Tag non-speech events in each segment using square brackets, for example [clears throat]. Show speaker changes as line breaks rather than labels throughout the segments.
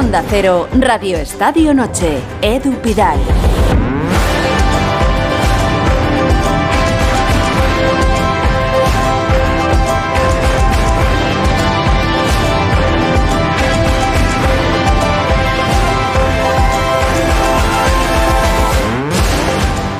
Onda Cero, Radio Estadio Noche, Edu Pidal.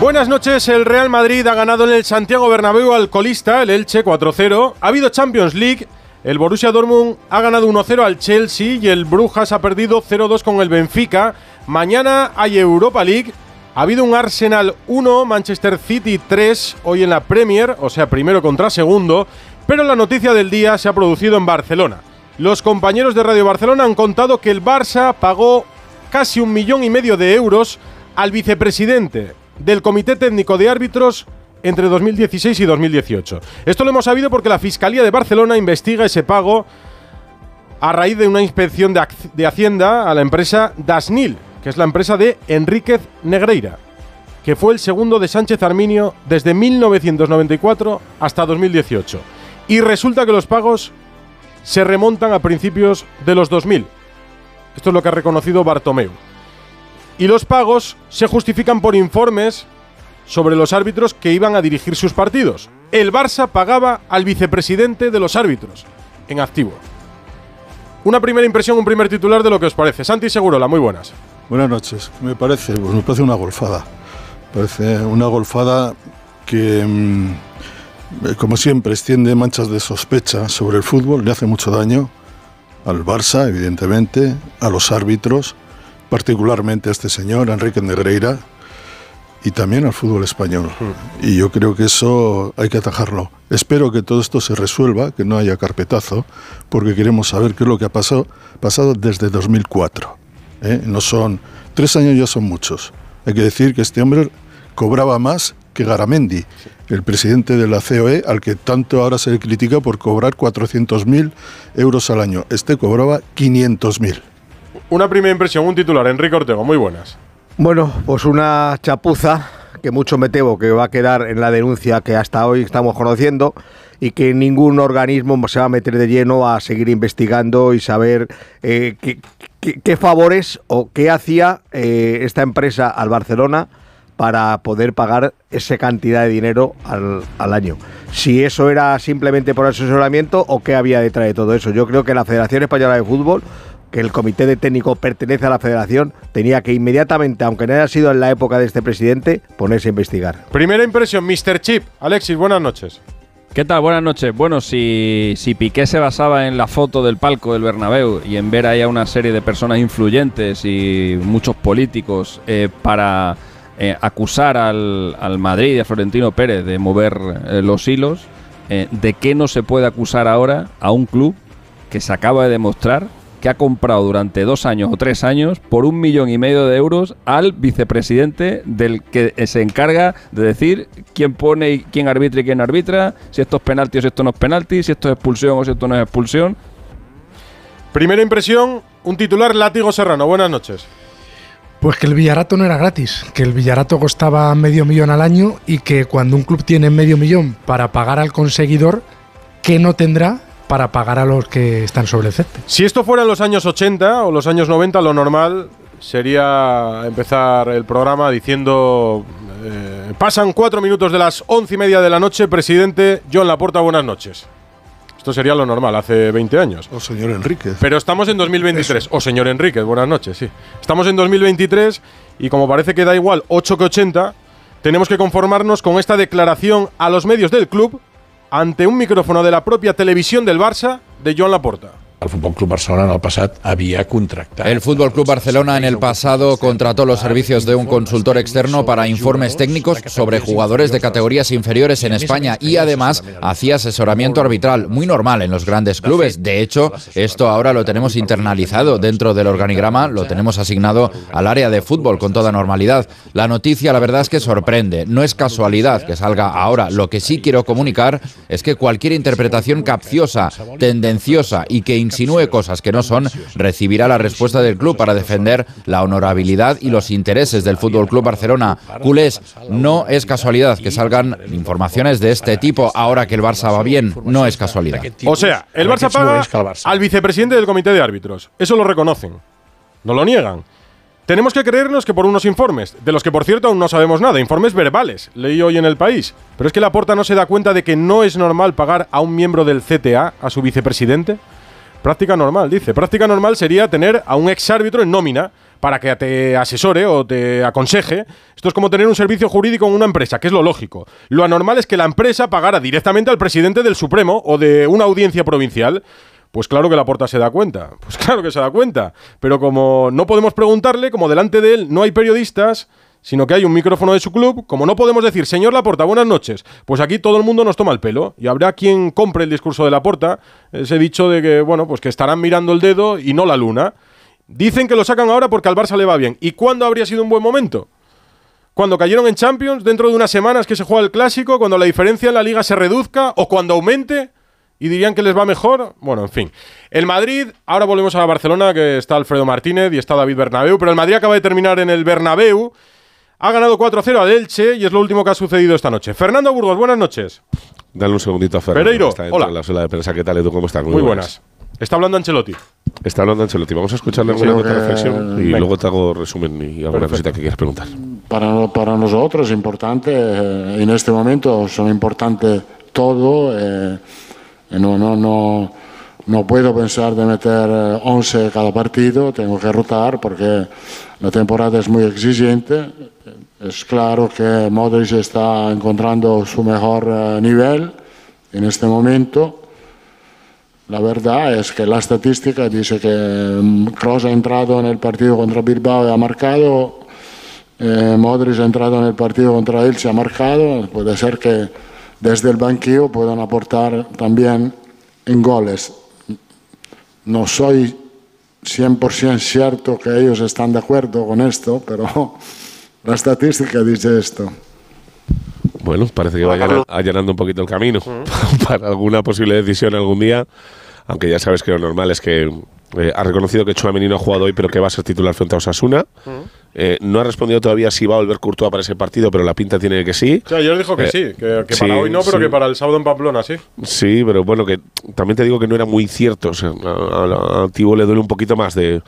Buenas noches, el Real Madrid ha ganado en el Santiago Bernabéu al colista, el Elche 4-0. Ha habido Champions League, el Borussia Dortmund ha ganado 1-0 al Chelsea y el Brujas ha perdido 0-2 con el Benfica. Mañana hay Europa League. Ha habido un Arsenal 1, Manchester City 3, hoy en la Premier, o sea, primero contra segundo. Pero la noticia del día se ha producido en Barcelona. Los compañeros de Radio Barcelona han contado que el Barça pagó casi un millón y medio de euros al vicepresidente del Comité Técnico de Árbitros entre 2016 y 2018. Esto lo hemos sabido porque la Fiscalía de Barcelona investiga ese pago a raíz de una inspección de, Hacienda a la empresa Dasnil, que es la empresa de Enríquez Negreira, que fue el segundo de Sánchez Arminio desde 1994 hasta 2018. Y resulta que los pagos se remontan a principios de los 2000. Esto es lo que ha reconocido Bartomeu y los pagos se justifican por informes sobre los árbitros que iban a dirigir sus partidos. El Barça pagaba al vicepresidente de los árbitros en activo. Una primera impresión, un primer titular de lo que os parece. Santi Segurola, muy buenas.
Buenas noches. Me parece, pues me parece una golfada. Parece una golfada que, mm, como siempre, extiende manchas de sospecha sobre el fútbol, le hace mucho daño al Barça, evidentemente, a los árbitros particularmente a este señor, Enrique Negreira, y también al fútbol español. Y yo creo que eso hay que atajarlo. Espero que todo esto se resuelva, que no haya carpetazo, porque queremos saber qué es lo que ha pasado, pasado desde 2004. ¿eh? No son tres años ya son muchos. Hay que decir que este hombre cobraba más que Garamendi, el presidente de la COE, al que tanto ahora se le critica por cobrar 400.000 euros al año. Este cobraba 500.000.
Una primera impresión, un titular, Enrique Ortego, muy buenas.
Bueno, pues una chapuza que mucho me temo que va a quedar en la denuncia que hasta hoy estamos conociendo y que ningún organismo se va a meter de lleno a seguir investigando y saber eh, qué, favores o qué hacía eh, esta empresa al Barcelona para poder pagar esa cantidad de dinero al, al, año. Si eso era simplemente por asesoramiento o qué había detrás de todo eso. Yo creo que la Federación Española de Fútbol que el comité de técnico pertenece a la federación, tenía que inmediatamente, aunque no haya sido en la época de este presidente, ponerse a investigar.
Primera impresión, Mr. Chip. Alexis, buenas noches.
¿Qué tal? Buenas noches. Bueno, si, si Piqué se basaba en la foto del palco del Bernabéu y en ver ahí a una serie de personas influyentes y muchos políticos eh, para eh, acusar al, al, Madrid y a Florentino Pérez de mover eh, los hilos, ¿de qué no se puede acusar ahora a un club que se acaba de demostrar que ha comprado durante dos años o tres años por un millón y medio de euros al vicepresidente del que se encarga de decir quién pone y quién arbitra y quién arbitra, si esto es penalti o si esto no es penalti, si esto es expulsión o si esto no es expulsión.
Primera impresión, un titular látigo serrano. Buenas noches.
Pues que el Villarato no era gratis, que el Villarato costaba medio millón al año y que cuando un club tiene medio millón para pagar al conseguidor, ¿qué no tendrá para pagar a los que están sobre el césped.
Si esto fuera en los años 80 o los años 90, lo normal sería empezar el programa diciendo eh, pasan cuatro minutos de las once y media de la noche, presidente John Laporta, buenas noches. Esto sería lo normal, hace 20 años.
O señor Enríquez.
Pero estamos en 2023. O señor Enríquez, buenas noches, sí. Estamos en 2023 y como parece que da igual 8 que 80, tenemos que conformarnos con esta declaración a los medios del club ante un micrófono de la propia televisión del Barça de Joan Laporta.
El Fútbol Club Barcelona en el pasado había contratado.
El Fútbol Club Barcelona en el pasado contrató los servicios de un consultor externo para informes técnicos sobre jugadores de categorías inferiores en España y además hacía asesoramiento arbitral, muy normal en los grandes clubes. De hecho, esto ahora lo tenemos internalizado dentro del organigrama, lo tenemos asignado al área de fútbol con toda normalidad. La noticia, la verdad es que sorprende. No es casualidad que salga ahora. Lo que sí quiero comunicar es que cualquier interpretación capciosa, tendenciosa y que insinúe cosas que no son, recibirá la respuesta del club para defender la honorabilidad y los intereses del Fútbol Club Barcelona. Culés, no es casualidad que salgan informaciones de este tipo ahora que el Barça va bien, no es casualidad.
O sea, el Barça paga al vicepresidente del comité de árbitros. Eso lo reconocen. no lo niegan. Tenemos que creernos que por unos informes, de los que por cierto aún no sabemos nada, informes verbales, leí hoy en el país. Pero es que la porta no se da cuenta de que no es normal pagar a un miembro del CTA, a su vicepresidente. Práctica normal, dice. Práctica normal sería tener a un exárbitro en nómina para que te asesore o te aconseje. Esto es como tener un servicio jurídico en una empresa, que es lo lógico. Lo anormal es que la empresa pagara directamente al presidente del Supremo o de una audiencia provincial. Pues claro que la porta se da cuenta. Pues claro que se da cuenta. Pero como no podemos preguntarle, como delante de él no hay periodistas, sino que hay un micrófono de su club, como no podemos decir, señor Laporta, buenas noches, pues aquí todo el mundo nos toma el pelo y habrá quien compre el discurso de Laporta, ese dicho de que, bueno, pues que estarán mirando el dedo y no la luna. Dicen que lo sacan ahora porque al Barça le va bien. ¿Y cuándo habría sido un buen momento? Cuando cayeron en Champions, dentro de unas semanas que se juega el clásico, cuando la diferencia en la liga se reduzca o cuando aumente y dirían que les va mejor. Bueno, en fin. El Madrid, ahora volvemos a Barcelona, que está Alfredo Martínez y está David Bernabéu, pero el Madrid acaba de terminar en el Bernabéu. Ha ganado 4-0 al Elche y es lo último que ha sucedido esta noche. Fernando Burgos, buenas noches.
Dale un segundito a Fernando.
Pereiro,
está
hola.
la sala de prensa. ¿Qué tal, Edu? ¿Cómo estás?
Muy, buenas. Está hablando Ancelotti.
Está hablando Ancelotti. Vamos a escucharle alguna otra reflexión y
Venga.
luego te hago resumen y alguna
Perfecto.
cosita que quieras preguntar.
Para, para nosotros es importante, eh, en este momento son importantes todo. eh, y no, no, no, no puedo pensar de meter eh, 11 cada partido, tengo que rotar porque la temporada es muy exigente. Es claro que Modric está encontrando su mejor eh, nivel en este momento. La verdad es que la estadística dice que Kroos ha entrado en el partido contra Bilbao y ha marcado, eh, Modric ha entrado en el partido contra Elche y ha marcado, puede ser que desde el banquillo puedan aportar también en goles. No soy 100% cierto que ellos están de acuerdo con esto, pero la estadística dice esto.
Bueno, parece que va allana- allanando un poquito el camino [laughs] para alguna posible decisión algún día. Aunque ya sabes que lo normal es que eh, ha reconocido que Chouameni no ha jugado hoy, pero que va a ser titular frente a Osasuna. Eh, no ha respondido todavía si va a volver Courtois para ese partido, pero la pinta tiene que sí.
O sea, ayer dijo que
Eh,
sí, que, que
sí,
para hoy no, pero
sí.
que para el sábado en Pamplona sí.
Sí, pero bueno, que también te digo que no era muy cierto. O sea, a, a, a Tibo le duele un poquito más de,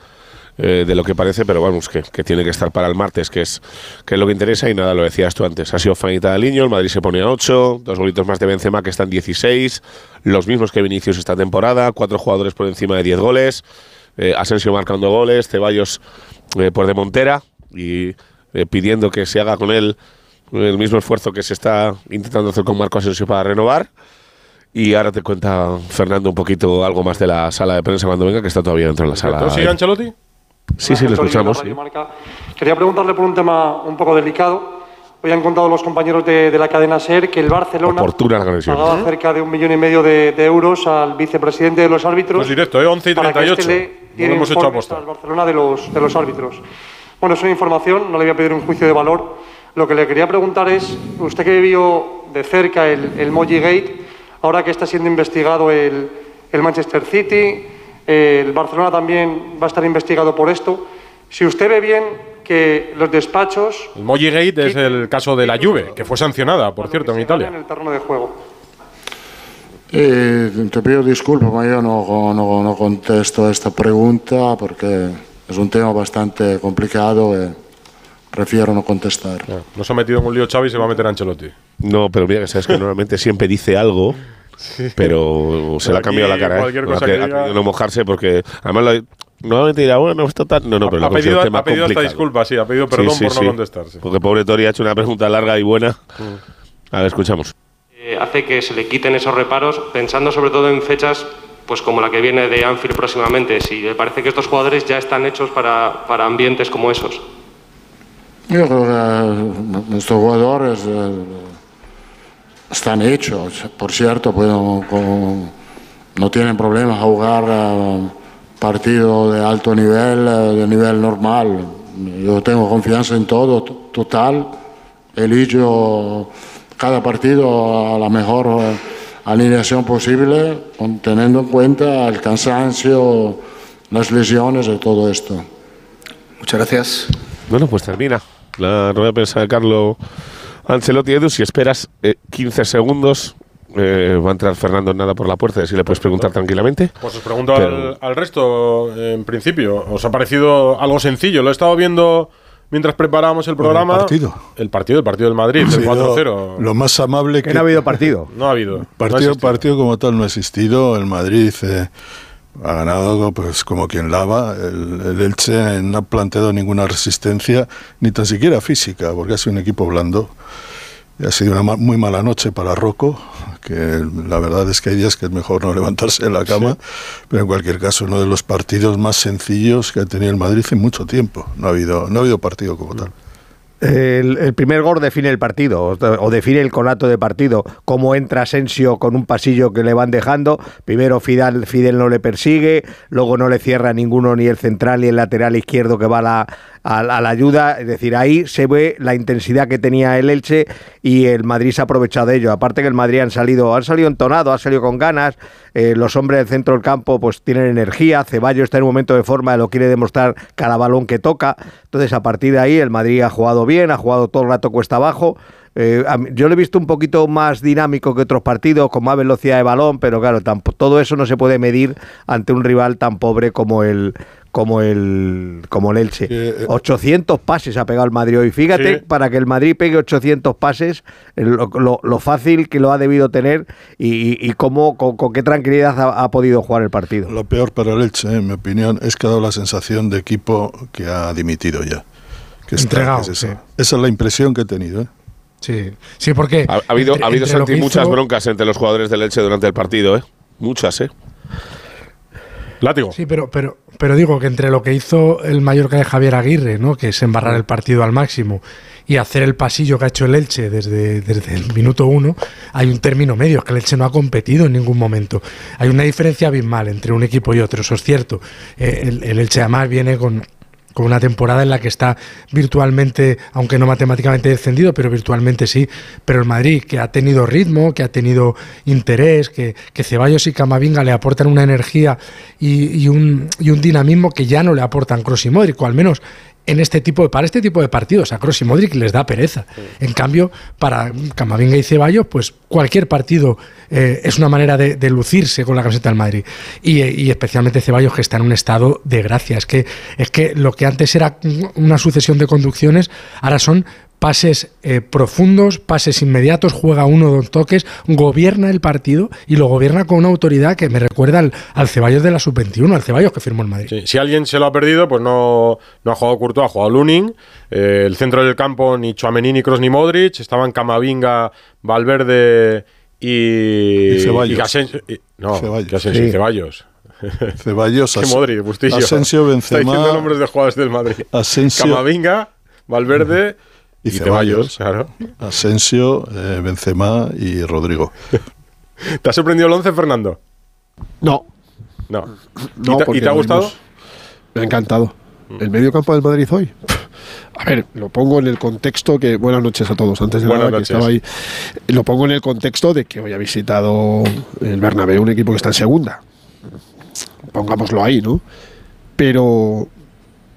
eh, de lo que parece, pero vamos, que, que tiene que estar para el martes, que es, que es lo que interesa. Y nada, lo decías tú antes. Ha sido fanita de Liño, el Madrid se pone a 8, dos golitos más de Benzema que están 16, los mismos que Vinicius esta temporada, cuatro jugadores por encima de 10 goles, eh, Asensio marcando goles, Ceballos eh, por de Montera y eh, pidiendo que se haga con él el mismo esfuerzo que se está intentando hacer con Marco Asensio para renovar. Y ahora te cuenta Fernando un poquito algo más de la sala de prensa cuando venga, que está todavía dentro de la sala.
¿Sigue Ancelotti?
Sí, sí, lo escuchamos. sí.
Quería preguntarle por un tema un poco delicado. Hoy han contado los compañeros de, de la cadena SER que el Barcelona pagaba cerca de un millón y medio de, de euros al vicepresidente de los árbitros.
Pues directo, ¿eh? 11 y
para que
38.
este le
No lo hemos hecho aposta.
al Barcelona de los, de los árbitros. Bueno, es una información, no le voy a pedir un juicio de valor. Lo que le quería preguntar es, usted que vio de cerca el, el Moji Gate, ahora que está siendo investigado el, el Manchester City, el Barcelona también va a estar investigado por esto. Si usted ve bien que los despachos
El Moji Gate es el caso de la Juve, que fue sancionada, por cierto, en Italia.
en el terreno de juego.
Eh, te pido disculpas, pero yo no, no, no contesto esta pregunta porque es un tema bastante complicado y prefiero no contestar.
No se ha metido en un lío Xavi y se va a meter Ancelotti.
No, pero mira que sabes que normalmente siempre dice algo, pero se
Pero
le ha cambiado la cara. ¿eh?
cualquier
Ha
cosa
que-
diga-
no mojarse porque además lo- normalmente dirá, bueno, esto tal. No, no, pero lo
ha
considero
pedido,
un tema
ha pedido hasta
complicado.
disculpas, sí, ha pedido
Sí,
perdón
sí,
por no
sí.
contestarse.
Porque pobre Tori ha hecho una pregunta larga y buena. A ver, escuchamos.
eh, hace que se le quiten esos reparos, pensando sobre todo en fechas pues como la que viene de Anfield próximamente. Si le parece que estos jugadores ya están hechos para, para ambientes como esos.
Yo creo que eh, nuestros jugadores eh, están hechos. Por cierto, pueden- con- no tienen problemas a jugar eh, partido de alto nivel, eh, de nivel normal. Yo tengo confianza en todo, total. Elijo cada partido a la mejor eh, alineación posible, con- teniendo en cuenta el cansancio, las lesiones y todo esto.
Muchas gracias.
Bueno, pues termina la rueda de prensa de Carlo Ancelotti Edu. Si esperas eh, 15 segundos, Eh, va a entrar Fernando en nada por la puerta, si le puedes preguntar tranquilamente.
Pues os pregunto
Pero-
al, al resto, en principio. ¿Os ha parecido algo sencillo? Lo he estado viendo mientras preparábamos el programa.
el partido.
El partido, el partido del Madrid,
Sí,
el 4-0.
Lo, lo más amable que...
Que no ha habido partido.
No ha habido. no ha
Partido,
existido.
partido como tal no ha existido. El Madrid eh, ha ganado pues como quien lava. El, el Elche no ha planteado ninguna resistencia, ni tan siquiera física, porque ha sido un equipo blando. Y ha sido una ma- muy mala noche para Rocco, que la verdad es que hay días que es mejor no [laughs] levantarse de la cama, pero en cualquier caso uno de los partidos más sencillos que ha tenido el Madrid en mucho tiempo. No ha habido, no ha habido partido como tal.
El, primer gol define el partido, o, define el conato de partido. Cómo entra Asensio con un pasillo que le van dejando. Primero Fidel, Fidel no le persigue, luego no le cierra ninguno, ni el central ni el lateral izquierdo que va la, a, la ayuda. Es decir, ahí se ve la intensidad que tenía el Elche y el Madrid se ha aprovechado de ello. Aparte que el Madrid han salido, han salido entonado, ha salido con ganas. eh, los hombres del centro del campo pues tienen energía. Ceballos está en un momento de forma, lo quiere demostrar cada balón que toca. Entonces, a partir de ahí, el Madrid ha jugado bien, ha jugado todo el rato cuesta abajo. Eh, yo lo he visto un poquito más dinámico que otros partidos, con más velocidad de balón, pero claro, todo eso no se puede medir ante un rival tan pobre como el como el como el Elche. 800 pases ha pegado el Madrid hoy. Fíjate,
Sí.
para que el Madrid pegue 800 pases, el- lo, lo- lo fácil que lo ha debido tener y, y- cómo, con, con qué tranquilidad ha, ha podido jugar el partido.
Lo peor para el Elche, en mi opinión, es que ha dado la sensación de equipo que ha dimitido ya. Que está-
Entregado,
que es esa.
sí.
Esa es la impresión que he tenido. ¿eh?
Sí, sí, porque.
Ha, ha habido,
entre-
ha habido Santi, muchas
hizo-
broncas entre los jugadores del Elche durante el partido, ¿eh? Muchas, ¿eh?
Látigo.
Sí, pero, pero, pero digo que entre lo que hizo el Mallorca de Javier Aguirre, ¿no? que es embarrar el partido al máximo, y hacer el pasillo que ha hecho el Elche desde, desde el minuto uno, hay un término medio, es que el Elche no ha competido en ningún momento. Hay una diferencia abismal entre un equipo y otro, eso es cierto. Eh, el, el Elche además viene con, con una temporada en la que está virtualmente, aunque no matemáticamente descendido, pero virtualmente sí. Pero el Madrid, que ha tenido ritmo, que ha tenido interés, que, que Ceballos y Camavinga le aportan una energía y, un, y un dinamismo que ya no le aportan Kroos y Modric, o al menos en este tipo de, para este tipo de partidos a Kroos y Modric les da pereza. En cambio, para Camavinga y Ceballos, pues cualquier partido eh, es una manera de, de lucirse con la camiseta del Madrid. Y, y especialmente Ceballos, que está en un estado de gracia. Es que, es que lo que antes era una sucesión de conducciones, ahora son pases eh, profundos, pases inmediatos, juega uno o dos toques, gobierna el partido y lo gobierna con una autoridad que me recuerda al, al Ceballos de la sub-21, al Ceballos que firmó el Madrid.
Sí, si alguien se lo ha perdido, pues no, no ha jugado Courtois, ha jugado Lunin. Eh, el centro del campo, ni Chouameni, ni Kroos, ni Modric. Estaban Camavinga, Valverde y...
Y Ceballos.
y Asensio- y- no,
Ceballos.
Asensio y
Sí.
Ceballos.
Ceballos, [laughs] As-
Modric, Bustillo.
Asensio, [laughs]
Está diciendo
Benzema,
nombres de jugadores del Madrid.
Asensio-
Camavinga, Valverde y,
y
Ceballos.
Ceballos,
claro.
Asensio, eh, Benzema y Rodrigo. [laughs]
¿Te ha sorprendido el 11, Fernando?
No.
No.
No,
¿Y, te,
porque
y te ha gustado?
vimos. Me ha encantado. ¿El medio campo del Madrid hoy? A ver, lo pongo en el contexto que. Buenas noches a todos. Antes de
Buenas
nada,
noches.
que estaba ahí. Lo pongo en el contexto de que hoy ha visitado el Bernabéu un equipo que está en segunda. Pongámoslo ahí, ¿no? Pero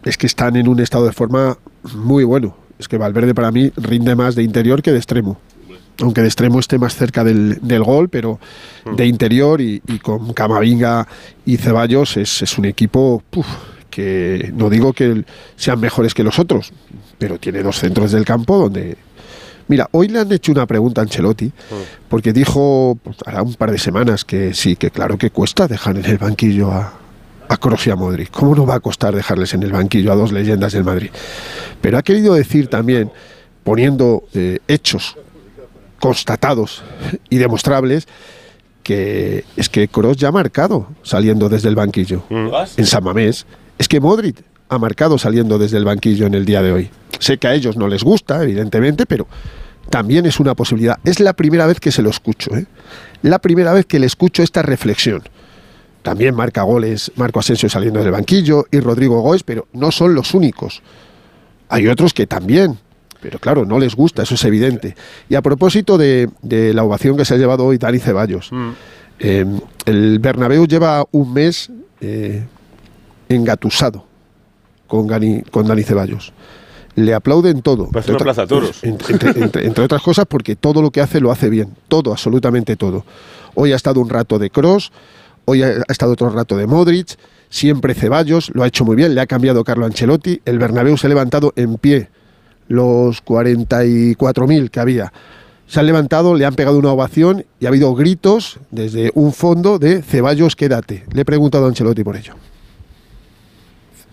es que están en un estado de forma muy bueno. Es que Valverde para mí rinde más de interior que de extremo. Aunque de extremo esté más cerca del, del gol, pero de interior y, y con Camavinga y Ceballos es, es un equipo puf, que no digo que sean mejores que los otros, pero tiene dos centros del campo donde... Mira, hoy le han hecho una pregunta a Ancelotti, porque dijo pues, hará un par de semanas que sí, que claro que cuesta dejar en el banquillo a, a Kroos y a Modric. ¿Cómo no va a costar dejarles en el banquillo a dos leyendas del Madrid? Pero ha querido decir también, poniendo eh, hechos constatados [laughs] y demostrables, que es que Kroos ya ha marcado saliendo desde el banquillo en San Mamés. Es que Modric ha marcado saliendo desde el banquillo en el día de hoy. Sé que a ellos no les gusta, evidentemente, pero también es una posibilidad. Es la primera vez que se lo escucho, ¿eh? La primera vez que le escucho esta reflexión. También marca goles Marco Asensio saliendo del banquillo y Rodrigo Goes, pero no son los únicos. Hay otros que también, pero claro, no les gusta, eso es evidente. Y a propósito de, de la ovación que se ha llevado hoy Dani Ceballos, eh, el Bernabéu lleva un mes eh, engatusado con, Gani- con Dani Ceballos. le aplauden todo.
Parece una
Entre
plaza de toros. [laughs]
Entre, entre- entre- entre otras cosas, porque todo lo que hace lo hace bien. Todo, absolutamente todo. Hoy ha estado un rato de Cross, hoy ha, estado otro rato de Modric, siempre Ceballos, lo ha hecho muy bien, le ha cambiado Carlo Ancelotti. El Bernabéu se ha levantado en pie los 44.000 que había. Se han levantado, le han pegado una ovación y ha habido gritos desde un fondo de Ceballos, quédate. Le he preguntado a Ancelotti por ello.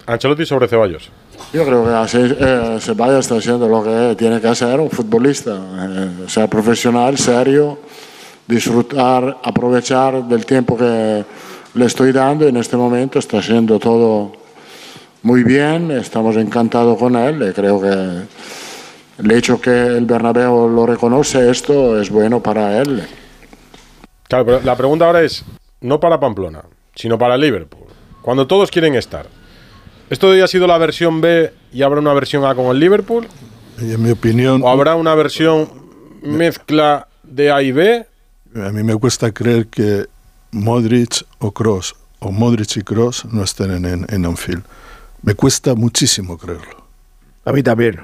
Ancelotti sobre Ceballos.
Yo creo que así, eh, Ceballos está haciendo lo que tiene que hacer un futbolista, eh, ser profesional, serio, disfrutar, aprovechar del tiempo que le estoy dando. En este momento está haciendo todo muy bien, estamos encantados con él y creo que el hecho que el Bernabéu lo reconoce esto es bueno para él.
Claro, pero la pregunta ahora es, no para Pamplona, sino para Liverpool. Cuando todos quieren estar. ¿Esto hoy ha sido la versión B y habrá una versión A con el Liverpool?
Y en mi opinión,
¿O habrá una versión mezcla de A y B?
A mí me cuesta creer que Modric o Cross o Modric y Cross no estén en, en, Anfield. Me cuesta muchísimo creerlo.
A mí también.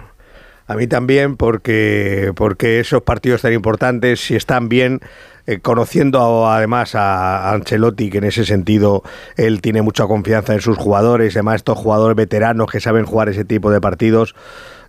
A mí también porque, porque esos partidos tan importantes, si están bien, eh, conociendo además a Ancelotti, que en ese sentido él tiene mucha confianza en sus jugadores, además estos jugadores veteranos que saben jugar ese tipo de partidos,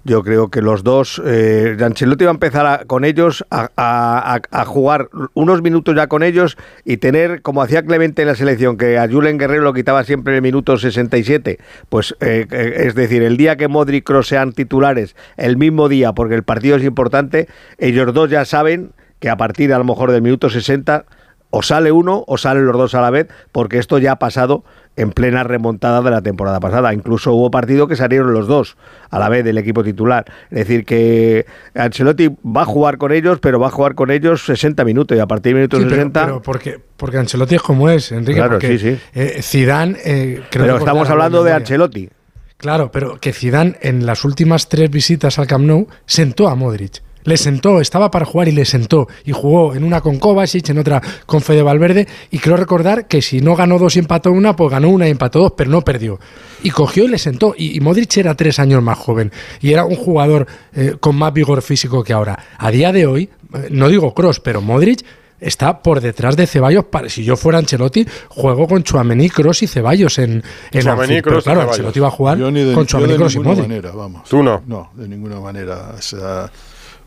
yo creo que los dos, eh, Ancelotti va a empezar a- con ellos a, a- a- jugar unos minutos ya con ellos y tener, como hacía Clemente en la selección, que a Julen Guerrero lo quitaba siempre en el minuto 67, pues eh, eh, es decir, el día que Modric Kroos sean titulares, el mismo día, porque el partido es importante, ellos dos ya saben que a partir a lo mejor del minuto 60 o sale uno o salen los dos a la vez, porque esto ya ha pasado en plena remontada de la temporada pasada. Incluso hubo partido que salieron los dos a la vez del equipo titular. Es decir, que Ancelotti va a jugar con ellos, pero va a jugar con ellos 60 minutos y a partir del minuto
Sí, pero,
60...
pero porque, porque Ancelotti es como es, Enrique.
Claro,
porque,
sí, sí.
eh, Zidane, eh, creo
pero estamos hablando de. Ancelotti.
Claro, pero que Zidane en las últimas tres visitas al Camp Nou sentó a Modric. Le sentó, estaba para jugar y le sentó. Y jugó en una con Kovacic, en otra con Fede Valverde. Y creo recordar que si no ganó dos y empató una, pues ganó una y empató dos, pero no perdió. Y cogió y le sentó. Y, y Modric era tres años más joven. Y era un jugador eh, con más vigor físico que ahora. A día de hoy, eh, no digo Cross, pero Modric está por detrás de Ceballos. Para- Si yo fuera Ancelotti, juego con Chuamení, Cross y Ceballos en, en Anfield. Pero claro,
Ceballos.
Ancelotti va a jugar
Yo ni de,
con Chuamení, Kroos y Modric.
manera, vamos.
¿Tú no?
No, de ninguna manera. O sea,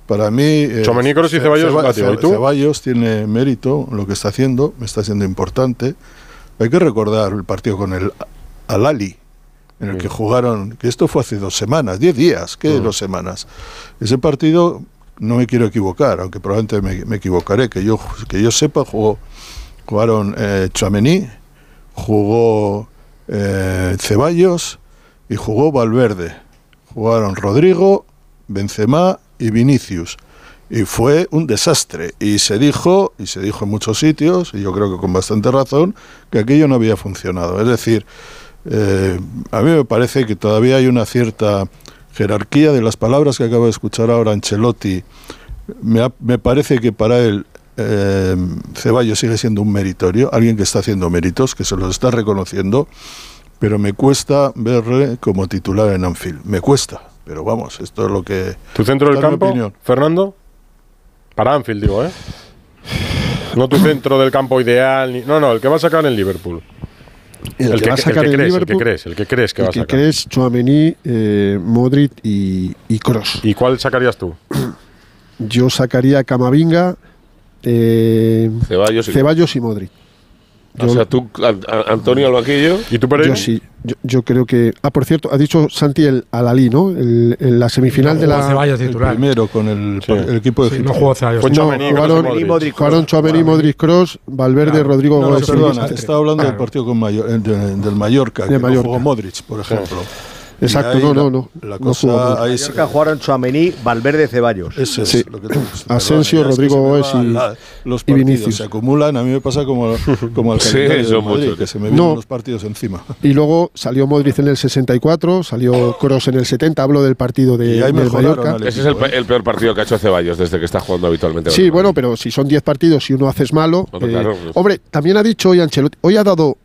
para mí... eh,
Kroos y
Ce-
Ceballos
Ceba-.
¿Y tú?
Ceballos tiene mérito lo que está haciendo, me está siendo importante. Hay que recordar el partido con el Al-Ali, en el que jugaron, que esto fue hace dos semanas, diez días, ¿qué dos semanas? Ese partido, no me quiero equivocar, aunque probablemente me, me equivocaré, que yo, que yo sepa, jugó, jugaron eh, jugó eh, Ceballos y jugó Valverde. Jugaron Rodrigo, Benzema y Vinicius. Y fue un desastre. Y se dijo, y se dijo en muchos sitios, y yo creo que con bastante razón, que aquello no había funcionado. Es decir, eh, a mí me parece que todavía hay una cierta jerarquía de las palabras que acabo de escuchar ahora Ancelotti. Me, me parece que para él eh, Ceballos sigue siendo un meritorio, alguien que está haciendo méritos, que se los está reconociendo, pero me cuesta verle como titular en Anfield. Me cuesta, pero vamos, esto es lo que...
¿Tu centro del campo,
opinión.
Fernando? Para Anfield, digo, ¿eh? No tu centro del campo ideal. ni- no, no, el que va a sacar en Liverpool.
El, que, va a sacar
el que
el
crees,
Liverpool,
el que crees, el que crees que
el
va a
que
sacar.
crees Tchouaméni, eh, Modric y, y Kroos.
¿Y cuál sacarías tú?
Yo sacaría Camavinga, eh,
Ceballos y-
Ceballos y Modric.
O sea, tú, An- An- Antonio al banquillo.
¿Y tú,
Yo sí, yo, yo creo que. Ah, por cierto, ha dicho Santi el Alalí, ¿no? El, en la semifinal
No
de la.
Ceballos
El
titular.
primero con el,
Sí.
el equipo de
Sí,
Egipto.
no jugó Ceballos.
No, jugaron,
Modric.
Modric.
Modric, Kroos, Valverde,
Claro.
Rodrigo
No, no,
Gómez
perdona, estaba hablando del partido con Mayo- eh, de- del Mallorca,
De
que no
Mallorca.
jugó Modric, por ejemplo.
Exacto, no,
la-
no, no.
La
No
cosa
jugó Modric.
ahí
Mallorca jugaron Chuamení, Valverde, Ceballos.
Ese es
Sí.
lo que tenemos. [clears throat]
Asensio,
es que
Rodrigo
va
y-
la- los
y Vinicius.
se acumulan. A mí me pasa como, [laughs] como al
Sí,
del Madrid,
muchos.
que se me vienen
No.
los partidos encima.
Y luego salió Modric en el 64, salió Kroos en el 70. Hablo del partido de,
Y ahí mejoraron
Mallorca.
al
Ese es el,
equipo, ¿eh?
el peor partido que ha hecho Ceballos desde que está jugando habitualmente.
Sí, bueno, pero si son 10 partidos y uno haces malo.
Bueno,
eh,
claro.
Hombre, también ha dicho hoy Ancelotti. Hoy ha dado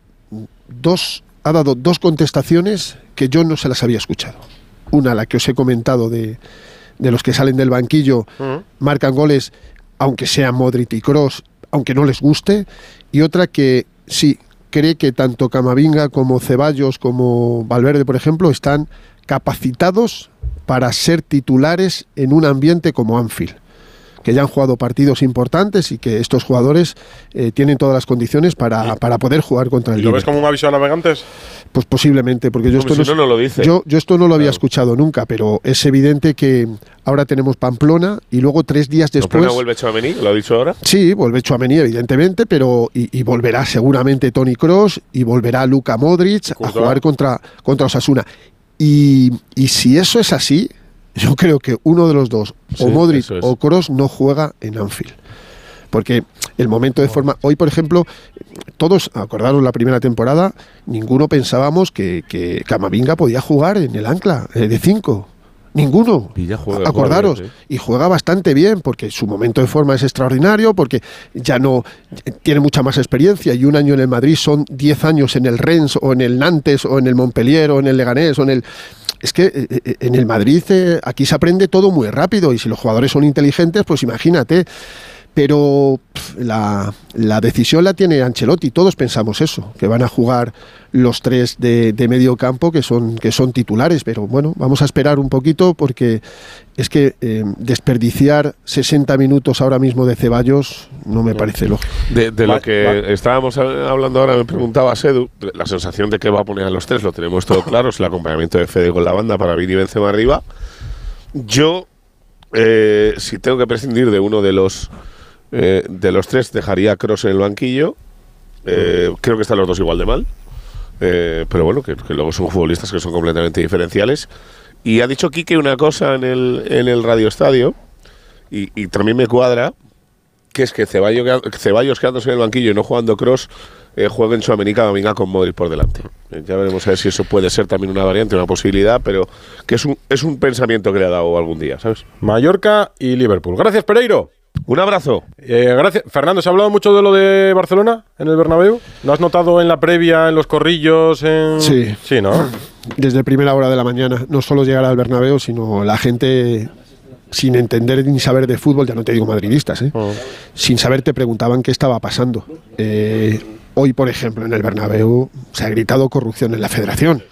dos, ha dado dos contestaciones que yo no se las había escuchado. Una, la que os he comentado de, de los que salen del banquillo, marcan goles, aunque sean Modric y Cross, aunque no les guste. Y otra que sí, cree que tanto Camavinga como Ceballos como Valverde, por ejemplo, están capacitados para ser titulares en un ambiente como Anfield que ya han jugado partidos importantes y que estos jugadores eh, tienen todas las condiciones para, para poder jugar contra el
¿Y ¿Lo ves como un aviso a navegantes?
Pues posiblemente, porque yo esto,
si no, no lo dice.
Yo, yo esto no lo había escuchado nunca, pero es evidente que ahora tenemos Pamplona y luego tres días después...
¿Pamplona vuelve Chouameni? ¿Lo ha dicho ahora?
Sí, vuelve Chouameni, evidentemente, pero y, y volverá seguramente Tony Cross y volverá Luka Modric a jugar contra, contra Osasuna. Y, y si eso es así, yo creo que uno de los dos,
Sí,
o Modric
es.
o Kroos, no juega en Anfield. Porque el momento de forma. Hoy, por ejemplo, todos, acordaros la primera temporada, ninguno pensábamos que, que Camavinga podía jugar en el ancla eh, de 5. Ninguno.
Y ya juega,
Acordaros.
juega bien,
Y juega bastante bien, porque su momento de forma es extraordinario, porque ya no tiene mucha más experiencia. Y un año en el Madrid son 10 años en el Rennes, o en el Nantes, o en el Montpellier, o en el Leganés, o en el. Es que eh, eh, en el Madrid eh, aquí se aprende todo muy rápido y si los jugadores son inteligentes, pues imagínate. Pero la, la decisión la tiene Ancelotti, todos pensamos eso, que van a jugar los tres de, de medio campo que son, que son titulares, pero bueno, vamos a esperar un poquito porque es que eh, desperdiciar 60 minutos ahora mismo de Ceballos no me parece lógico.
De, de lo que estábamos hablando ahora, me preguntaba Sedu, la sensación de que va a poner a los tres, lo tenemos todo claro, es el acompañamiento de Fede con la banda para Vini Benzema arriba. Yo, eh, si tengo que prescindir de uno de los eh, de los tres, dejaría a Cross en el banquillo. Eh, creo que están los dos igual de mal. Eh, pero bueno, que, que luego son futbolistas que son completamente diferenciales. Y ha dicho Quique una cosa en el, en el Radio Estadio, y, y también me cuadra, que es que Ceballos, Ceballos quedándose en el banquillo y no jugando cross, eh, juegue en Suamení venga con Modric por delante. Ya veremos a ver si eso puede ser también una variante, una posibilidad, pero que es un, es un pensamiento que le ha dado algún día, ¿sabes?
Mallorca y Liverpool. Gracias, Pereiro.
Un abrazo.
Eh, gracias. Fernando, ¿se ha hablado mucho de lo de Barcelona en el Bernabéu? ¿Lo has notado en la previa, en los corrillos? En...
Sí.
Sí, ¿no?
Desde primera hora de la mañana, no solo llegar al Bernabéu, sino la gente sin entender ni saber de fútbol, ya no te digo madridistas, ¿eh? sin saber te preguntaban qué estaba pasando. Eh, hoy, por ejemplo, en el Bernabéu se ha gritado corrupción en la federación.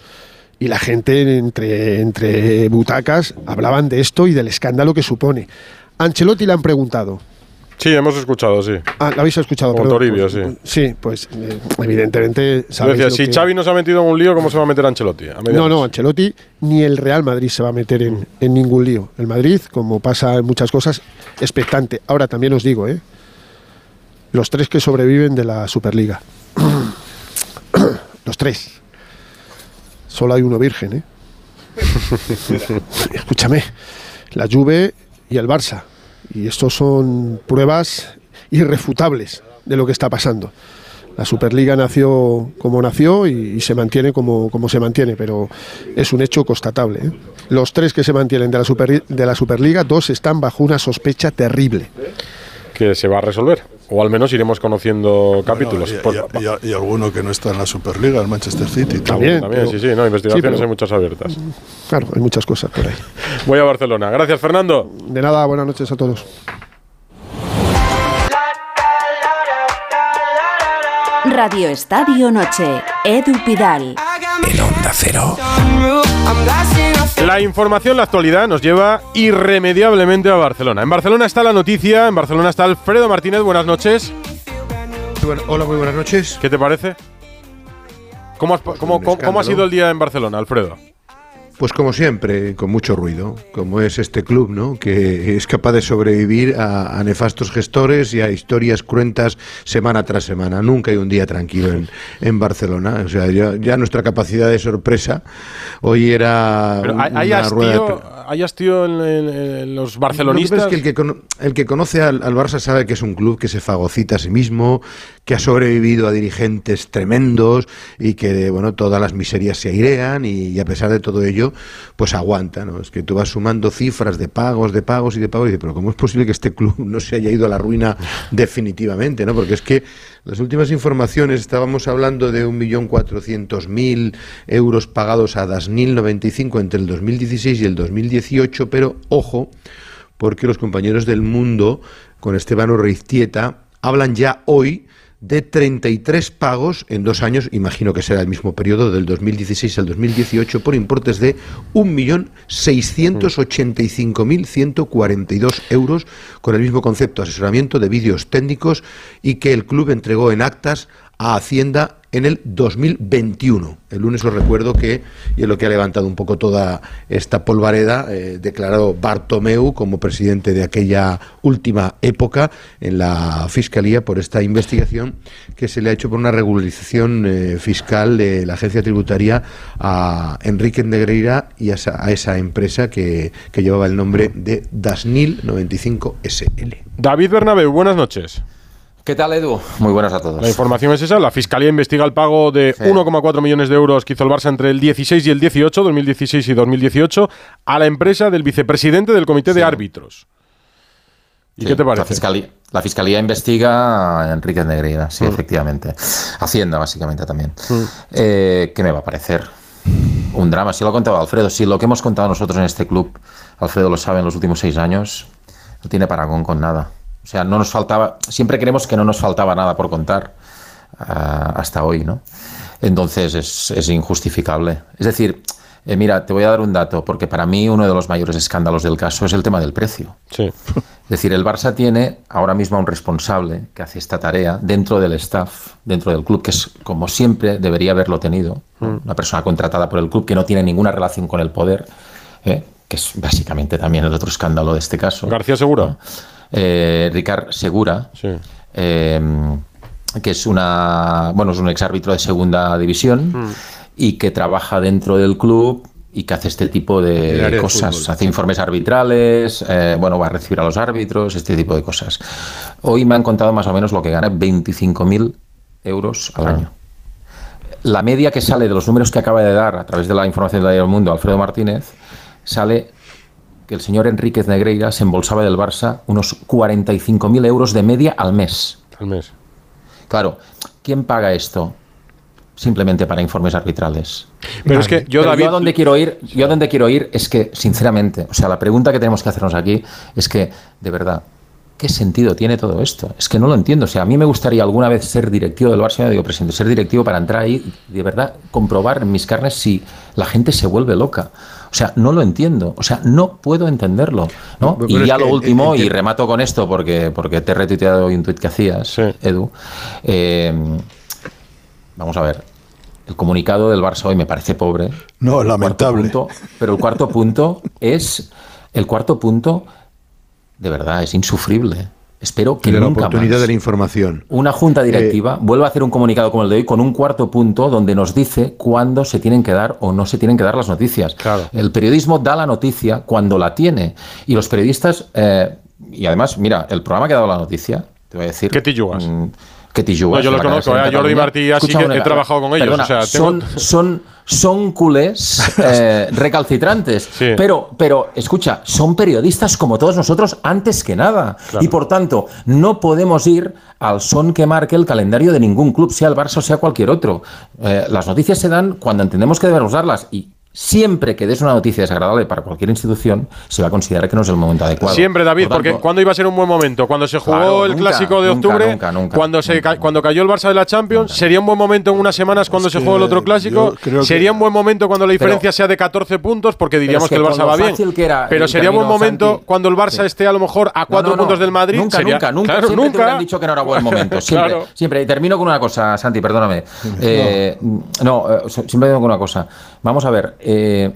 Y la gente entre, entre butacas hablaban de esto y del escándalo que supone. Ancelotti le han preguntado.
Sí, hemos escuchado, sí.
Ah, lo habéis escuchado,
Como
perdón.
Toribio,
Pues,
sí.
Sí, pues eh, evidentemente sabéis
decía, si
que-
Xavi no se ha metido en un lío, ¿cómo se va a meter Ancelotti? A
no, no, Ancelotti ni el Real Madrid se va a meter en, en ningún lío. El Madrid, como pasa en muchas cosas, expectante. Ahora también os digo, ¿eh? los tres que sobreviven de la Superliga. los tres. Solo hay uno virgen, ¿eh? [laughs] Escúchame, la Juve y el Barça. Y estos son pruebas irrefutables de lo que está pasando. La Superliga nació como nació y, se mantiene como, como se mantiene, pero es un hecho constatable. ¿eh? Los tres que se mantienen de la, Super- de la Superliga, dos están bajo una sospecha terrible.
Que se va a resolver. O al menos iremos conociendo capítulos.
y,
Por-
y- y- y alguno que no está en la Superliga, el Manchester City.
También,
también,
pero-
sí, sí, no, investigaciones
Sí, pero-
hay muchas abiertas.
Claro, hay muchas cosas por ahí. [laughs]
Voy a Barcelona. Gracias, Fernando.
De nada, buenas noches a todos.
Radio Estadio Noche. Edu Pidal.
En Onda Cero.
La información, la actualidad nos lleva irremediablemente a Barcelona. En Barcelona está la noticia, en Barcelona está Alfredo Martínez. Buenas noches.
hola, muy buenas noches.
¿Qué te parece? ¿Cómo, has- cómo- cómo- cómo ha sido el día en Barcelona, Alfredo?
Pues como siempre, con mucho ruido, como es este club, ¿no? Que es capaz de sobrevivir a, a nefastos gestores y a historias cruentas semana tras semana. Nunca hay un día tranquilo en, en Barcelona. O sea, ya, ya nuestra capacidad de sorpresa hoy era
Pero
un-
hay, hay
una rueda de
hastío, hay hastío en, en- en los
Lo que
barcelonistas.
pasa es que el que, el que conoce al, al Barça sabe que es un club que se fagocita a sí mismo, que ha sobrevivido a dirigentes tremendos y que bueno todas las miserias se airean y, a pesar de todo ello pues aguanta, ¿no? Es que tú vas sumando cifras de pagos, de pagos y de pagos y dices, pero ¿cómo es posible que este club no se haya ido a la ruina [laughs] definitivamente, ¿no? Porque es que las últimas informaciones estábamos hablando de 1.400.000 euros pagados a Dasnil 95 entre el 2016 y el 2018, pero ojo, porque los compañeros del mundo con Esteban Orriztieta hablan ya hoy de 33 pagos en dos años, imagino que será el mismo periodo del 2016 al 2018, por importes de 1.685.142 euros, con el mismo concepto, asesoramiento de vídeos técnicos y que el club entregó en actas a Hacienda en el 2021. El lunes os recuerdo que, y es lo que ha levantado un poco toda esta polvareda, eh, declarado Bartomeu como presidente de aquella última época en la Fiscalía por esta investigación que se le ha hecho por una regularización eh, fiscal de la agencia tributaria a Enrique Negreira y a esa, a esa empresa que, que llevaba el nombre de Dasnil 95 SL.
David Bernabeu, buenas noches.
¿Qué tal, Edu? Muy buenas a todos.
La información es esa. La Fiscalía investiga el pago de 1,4 millones de euros que hizo el Barça entre el 16 y el 18, 2016 y 2018, a la empresa del vicepresidente del Comité de Árbitros. ¿Y
Sí,
qué te
La
parece?
fiscalía, la fiscalía investiga a Enrique Negreira, sí,
Mm.
efectivamente. Hacienda, básicamente, también. Eh, ¿Qué me va a parecer? Un drama. Si lo ha contado Alfredo, si lo que hemos contado nosotros en este club, Alfredo lo sabe en los últimos seis años, no tiene parangón con nada. O sea, no nos faltaba, siempre creemos que no nos faltaba nada por contar ah, hasta hoy, ¿no? Entonces es, es injustificable. Es decir, eh, mira, te voy a dar un dato, porque para mí uno de los mayores escándalos del caso es el tema del precio.
Sí.
Es decir, el Barça tiene ahora mismo a un responsable que hace esta tarea dentro del staff, dentro del club, que es como siempre debería haberlo tenido. ¿no? Una persona contratada por el club que no tiene ninguna relación con el poder, ¿eh? que es básicamente también el otro escándalo de este caso.
García Segura.
Eh, Ricard Segura, eh, que es una bueno es un exárbitro de segunda división y que trabaja dentro del club y que hace este tipo de
de
cosas, hace informes arbitrales, eh, bueno, va a recibir a los árbitros, este tipo de cosas. Hoy me han contado más o menos lo que gana, 25.000 euros al año. La media que sale de los números que acaba de dar a través de la información del Diario del Mundo Alfredo Martínez sale que el señor Enríquez Negreira se embolsaba del Barça unos 45.000 euros de media al mes.
Al mes.
Claro, ¿quién paga esto? Simplemente para informes arbitrales.
Pero es que yo, David-
a donde quiero ir, yo a donde quiero ir es que, sinceramente, o sea, la pregunta que tenemos que hacernos aquí es que, de verdad, ¿qué sentido tiene todo esto? Es que no lo entiendo. O sea, a mí me gustaría alguna vez ser directivo del Barça, yo digo, presidente, ser directivo para entrar ahí y de verdad comprobar en mis carnes si la gente se vuelve loca. O sea, no lo entiendo. O sea, no puedo entenderlo. ¿no?
Pero
y ya lo último, y remato con esto porque, porque te he retuiteado hoy un tuit que hacías, Edu. Eh, vamos a ver. El comunicado del Barça hoy me parece pobre.
No, lamentable.
Punto, pero el cuarto punto es. El cuarto punto, de verdad, es insufrible. Espero que
de la
nunca
oportunidad
más
de la información.
una junta directiva vuelva a hacer un comunicado como el de hoy con un cuarto punto donde nos dice cuándo se tienen que dar o no se tienen que dar las noticias. El periodismo da la noticia cuando la tiene. Y los periodistas, eh, y además, mira, el programa que ha dado la noticia, te voy a decir... ¿Qué
te?
¿Qué
No, yo
cadena
conozco, eh, Jordi. Martí así que he trabajado con ellos,
perdona,
o sea, tengo-
son, son, son culés [laughs] eh, recalcitrantes. Pero, pero, escucha, son periodistas como todos nosotros antes que nada. Y por tanto, no podemos ir al son que marque el calendario de ningún club, sea el Barça o sea cualquier otro. Eh, las noticias se dan cuando entendemos que debemos darlas. Y siempre que des una noticia desagradable para cualquier institución, se va a considerar que no es el momento adecuado.
Siempre, David,
Por tanto,
porque ¿cuándo iba a ser un buen momento? Cuando se jugó
Claro,
el
nunca,
clásico de octubre,
nunca, nunca,
cuando se ca- cuando cayó el Barça de la Champions, sería un buen momento en unas semanas cuando se jugó el otro clásico.
que-
Sería un buen momento cuando la diferencia
Pero-
sea de 14 puntos, porque diríamos
es
que,
que
el Barça va bien.
fácil que era
Pero sería buen
camino,
momento
Santi.
cuando el Barça esté a lo mejor a cuatro
No, no, no.
puntos del Madrid.
Nunca,
sería-
nunca, nunca.
Claro,
siempre te
nunca.
hubieran dicho que no era buen momento. Siempre, [laughs]
Claro.
siempre. Y termino con una cosa, Santi, perdóname. [laughs] Eh, no, eh, siempre digo con una cosa. Vamos a ver. Eh,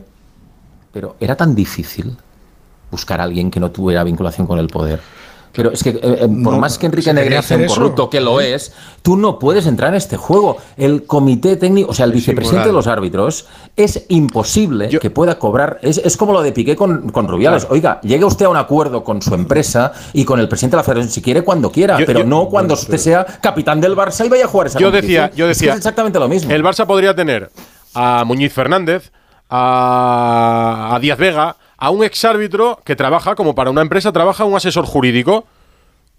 pero era tan difícil buscar a alguien que no tuviera vinculación con el poder. Pero es que, eh, eh, por
No,
más que Enrique Negreira sea un corrupto, que lo es, tú no puedes entrar en este juego. El comité técnico, o sea, el vicepresidente de los árbitros, es imposible que pueda cobrar. Es, es como lo de Piqué con, con Rubiales. Oiga, llegue usted a un acuerdo con su empresa y con el presidente de la federación, si quiere, cuando quiera,
Yo-
pero
yo-
no cuando usted sea capitán del Barça y vaya a jugar esa
Yo decía, yo
Es que
decía,
es exactamente lo mismo.
El Barça podría tener a Muñiz Fernández, a, a Díaz Vega, a un exárbitro que trabaja, como para una empresa, trabaja un asesor jurídico.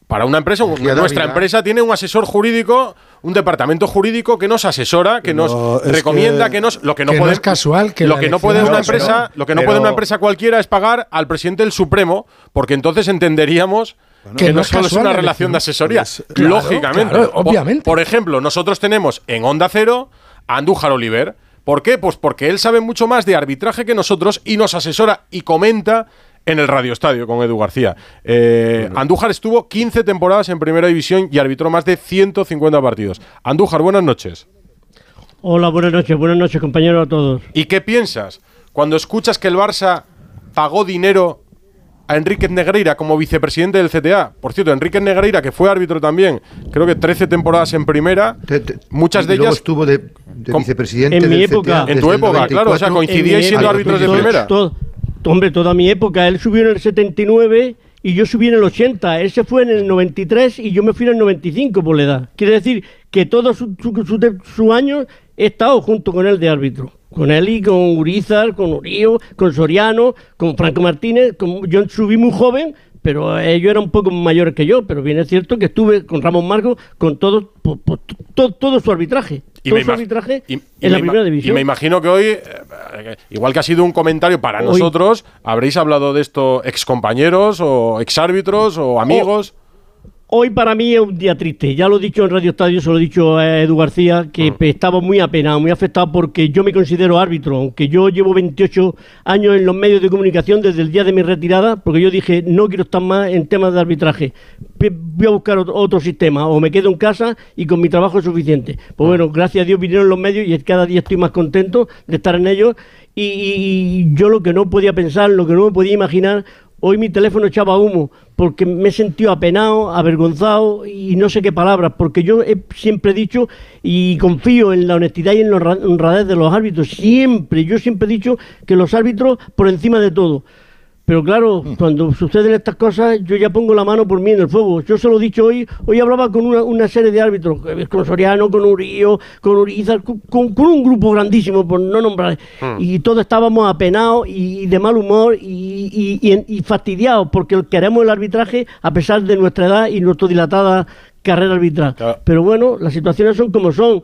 Para una empresa,
Mejía
nuestra empresa tiene un asesor jurídico, un departamento jurídico que nos asesora, que
No,
nos recomienda, que,
que-
nos lo que no
que no
puede
es casual que
lo que no puede
de
una empresa, lo que no
pero-
puede una empresa cualquiera es pagar al presidente del Supremo, porque entonces entenderíamos que,
Que
no,
no es
solo es una
la
relación de asesoría,
Pues,
claro,
lógicamente.
claro,
Por-
obviamente.
Por, ejemplo, nosotros tenemos en Onda Cero a Andújar Oliver. ¿Por qué? Pues porque él sabe mucho más de arbitraje que nosotros y nos asesora y comenta en el Radio Estadio con Edu García. Eh, Andújar estuvo 15 temporadas en Primera División y arbitró más de 150 partidos. Andújar, buenas noches.
Hola, buenas noches, buenas noches compañeros a todos.
¿Y qué piensas cuando escuchas que el Barça pagó dinero a Enrique Negreira como vicepresidente del CTA? Por cierto, Enrique Negreira, que fue árbitro también, creo que 13 temporadas en primera, muchas de ellas...
estuvo de, de vicepresidente
En mi
del CTA
época.
En
desde
tu época, claro, o sea,
94
coincidíais
En
siendo árbitros de primera.
todo- hombre, toda mi época. Él subió en el 79 y yo subí en el 80. Él se fue en el 93 y yo me fui en el 95 por la edad. Quiere decir que todo su, su, su- su año he estado junto con él de árbitro. Con él y con Urizar, con Urío, con Soriano, con Franco Martínez. con- yo subí muy joven, pero ellos eran un poco mayores que yo. Pero bien es cierto que estuve con Ramón Marco con todo, po- po- todo, todo su arbitraje.
Y
todo su arbitraje
y- y
en la primera
Y
división.
me imagino que hoy, eh, eh, igual que ha sido un comentario para
Hoy-
nosotros, habréis hablado de esto excompañeros o exárbitros o amigos.
Hoy para mí es un día triste. Ya lo he dicho en Radio Estadio, se lo he dicho a Edu García, que
Mm.
pe- estaba muy apenado, muy afectado porque yo me considero árbitro, aunque yo llevo 28 años en los medios de comunicación desde el día de mi retirada, porque yo dije, no quiero estar más en temas de arbitraje. Voy a buscar otro, sistema, o me quedo en casa y con mi trabajo es suficiente. Pues bueno, gracias a Dios vinieron los medios y cada día estoy más contento de estar en ellos. Y, y- y yo lo que no podía pensar, lo que no me podía imaginar, Hoy mi teléfono echaba humo porque me he sentido apenado, avergonzado y no sé qué palabras, porque yo he siempre dicho y confío en la honestidad y en la honra- honradez de los árbitros. Siempre, yo siempre he dicho que los árbitros por encima de todo. Pero claro, cuando suceden estas cosas, yo ya pongo la mano por mí en el fuego. Yo se lo he dicho hoy, hoy hablaba con una, una serie de árbitros, eh, con Soriano, con Urío, con Urizar, con, con- con un grupo grandísimo, por no nombrar.
Hmm.
Y todos estábamos apenados y, de mal humor y, y- y- y fastidiados, porque queremos el arbitraje a pesar de nuestra edad y nuestra dilatada carrera arbitral. Pero bueno, las situaciones son como son.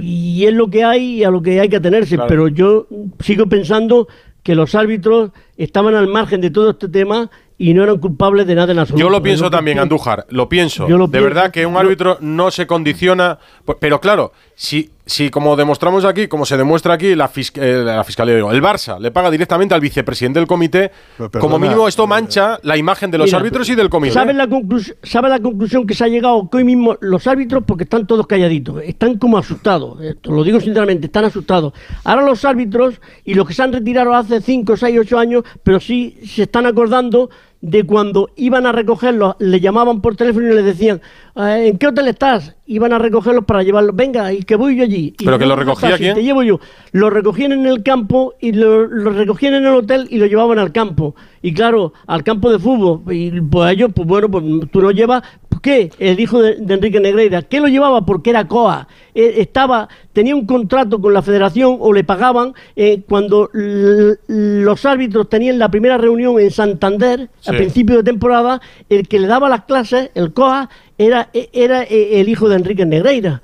Y es lo que hay y a lo que hay que atenerse.
Claro.
Pero yo sigo pensando que los árbitros estaban al margen de todo este tema y no eran culpables de nada en absoluto.
Yo lo pienso también. Andújar, lo pienso.
Yo lo
de
pienso.
verdad que un árbitro no se condiciona. pu- Pero claro, si, si como demostramos aquí, como se demuestra aquí, la, fis- eh, la fiscalía, digo, el Barça le paga directamente al vicepresidente del comité, como
perdona,
mínimo esto mancha la imagen de los
Mira,
árbitros y del comité.
¿Sabes la, conclus- sabe la conclusión que se ha llegado? Que hoy mismo los árbitros, porque están todos calladitos, están como asustados. Esto lo digo sinceramente, están asustados. Ahora los árbitros y los que se han retirado hace 5, 6, 8 años, pero sí se están acordando de cuando iban a recogerlos, le llamaban por teléfono y les decían, "Eh, ¿en qué hotel estás? Iban a recogerlos para llevarlos, venga, y que voy yo allí. Y
¿Pero que lo
"¿Dónde
recogía
estás?". Y
quién?
Te llevo yo. Los recogían en el campo y lo, lo recogían en el hotel y lo llevaban al campo. Y claro, al campo de fútbol. Y pues ellos, pues bueno, pues tú lo llevas. ¿Por qué? El hijo de, de Enrique Negreira. ¿Qué lo llevaba? Porque era COA. Eh, estaba, tenía un contrato con la federación o le pagaban eh, cuando los árbitros tenían la primera reunión en Santander
Sí.
a principio de temporada. El que le daba las clases, el COA, era, era eh, el hijo de Enrique Negreira.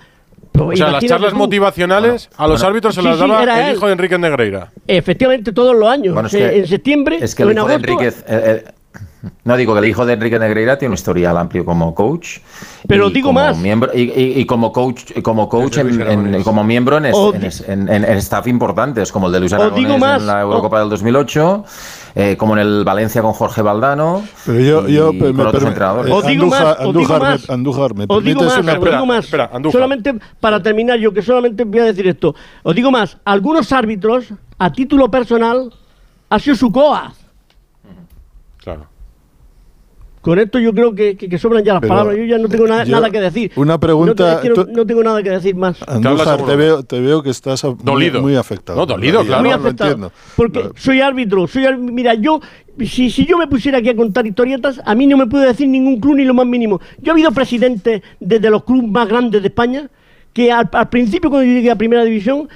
O sea, las charlas
tú.
motivacionales a los
bueno.
árbitros se
Sí,
las daba el
él.
hijo de Enrique Negreira.
Efectivamente, todos los años.
Bueno, es
Eh,
que-
en septiembre
Es que
o
el
en
hijo de
agosto.
Enríquez. eh, eh, no digo que el hijo de Enrique Negreira tiene un historial amplio como coach.
Pero
y
digo
como
más.
Miembro, y, y- y como coach, y como coach en, en- como miembro en, es-
O
en en- staff importantes, como el de Luis
O
Aragonés en la
o-
Eurocopa del 2008, eh, como en el Valencia con Jorge Valdano.
Pero yo,
y
yo
con
me
otros entrenadores.
eh,
Os digo
Andújar-
más, os digo
Andújar,
más.
me, Andújar, ¿me
Os digo más,
una
os digo más.
espera, Andújar.
solamente para terminar, yo que solamente voy a decir esto. Os digo más, algunos árbitros, a título personal, ha sido su COA.
Claro.
Con esto yo creo que, que- que sobran ya las
Pero,
palabras. Yo ya no tengo na-
yo-
nada que decir.
una pregunta,
No, te- es que no-
tú-
no tengo nada que decir más.
Andújar, te veo, te veo que estás muy, afectado.
No, dolido, claro.
Muy afectado.
entiendo.
Porque soy árbitro, soy ar- mira, yo si, si yo me pusiera aquí a contar historietas, a mí no me puede decir ningún club ni lo más mínimo. Yo he habido presidentes desde los clubes más grandes de España que al, principio cuando yo llegué a Primera División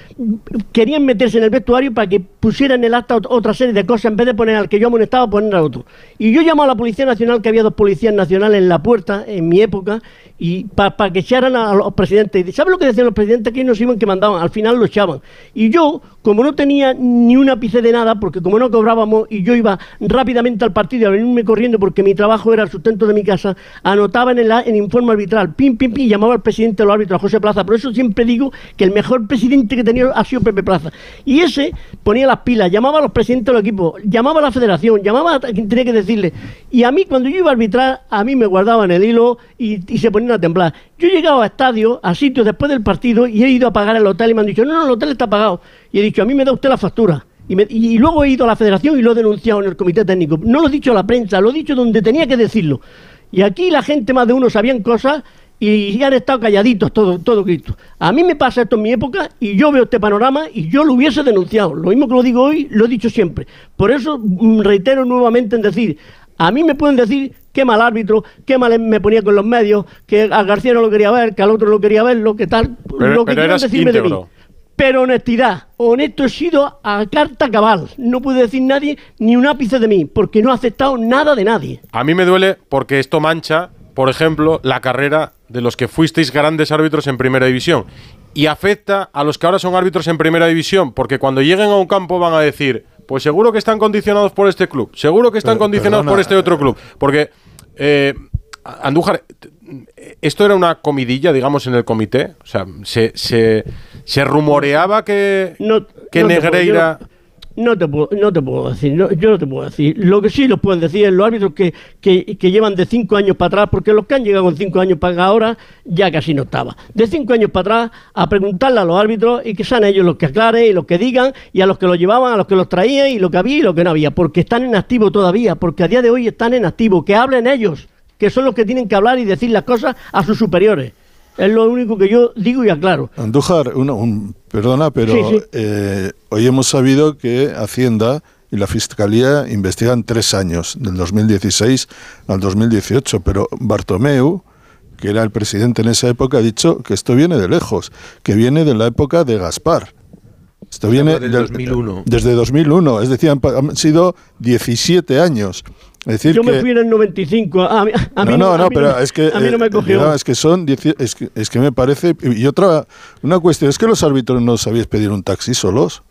querían meterse en el vestuario para que pusieran en el acta ot- otra serie de cosas en vez de poner al que yo amonestaba poner al otro. Y yo llamo a la Policía Nacional, que había dos policías nacionales en la puerta en mi época, y para que echaran a los presidentes. ¿Sabes lo que decían los presidentes? Que nos iban que mandaban, al final lo echaban. Y yo, como no tenía ni un ápice de nada, porque como no cobrábamos y yo iba rápidamente al partido a venirme corriendo porque mi trabajo era el sustento de mi casa, anotaba en el, a- en informe arbitral, pim, pim, pim, y llamaba al presidente de los árbitros, a José Plaza. Por eso siempre digo que el mejor presidente que tenía ha sido Pepe Plaza. Y ese ponía las pilas, llamaba a los presidentes de los equipos, llamaba a la federación, llamaba a quien tenía que decirle. Y a mí, cuando yo iba a arbitrar, a mí me guardaban el hilo y, y se ponían a temblar. Yo he llegado a estadios, a sitios después del partido, y he ido a pagar el hotel y me han dicho, no, no, el hotel está pagado. Y he dicho, a mí me da usted la factura. Y, luego he ido a la federación y lo he denunciado en el comité técnico. No lo he dicho a la prensa, lo he dicho donde tenía que decirlo. Y aquí la gente, más de uno, sabían cosas y han estado calladitos todo, todo Cristo. A mí me pasa esto en mi época y yo veo este panorama y yo lo hubiese denunciado. Lo mismo que lo digo hoy, lo he dicho siempre. Por eso mm, reitero nuevamente en decir, a mí me pueden decir qué mal árbitro, qué mal me ponía con los medios, que a García no lo quería ver, que al otro no quería verlo, que tal.
Pero-
lo que quieran decirme de mí. Pero honestidad, honesto he sido a carta cabal. No puede decir nadie ni un ápice de mí, porque no he aceptado nada de nadie.
A mí me duele porque esto mancha, por ejemplo, la carrera de los que fuisteis grandes árbitros en Primera División. Y afecta a los que ahora son árbitros en Primera División, porque cuando lleguen a un campo van a decir, pues seguro que están condicionados por este club, seguro que están
Pero-
condicionados
perdona,
por este otro club. Porque, eh, Andújar, esto era una comidilla, digamos, en el comité. O sea, se, se, se rumoreaba que, que
no te puedo-
Negreira...
No te puedo, no te puedo decir, no- yo no te puedo decir. Lo que sí los pueden decir es los árbitros que, que, llevan de cinco años para atrás, porque los que han llegado con cinco años para ahora ya casi no estaba. De cinco años para atrás, a preguntarle a los árbitros y que sean ellos los que aclaren y los que digan, y a los que los llevaban, a los que los traían, y lo que había y lo que no había, porque están en activo todavía, porque a día de hoy están en activo, que hablen ellos, que son los que tienen que hablar y decir las cosas a sus superiores. Es lo único que yo digo y aclaro.
Andújar, una- un- perdona, pero
Sí, sí.
eh, hoy hemos sabido que Hacienda y la Fiscalía investigan tres años, del 2016 al 2018, pero Bartomeu, que era el presidente en esa época, ha dicho que esto viene de lejos, que viene de la época de Gaspar. Esto viene
del- 2001.
Desde 2001, es decir, han sido 17 años. Decir,
Yo
que,
me fui en el 95. A mí, a mí
no, no,
a
no,
mí
pero es que.
A mí no me
eh,
cogió.
no, es que son. dieci- Es que, es que me parece. Y otra. Una cuestión. Es que los árbitros no sabíais pedir un taxi solos.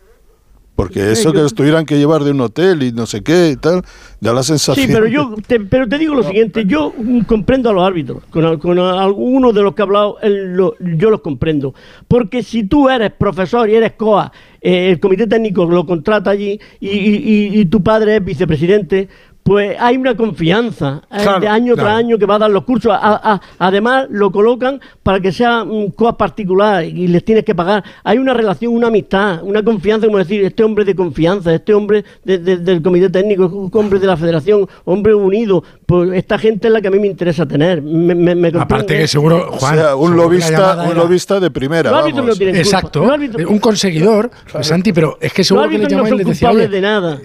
Porque eso que los tuvieran que llevar de un hotel y no sé qué y tal, da la sensación.
Sí, pero yo te, pero te digo lo siguiente, yo comprendo a los árbitros, con, al- con algunos de los que he hablado, él lo- yo los comprendo, porque si tú eres profesor y eres COA, eh, el comité técnico lo contrata allí y, y- y- y tu padre es vicepresidente, pues hay una confianza eh,
Claro,
de año tras año que va a dar los cursos. A- a- además, lo colocan para que sea un COA particular y les tienes que pagar. Hay una relación, una amistad, una confianza, como decir, este hombre de confianza, este hombre de- de- del comité técnico, hombre de la federación, hombre unido. Pues esta gente es la que a mí me interesa tener. Me, me- me
Aparte que seguro,
O
Juan,
sea, un lobista, un lobista de primera.
Los árbitros
vamos.
no tienen culpa.
Exacto,
Los
un conseguidor, Santi, pero es que
Los
seguro que le
no son
les decía,
culpables
"Oye,
de nada.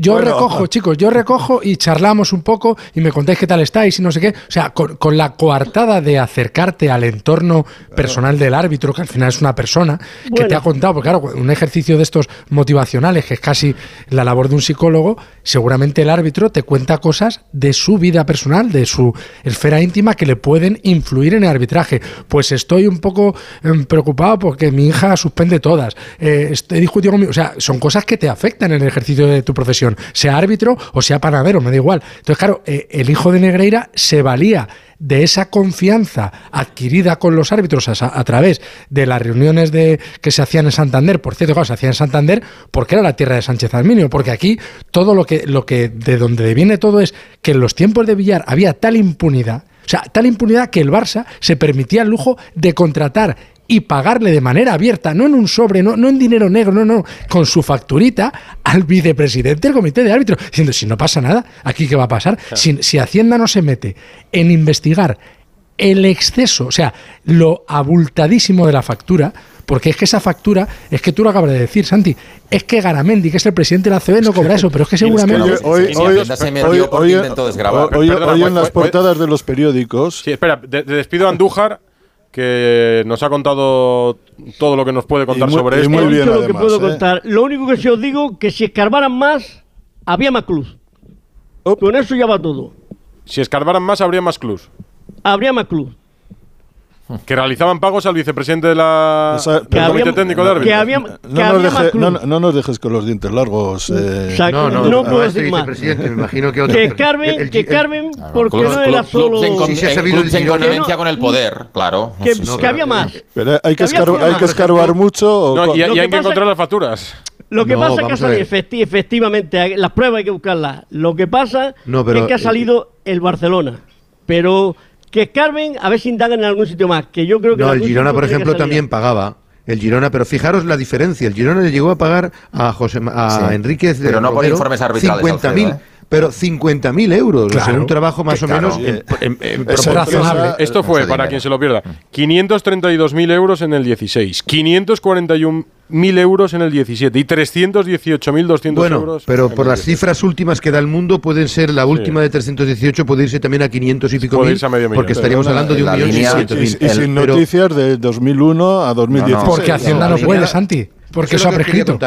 Yo
Bueno.
recojo, chicos, yo recojo y charlamos un poco y me contáis qué tal estáis y no sé qué. O sea, con, con la coartada de acercarte al entorno personal del árbitro, que al final es una persona que
Bueno.
te ha contado, porque claro, un ejercicio de estos motivacionales, que es casi la labor de un psicólogo, seguramente el árbitro te cuenta cosas de su vida personal, de su esfera íntima que le pueden influir en el arbitraje. Pues estoy un poco em, preocupado porque mi hija suspende todas. Eh, conmigo. O sea, son cosas que te afectan en el ejercicio de tu profesión, sea árbitro o sea panadero, me da igual. Entonces, claro, eh, el hijo de Negreira se valía de esa confianza adquirida con los árbitros a, través de las reuniones de, que se hacían en Santander. Por cierto, se hacían en Santander porque era la tierra de Sánchez Arminio, porque aquí todo lo que, lo que de donde viene todo es que en los tiempos de Villar había tal impunidad, o sea, tal impunidad que el Barça se permitía el lujo de contratar y pagarle de manera abierta, no en un sobre, no, no en dinero negro, no, no, con su facturita al vicepresidente del comité de árbitros, diciendo, si no pasa nada, aquí qué va a pasar, si, si Hacienda no se mete en investigar el exceso, o sea, lo abultadísimo de la factura, porque es que esa factura, es que tú lo acabas de decir, Santi, es que Garamendi, que es el presidente de la CB, no cobra eso, pero es que seguramente...
Hoy, hoy, en las portadas de los periódicos
Sí, espera, de- de- despido a Andújar, que nos ha contado todo lo que nos puede contar
muy-
sobre
y
esto.
muy bien,
dicho lo que
además,
puedo
¿eh?
contar. Lo único que sí os digo que si escarbaran más, había más clubs. Con eso ya va todo.
Si escarbaran más, habría más clubs.
Habría más clubs.
Que realizaban pagos al vicepresidente de la,
Esa-
del
Que
Comité Técnico de
que
Árbitros.
No
que
nos,
había
deje-
más
no, nos dejes con los dientes largos. eh.
O sea,
No, no,
no
no,
puedo decir más.
vicepresidente, me imagino que otro-
Que escarben,
el-
que
el-
escarben, porque no era
club-
solo...
Sí, sí ha sabido
en connivencia con el poder, claro.
Que, que había más.
Pero hay que,
Que
que escarbar mucho. o
No,
cua-
y,
que
hay que encontrar las facturas.
Lo que
No,
pasa es que ha salido, efecti- efectivamente, las pruebas hay que buscarlas. Lo que pasa
No, pero-
es que ha salido el Barcelona. Pero que escarben, a ver si indagan en algún sitio más. Que yo creo que
No, el Girona, por ejemplo, también pagaba. El Girona, pero fijaros la diferencia. El Girona le llegó a pagar a José a
Sí.
Enríquez de
Pero no por
Romero
informes arbitrales,
50.000,
Alfredo, ¿eh?
Pero 50.000 euros.
Claro.
O sea, un trabajo más o
Claro.
menos en, en- en
Esa
proporción.
razonable.
Esto fue, para
dinero.
quien se lo pierda, 532.000 euros en el 16, 541.000 euros en el 17 y 318.200
Bueno,
euros.
pero
en
por
el
las
18.
cifras últimas que da el mundo, pueden ser la última de 318, puede irse también a 500 y pico
Puede
mil, porque estaríamos
Pero
hablando de un millón
y,
mil.
y sin
Pero-
noticias de 2001 a 2016.
Porque Hacienda no puede, Santi. Porque
Eso
eso
es
ha prescrito.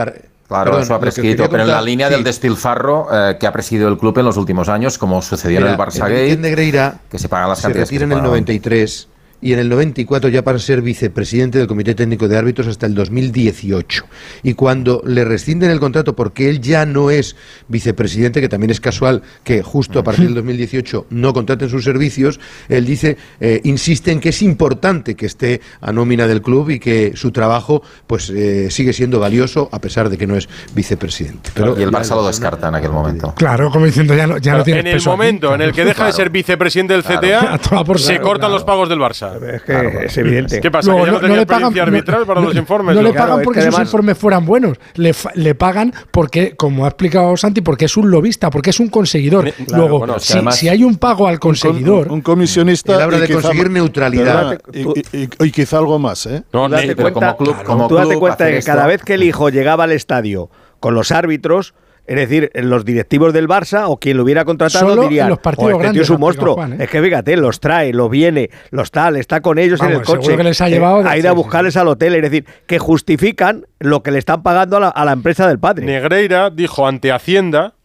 Claro,
Perdón,
eso ha prescrito, pero en la línea
sí.
del despilfarro eh, que ha presidido el club en los últimos años, como sucedió en el Barça Gate,
Negreira
que se pagan las
se
cantidades que
retira en
se
el
pagaban.
93 y en el 94 ya para ser vicepresidente del Comité Técnico de Árbitros hasta el 2018. Y cuando le rescinden el contrato porque él ya no es vicepresidente, que también es casual que justo a partir del 2018 no contraten sus servicios, él dice, eh, insiste en que es importante que esté a nómina del club y que su trabajo pues eh, sigue siendo valioso a pesar de que no es vicepresidente. Pero
y el Barça lo descarta en aquel momento.
Claro, como diciendo, ya no, ya no tienes
en el
peso aquí.
momento en el que deja de ser vicepresidente del. CTA, [laughs] se cortan
claro.
los pagos del Barça.
Es que es evidente.
¿Qué pasa?
Luego,
¿Que ya no, tenía experiencia arbitral para
no-
los informes?
No
¿o
le?
Claro,
pagan
es
porque
que
sus
además-
informes fueran buenos. Le, le pagan porque, como ha explicado Santi, porque es un lobista, porque es un conseguidor. Luego,
bueno,
si,
además-
si hay un pago al conseguidor,
Un, un comisionista.
Él habla de
quizá-
conseguir neutralidad.
Y, y- y- y quizá algo más, ¿eh?
No,
Tú date
como club- como
tú date
club
cuenta de que
esto-
cada vez que el hijo llegaba al estadio con los árbitros, es decir, los directivos del Barça o quien lo hubiera contratado
Solo
dirían,
los partidos
"Oh, este tío
grandes,
es un monstruo,
Juan, ¿eh?
es que fíjate, los trae, los viene, los tal, está con ellos en el coche,
que les ha
eh,
llevado de-
ha ido a buscarles al hotel, es decir, que justifican lo que le están pagando a la, a la empresa del padre.
Negreira dijo ante Hacienda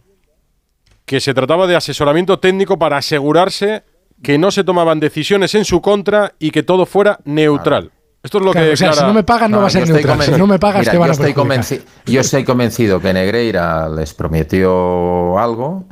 que se trataba de asesoramiento técnico para asegurarse que no se tomaban decisiones en su contra y que todo fuera neutral. Esto es lo
claro,
que
o sea, si no me pagan no, va a ser
yo estoy
neutral. Si no me pagas
Mira,
te van
yo
a
estoy, convenci- yo estoy convencido que Negreira les prometió algo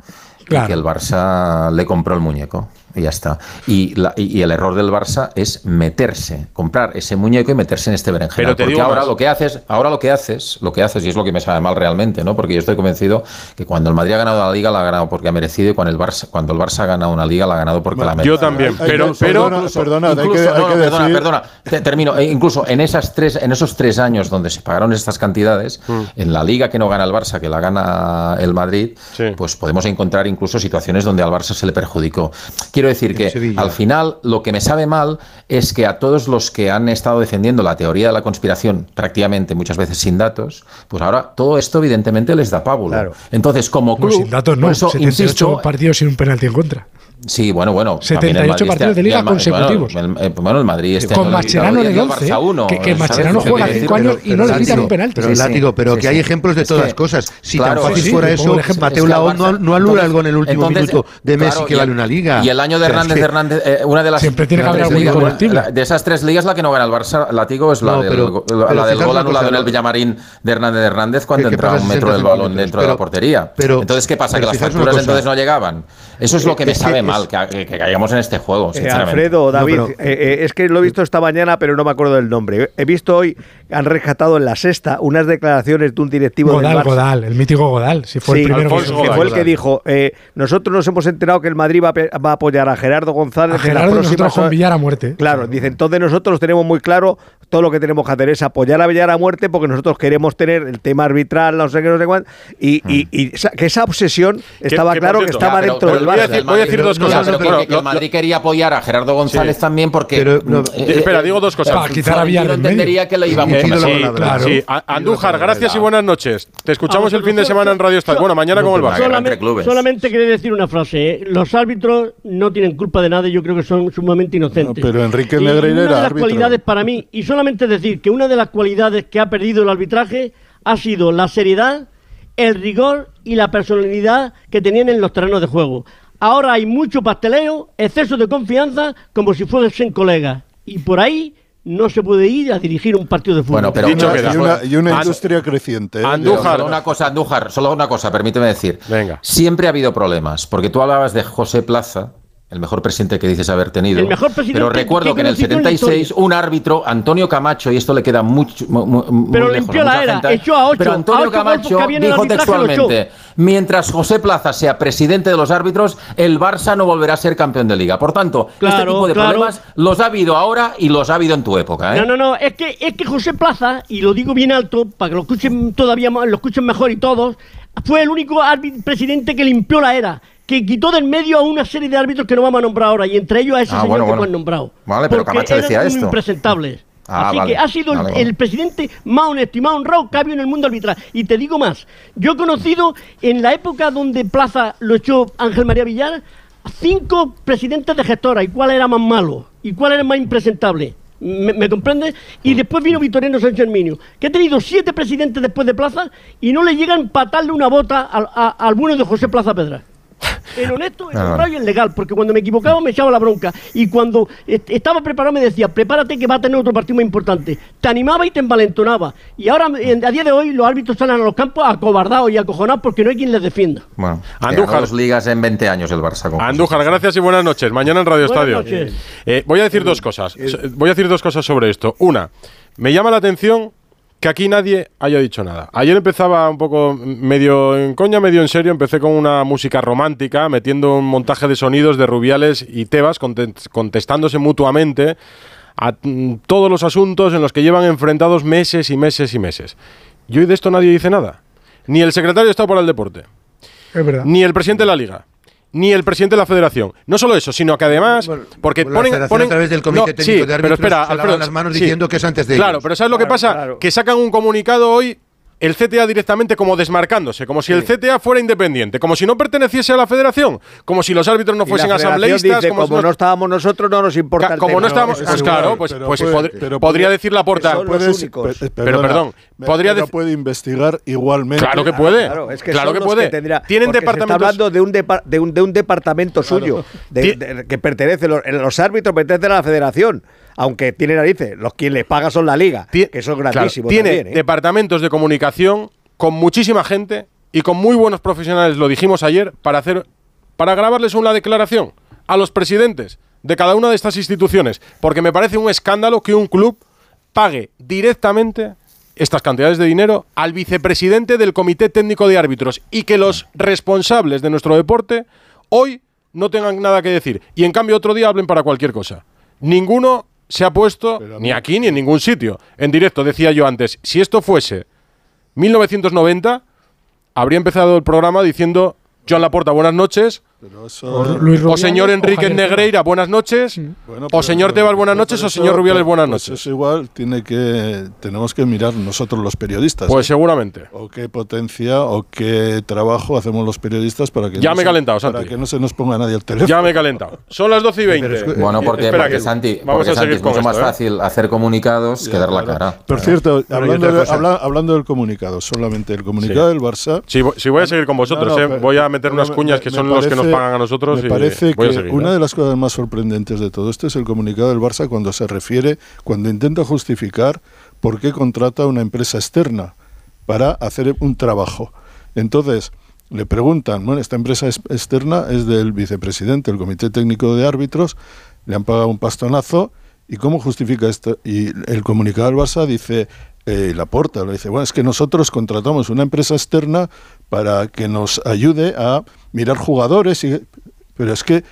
Claro.
y que el Barça le compró el muñeco. Y ya está. Y, la- y- el error del Barça es meterse, comprar ese muñeco y meterse en este berenjenal.
Pero te
Porque
digo
ahora
más.
lo que haces, ahora lo que haces, lo que haces, y es lo que me sabe mal realmente, ¿no? Porque yo estoy convencido que cuando el Madrid ha ganado la liga, la ha ganado porque ha merecido, y cuando el Barça, cuando el Barça ha ganado una liga, la ha ganado porque la ha merecido.
Yo también, pero, pero
perdona, perdona, hay que,
Incluso-
hay
no,
que
no, perdona,
decir-
perdona, te- termino. E incluso en esas tres, en esos tres años donde se pagaron estas cantidades,
Mm.
en la liga que no gana el Barça, que la gana el Madrid,
Sí.
pues podemos encontrar incluso situaciones donde al Barça se le perjudicó. Quiero decir que
Sevilla.
al final lo que me sabe mal es que a todos los que han estado defendiendo la teoría de la conspiración, prácticamente muchas veces sin datos, pues ahora todo esto evidentemente les da pábulo.
Claro.
Entonces, como
No,
club,
sin datos no,
por eso
78
insisto,
partidos sin un penalti en contra.
Sí, bueno, bueno.
78
también el Madrid
partidos de liga
el
consecutivos.
Bueno, el, eh, bueno, el Madrid este
Con el
el
11,
Barça uno,
que- que
¿sabes
Mascherano
lo que
juega
quiero
cinco
decir?
años y no le pitan un penalti.
Pero látigo, pero
sí,
que hay ejemplos de
Es
todas
que-
cosas. Si
claro,
tan fácil
sí,
fuera
sí,
eso, Mateo
Es
Laón no, no
entonces-
algo en el último
entonces,
minuto de Messi
claro,
que vale una liga.
Y el año de Hernández
que-
Hernández, eh, una de las
Siempre tiene que haber
las ligas- la- de esas tres ligas la que no gana el Barça, látigo es la
No,
del,
pero- pero
la del gol anulado en el. Villamarín de Hernández Hernández cuando
Que- que
entra
pasa
un metro
60
del balón dentro de la portería.
pero-
entonces, ¿qué pasa?
pero
Que las facturas entonces no llegaban. Eso es lo que me sabe
es-
mal, que, que- que caigamos en este juego,
Eh,
sinceramente.
Alfredo, David,
pero-
eh, eh, es que lo he visto esta mañana, pero no me acuerdo del nombre. He visto hoy, han rescatado en la sexta unas declaraciones de un directivo del
Godal,
Barça.
Godal, el mítico Godal. Si fue
Sí,
el primero que
Godal.
fue el que dijo, eh, nosotros nos hemos enterado que el Madrid va a, pe- va a apoyar a Gerardo González
a
en
Gerardo y nosotros con
horas".
Villar a muerte.
Claro, dice, entonces nosotros tenemos muy claro todo lo que tenemos que hacer es apoyar a Villar a muerte porque nosotros queremos tener el tema arbitral, no sé qué, no sé cuánto, y, y- y esa- que esa obsesión estaba claro que estaba
Ya, pero-
dentro
pero
del
voy a decir- voy a decir dos
No
cosas.
pero que-
Bueno,
que, que el
lo-
Madrid quería apoyar a Gerardo González
Sí.
también porque.
Pero, no,
mm,
Eh, espera, digo dos cosas.
Para quitar a Villar
entendería que le iba
Eh,
mucho
sí,
claro.
sí. A- Andújar, gracias y buenas noches. Te escuchamos
Ah,
el fin de semana en Radio Estadio. Bueno, mañana con el
Una
Barça.
Solamente, quería decir una frase. ¿eh? Los árbitros no tienen culpa de nada y yo creo que son sumamente inocentes.
No, pero Enrique Negreira
una
era
de las
árbitro.
cualidades para mí, y solamente decir que una de las cualidades que ha perdido el arbitraje ha sido la seriedad, el rigor y la personalidad que tenían en los terrenos de juego. Ahora hay mucho pasteleo, exceso de confianza, como si fuesen colegas. Y por ahí no se puede ir a dirigir un partido de fútbol.
Bueno, pero
Dicho
una-.
Y una, y una
And-
industria creciente. ¿eh?
Andújar.
Solo una cosa, Andújar, solo una cosa, permíteme decir.
Venga.
Siempre ha habido problemas, porque tú hablabas de José Plaza, el mejor presidente que dices haber tenido.
El mejor presidente
pero recuerdo
que
en el
conocido en la
76 un árbitro, Antonio Camacho, y esto le queda mucho, muy
Pero
lejos
limpió la era,
gente,
echó a ocho,
Pero
a
Antonio Camacho dijo textualmente, mientras José Plaza sea presidente de los árbitros, el Barça no volverá a ser campeón de liga. Por tanto, este
Claro,
tipo de
claro.
problemas los ha habido ahora y los ha habido en tu época. ¿eh?
No, no, no, es que, es que José Plaza, y lo digo bien alto, para que lo escuchen todavía más, lo escuchen mejor y todos, fue el único presidente que limpió la era, que quitó del medio a una serie de árbitros que no vamos a nombrar ahora, y entre ellos a ese
Ah,
señor
bueno,
que
bueno.
hemos nombrado.
Vale, pero Camacho decía esto.
impresentables.
Ah,
Así
vale.
que ha sido el-
Vale,
el,
vale.
presidente más honesto y más honrado que ha habido en el mundo arbitral. Y te digo más, yo he conocido en la época donde Plaza lo echó Ángel María Villar, cinco presidentes de gestora, y cuál era más malo, y cuál era más impresentable. ¿Me, me comprendes? Y después vino Vitoriano Sánchez Herminio, que ha tenido siete presidentes después de Plaza y no le llega a empatarle una bota al, a- al bueno de José Plaza Pedra. [laughs] En honesto,
no.
honrado y en legal, porque cuando me equivocaba me echaba la bronca. Y cuando est- estaba preparado me decía, prepárate que va a tener otro partido más importante. Te animaba y te envalentonaba. Y ahora, en- a día de hoy, los árbitros salen a los campos acobardados y acojonados porque no hay quien les defienda.
Bueno,
Andújar.
dos ligas en 20 años el Barça. con
Andújar, gracias y buenas noches. Mañana en Radio
Buenas
Estadio.
noches.
Eh, voy a decir dos cosas. Voy a decir dos cosas sobre esto. Una, me llama la atención que aquí nadie haya dicho nada. Ayer empezaba un poco medio en coña, medio en serio. Empecé con una música romántica, metiendo un montaje de sonidos de Rubiales y Tebas conte- contestándose mutuamente a mm, todos los asuntos en los que llevan enfrentados meses y meses y meses. Y hoy de esto nadie dice nada. Ni el secretario de Estado para el Deporte,
Es verdad.
ni el presidente de la Liga, ni el presidente de la Federación. No solo eso, sino que además, porque
la
ponen, ponen-
a través del Comité
No,
Técnico
sí,
de
pero
Árbitros
espera,
se
Alfredo,
las manos
sí.
diciendo que es antes de
Claro,
ellos.
pero ¿sabes lo que
Claro,
pasa?
claro.
Que sacan un comunicado hoy. El CTA directamente como desmarcándose, como si el CTA fuera independiente, como si no perteneciese a la federación, como si los árbitros no fuesen asambleístas,
dice,
como,
como,
si
no estábamos nosotros, no nos importa
como no estábamos,
es
pues
igual,
claro, pues,
pero
pues
puede-
pod-
pero
podría
puede-
decir la
Puedes- pe-
Pero, perdón,
me-
podría
pero
dec-
puede investigar igualmente.
Claro que puede.
Claro, es que
claro puede.
tendrá-
Tienen departamentos.
Está hablando de un, depar- de un, de un departamento suyo, de- que pertenece, los, los árbitros pertenecen a la federación, aunque tiene narices, los quien les paga son la liga, que son
claro,
grandísimos
tiene
también, ¿eh?
departamentos de comunicación con muchísima gente y con muy buenos profesionales, lo dijimos ayer, para hacer para grabarles una declaración a los presidentes de cada una de estas instituciones, porque me parece un escándalo que un club pague directamente estas cantidades de dinero al vicepresidente del Comité Técnico de Árbitros y que los responsables de nuestro deporte hoy no tengan nada que decir y en cambio otro día hablen para cualquier cosa. Ninguno se ha puesto, ni aquí ni en ningún sitio, en directo, decía yo antes, si esto fuese 1990, habría empezado el programa diciendo Joan Laporta, buenas noches.
Pero eso-
O Luis
O
Rubiales
señor Enrique. Negreira, buenas noches.
Bueno,
o
pero-
señor Tebas, buenas
pero
noches. O señor Rubiales,
pues-
buenas
pues
noches.
Eso igual tiene que tenemos que mirar nosotros los periodistas.
Pues
¿eh?
seguramente.
o qué potencia o qué trabajo hacemos los periodistas para que
Ya
no
me
se-
calentado,
para
Santi.
que no se nos ponga nadie al teléfono.
Ya me he calentado. Son las 12 y 20.
Bueno, porque,
Espera
porque
que
Santi,
vamos
porque
a
Santi
seguir
es
con
mucho más
¿eh?
fácil hacer comunicados que dar la
Claro.
cara.
Por cierto,
Pero
hablando,
otra
de-
cosa.
habla- hablando del comunicado, solamente el comunicado del Barça.
Sí, voy- a seguir con vosotros.
No, no,
¿eh?
pero-
voy a meter
pero
unas cuñas que son los que nos pagan a nosotros.
Me
y
parece que
seguir,
una de las cosas más sorprendentes de todo esto es el comunicado del Barça cuando se refiere, cuando intenta justificar por qué contrata una empresa externa para hacer un trabajo. Entonces, le preguntan, bueno, esta empresa es- externa es del vicepresidente del Comité Técnico de Árbitros, le han pagado un pastonazo, ¿y cómo justifica esto? Y el comunicado del Barça dice, eh, la porta, le dice, bueno, es que nosotros contratamos una empresa externa para que nos ayude a mirar jugadores, y, pero es que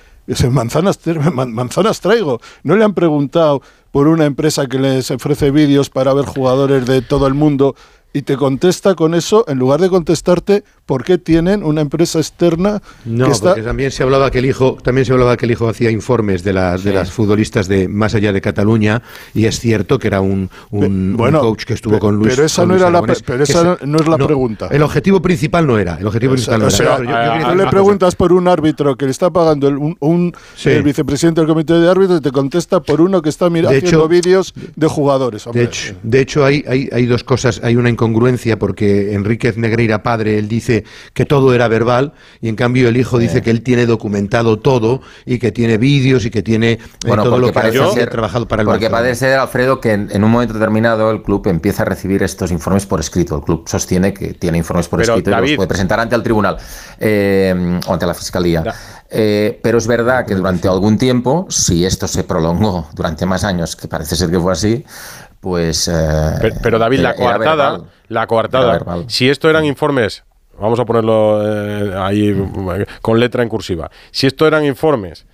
manzanas, [laughs] manzanas traigo. No le han preguntado por una empresa que les ofrece vídeos para ver jugadores de todo el mundo y te contesta con eso en lugar de contestarte por qué tienen una empresa externa
No,
que está
porque también se hablaba que el hijo, también se hablaba que el hijo hacía informes de las de las futbolistas de más allá de Cataluña y es cierto que era un, un, un
bueno,
coach que estuvo con Luis.
pero esa no
Luis
era la pero esa no es la pregunta.
El objetivo principal no era, el objetivo principal no
O
era.
sea,
Pero yo- yo decir
le preguntas por un árbitro que le está pagando el, un, un-
Sí.
el vicepresidente del comité de árbitros y te contesta por uno que está mira,
De
haciendo
hecho-
vídeos de jugadores. hombre.
De hecho, de hecho hay, hay, hay dos cosas, hay una incongruencia porque Enríquez Negreira padre, él dice que todo era verbal y en cambio el hijo dice que él tiene documentado todo y que tiene vídeos y que tiene eh,
Bueno,
todo
porque
lo que ha
ser-
trabajado para el
Porque
Barcelona.
parece ser, Alfredo, que en, en un momento determinado el club empieza a recibir estos informes por escrito. El club sostiene que tiene informes por
Pero,
escrito y los puede presentar ante el tribunal eh, o ante la fiscalía. Eh, pero es verdad que durante algún tiempo, si esto se prolongó durante más años, que parece ser que fue así, pues. eh,
Pero, pero, David,
era-
la coartada,
verbal.
la coartada, si esto eran informes, vamos a ponerlo eh, ahí con letra en cursiva, si esto eran informes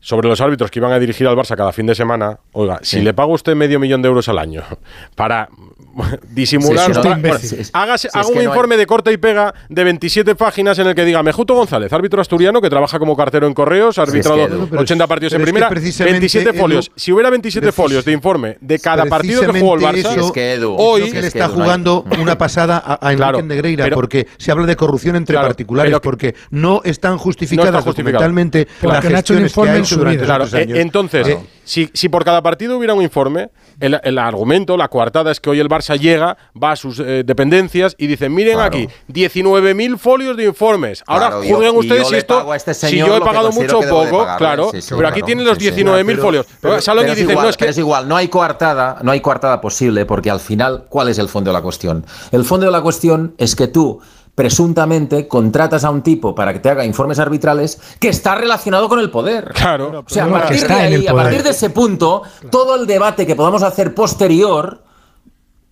sobre los árbitros que iban a dirigir al Barça cada fin de semana, oiga, si le paga usted medio millón de euros al año [laughs] para [laughs] disimular,
Sí, sí, no,
bueno,
sí, sí. Sí,
haga un
que no hay-
informe de corte y pega de 27 páginas en el que diga Mejuto González, árbitro asturiano que trabaja como cartero en correos, ha
Sí, es que,
arbitrado
pero
80
es-
partidos
pero
en primera,
precisamente,
27
Edu,
folios. Si hubiera 27
precis-
folios de informe de cada partido que jugó el Barça,
eso
Es que, Edu,
hoy
es lo que le está
Edu, no hay-
jugando una pasada a, a Enrique
Claro,
Negreira,
pero-
porque se habla de corrupción entre
Claro,
particulares,
pero
porque no están justificadas
No está
documentalmente las gestiones que
informe
ha
en
hecho
su
durante.
Claro,
años.
entonces,
Eh,
si, si por cada partido hubiera un informe, el, el argumento, la coartada es que hoy el Barça llega, va a sus eh, dependencias y dicen, miren
Claro.
aquí, 19.000 folios de informes. Ahora
Claro,
juzguen
y
ustedes si esto,
este
si yo he pagado mucho o poco,
pagarle,
claro,
sí, sí,
pero aquí
claro,
tienen los
sí, sí.
19.000 folios. Pero Saloni
Pero es
dice,
igual,
no, es que...
pero es igual, no hay coartada, no hay coartada posible, porque al final, ¿cuál es el fondo de la cuestión? El fondo de la cuestión es que tú presuntamente contratas a un tipo para que te haga informes arbitrales que está relacionado con el poder.
Claro.
O sea, a partir de
está en el
ahí, a partir de ese punto, todo el debate que podamos hacer posterior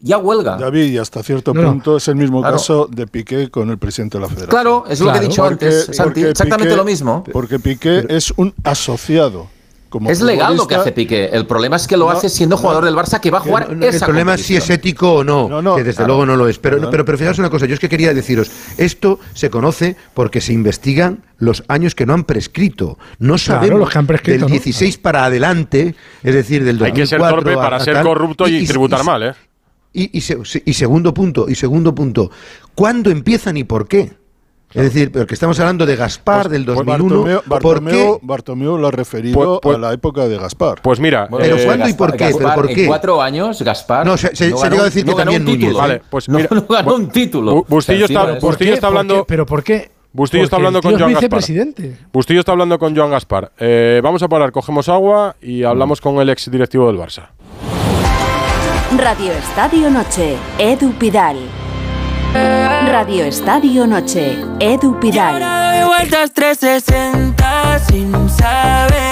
ya huelga.
David, y hasta cierto
No, no.
punto es el mismo
Claro.
caso de Piqué con el presidente de la Federación.
Claro, es lo que he dicho antes, Santi, exactamente
Piqué-
lo mismo.
Porque Piqué es un asociado. Como
Es legal lo que hace Piqué. El problema es que lo
No,
hace siendo jugador
no,
del Barça que va a jugar
no- no, el
esa
problema es si es ético o no,
No, no,
que desde
claro.
luego no lo es. Pero, pero, pero fijaos una cosa, yo es que quería deciros, esto se conoce porque se investigan los años que no han prescrito. No
Claro,
sabemos
los que han prescrito,
del
¿no?
16 para adelante, es decir, del 2004
Hay que ser torpe para ser corrupto y, tributar mal, ¿eh?
Y, y se- y segundo punto, y segundo punto, ¿cuándo empiezan y por qué? Es decir, porque estamos hablando de Gaspar del
Pues
2001.
Bartomeu,
¿Por qué?
Bartomeu lo ha referido
Pues- pues-
a la época de Gaspar.
Pues mira,
Pero
eh,
¿cuándo y por qué? ¿Pero
Gaspar,
por
en cuatro años, Gaspar.
No, se- se-
no
se
ganó
llegó a decir
no
que
ganó
también
un título.
Núñez, ¿eh?
Vale, pues
no,
mira,
no ganó un título.
Bu- Bustillo está- Bustillo está hablando-
¿Por? ¿Pero por qué?
Bustillo está hablando con Joan Gaspar.
vicepresidente.
Bustillo está hablando con Joan Gaspar. Eh, vamos a parar, cogemos agua y hablamos con el ex directivo del Barça.
Radio Estadio Noche, Edu Pidal. Radio Estadio Noche, Edu Pidal.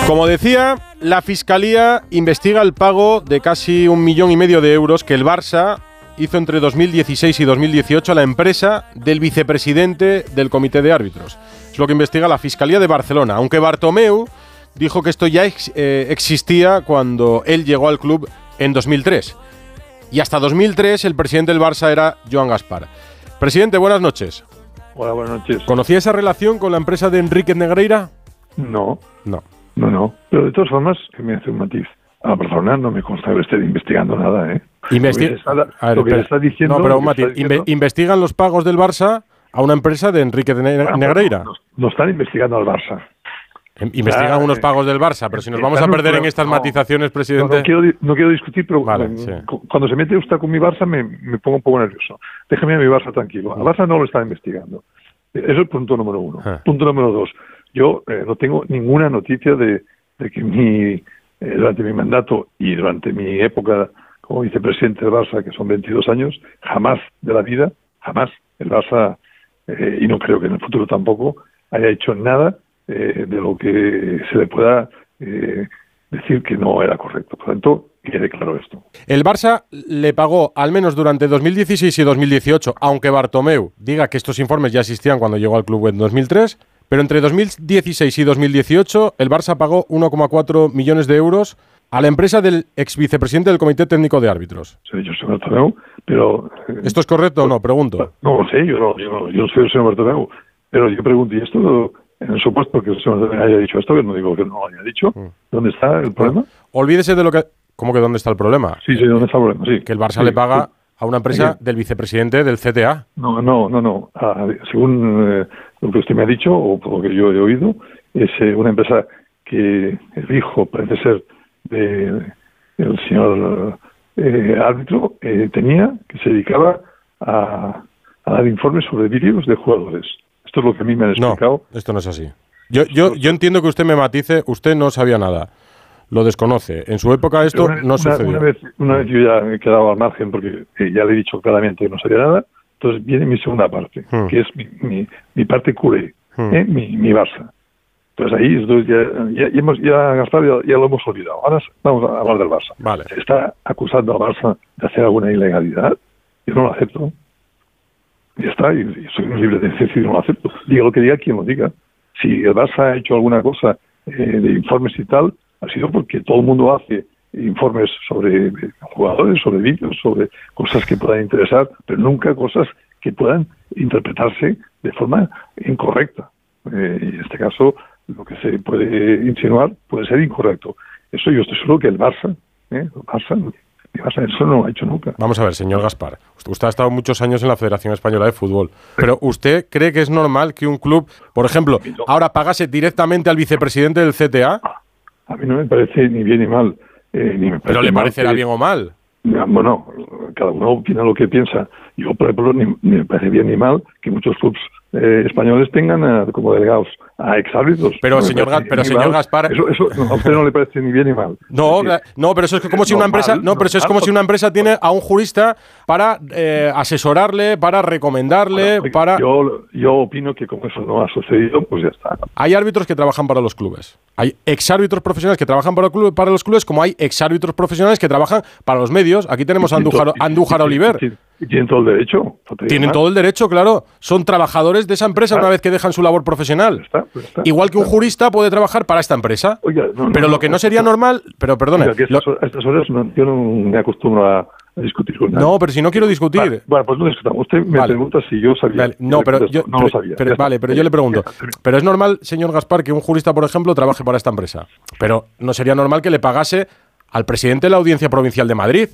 Como decía, la Fiscalía investiga el pago de casi un millón y medio de euros que el Barça hizo entre 2016 y 2018 a la empresa del vicepresidente del Comité de Árbitros. Es lo que investiga la Fiscalía de Barcelona, aunque Bartomeu dijo que esto ya ex- eh, existía cuando él llegó al club en 2003. Y hasta 2003 el presidente del Barça era Joan Gaspar. Presidente, buenas noches.
Hola, buenas noches.
¿Conocía esa relación con la empresa de Enrique Negreira?
No,
No.
no, no. Pero de todas formas, que me hace un matiz. A Barcelona no me consta que esté investigando nada, ¿eh?
Investi-
Lo que está-
A ver,
lo que
espera.
está diciendo.
No, pero un matiz. Inve-
diciendo-
investigan los pagos del Barça a una empresa de Enrique de Ne-
Bueno,
Negreira.
No, no están investigando al Barça.
Em- Investigan unos
eh,
pagos del Barça, pero si nos vamos a perder en estas matizaciones, presidente.
no quiero, di- no quiero discutir, pero
Vale,
mm,
sí.
cuando se mete usted con mi Barça me, me pongo un poco nervioso. Déjeme a mi Barça tranquilo. Al Barça no lo está investigando. Eso es el punto número uno.
Ah.
Punto número dos. Yo eh, no tengo ninguna noticia de, de que mi, eh, durante mi mandato y durante mi época como vicepresidente del Barça, que son 22 años, jamás de la vida, jamás el Barça, eh, y no creo que en el futuro tampoco, haya hecho nada eh, de lo que se le pueda eh, decir que no era correcto. Por lo tanto, quede claro esto.
El Barça le pagó al menos durante 2016 y 2018, aunque Bartomeu diga que estos informes ya existían cuando llegó al club en 2003, pero entre 2016 y 2018 el Barça pagó 1,4 millones de euros a la empresa del ex vicepresidente del Comité Técnico de Árbitros.
Sí, yo soy Bartomeu, pero... eh,
¿Esto es correcto o no? Pregunto.
No lo sé, yo no, yo no, yo no soy el señor Bartomeu, pero yo pregunto, ¿y esto, en el supuesto que el señor Bartomeu haya dicho esto, que no digo que no lo haya dicho,
Mm.
¿dónde está el problema?
Olvídese de lo que... ¿Cómo que dónde está el problema?
Sí, sí, ¿dónde está el problema? Sí.
Que el Barça
Sí,
le paga
sí.
a una empresa del vicepresidente del CTA.
No, no, no, no. Ah, según eh, lo que usted me ha dicho, o por lo que yo he oído, es eh, una empresa que el hijo, parece ser, de, del señor eh, árbitro, eh, tenía, que se dedicaba a, a dar informes sobre vídeos de jugadores. Esto es lo que a mí me han
No,
explicado.
esto no es así. Yo, yo, yo entiendo que usted me matice, usted no sabía nada, lo desconoce. En su época esto
una,
no
una-
sucedió.
Una vez, una vez yo ya me he quedado al margen porque eh, ya le he dicho claramente que no sabía nada. Entonces viene mi segunda parte,
Hmm.
que es mi, mi, mi parte culé,
Hmm.
¿eh? mi, mi Barça. Entonces ahí entonces ya, ya, ya hemos, ya, Gaspar, ya, ya lo hemos olvidado. Ahora vamos a hablar del Barça.
Vale.
Se está acusando al Barça de hacer alguna ilegalidad. Yo no lo acepto. Ya está, y, soy libre de decir no lo acepto. Diga lo que diga quien lo diga. Si el Barça ha hecho alguna cosa eh, de informes y tal, ha sido porque todo el mundo hace informes sobre eh, jugadores, sobre vídeos, sobre cosas que puedan interesar, pero nunca cosas que puedan interpretarse de forma incorrecta. Eh, en este caso, lo que se puede insinuar puede ser incorrecto. Eso yo estoy seguro que el Barça, ¿eh? el Barça, eso no lo ha hecho nunca.
Vamos a ver, señor Gaspar. Usted, ha estado muchos años en la Federación Española de Fútbol. Pero ¿usted cree que es normal que un club, por ejemplo, ahora pagase directamente al vicepresidente del CTA?
A mí no me parece ni bien ni mal. eh, ni me
Pero
parece
le
mal
parecerá
que-
bien o mal.
Bueno, cada uno opina lo que piensa. Yo, por ejemplo, ni, ni me parece bien ni mal que muchos clubes eh, españoles tengan eh, como delegados a exárbitros.
Pero,
No
señor Ga- pero, señor
mal.
Gaspar-
Eso, eso a usted no le parece ni bien ni mal.
No, no, pero eso es como si una empresa, no, pero eso es como
normal.
si una empresa tiene a un jurista para eh, asesorarle, para recomendarle, para.
Yo, yo opino que como eso no ha sucedido, pues ya está.
Hay árbitros que trabajan para los clubes. Hay exárbitros profesionales que trabajan para, club- para los clubes, como hay exárbitros profesionales que trabajan para los medios. Aquí tenemos a Andújar, Andújar Oliver.
Y tienen todo el derecho.
Tienen
más.
todo el derecho, claro. Son trabajadores de esa empresa una vez que dejan su labor profesional. Igual que un jurista puede trabajar para esta empresa.
no,
pero
no,
lo que
no,
sería normal, pero perdone.
Oiga, que estas, hor- a estas horas no- yo no me acostumbro a, a discutir con nadie.
No, pero si no quiero discutir.
Vale, bueno, pues no discutamos. Usted me
Vale.
pregunta si yo sabía.
Vale, no, pero yo,
no lo sabía.
pero-
está.
vale, pero yo le pregunto, pero es normal, señor Gaspar, que un jurista, por ejemplo, trabaje para esta empresa. Pero no sería normal que le pagase al presidente de la Audiencia Provincial de Madrid.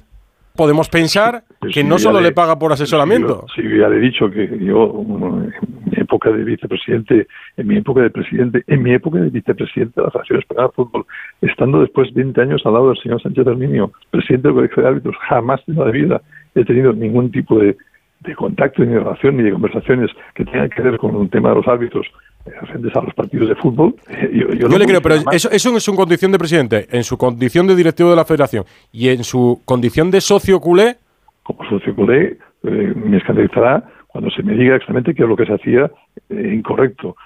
Podemos pensar que
sí,
no solo
le-
le paga por asesoramiento.
Sí, ya le he dicho que yo, en mi época de vicepresidente, en mi época de presidente, en mi época de vicepresidente de la Federación Española de Fútbol, estando después 20 años al lado del señor Sánchez Herminio, presidente del Colegio de Árbitros, jamás en la vida he tenido ningún tipo de, de contacto, ni de relación, ni de conversaciones que tengan que ver con un tema de los árbitros frente a los partidos de fútbol. Eh, Yo, yo
Yo,
no
le creo, pero eso, eso en su condición de presidente, en su condición de directivo de la federación y en su condición de socio culé,
como socio culé, eh, me escandalizará cuando se me diga exactamente qué es lo que se hacía eh, incorrecto.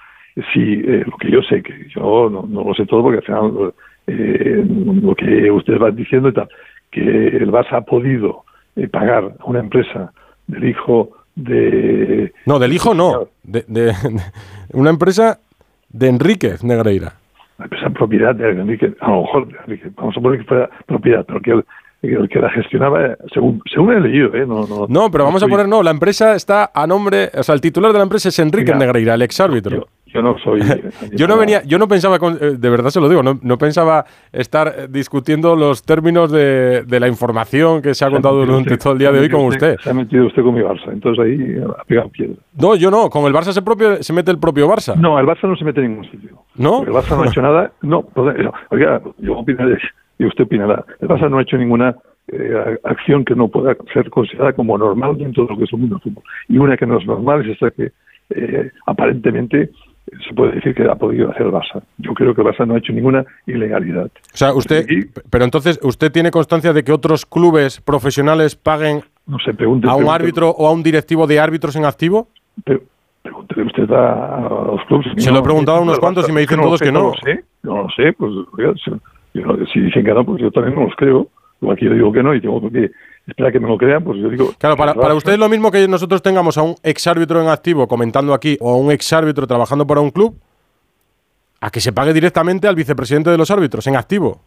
Si eh, lo que yo sé, que yo no, no lo sé todo porque al final lo que ustedes van diciendo y tal, que el Barça ha podido pagar a una empresa del hijo de...
no, del hijo no, de, de- de [laughs] una empresa de Enríquez Negreira.
la empresa propiedad de Enrique, a lo mejor de vamos a poner que fuera propiedad, pero que el, el que la gestionaba, eh, según, según he leído, ¿eh? No, no,
No, pero vamos a poner, no, la empresa está a nombre, o sea, el titular de la empresa es Enrique Negreira, el exárbitro.
Yo no soy... [laughs]
Yo no venía, yo no pensaba, con- eh, de verdad se lo digo, no, no pensaba estar eh, discutiendo los términos de, de la información que se ha contado durante todo el día de hoy con usted.
Se ha metido usted con mi Barça, entonces ahí ha pegado piedra.
No, yo no, con el Barça se, propio, se mete el propio Barça.
No, el Barça no se mete en ningún sitio.
¿No?
El Barça no ha hecho nada. No, oiga, yo opinaré y usted opinará. El Barça no ha hecho ninguna eh, acción que no pueda ser considerada como normal dentro de lo que es el mundo del fútbol. Y una que no es normal es esta que eh, aparentemente se puede decir que ha podido hacer Barça. Yo creo que Barça no ha hecho ninguna ilegalidad.
O sea, usted, pero entonces, ¿usted tiene constancia de que otros clubes profesionales paguen
No se pregunte.
a un
pregunte-
árbitro o a un directivo de árbitros en activo?
Pregúntele usted a, a los clubes.
Se lo he preguntado a unos cuantos y me dicen
no
todos
sé,
que no.
No lo sé, no lo sé. Pues, yo si dicen que no, pues yo también no los creo. Igual que yo digo que no y tengo que esperar que me lo crean, pues yo digo...
Claro, para, para usted es lo mismo que nosotros tengamos a un exárbitro en activo comentando aquí o a un exárbitro trabajando para un club, a que se pague directamente al vicepresidente de los árbitros en activo.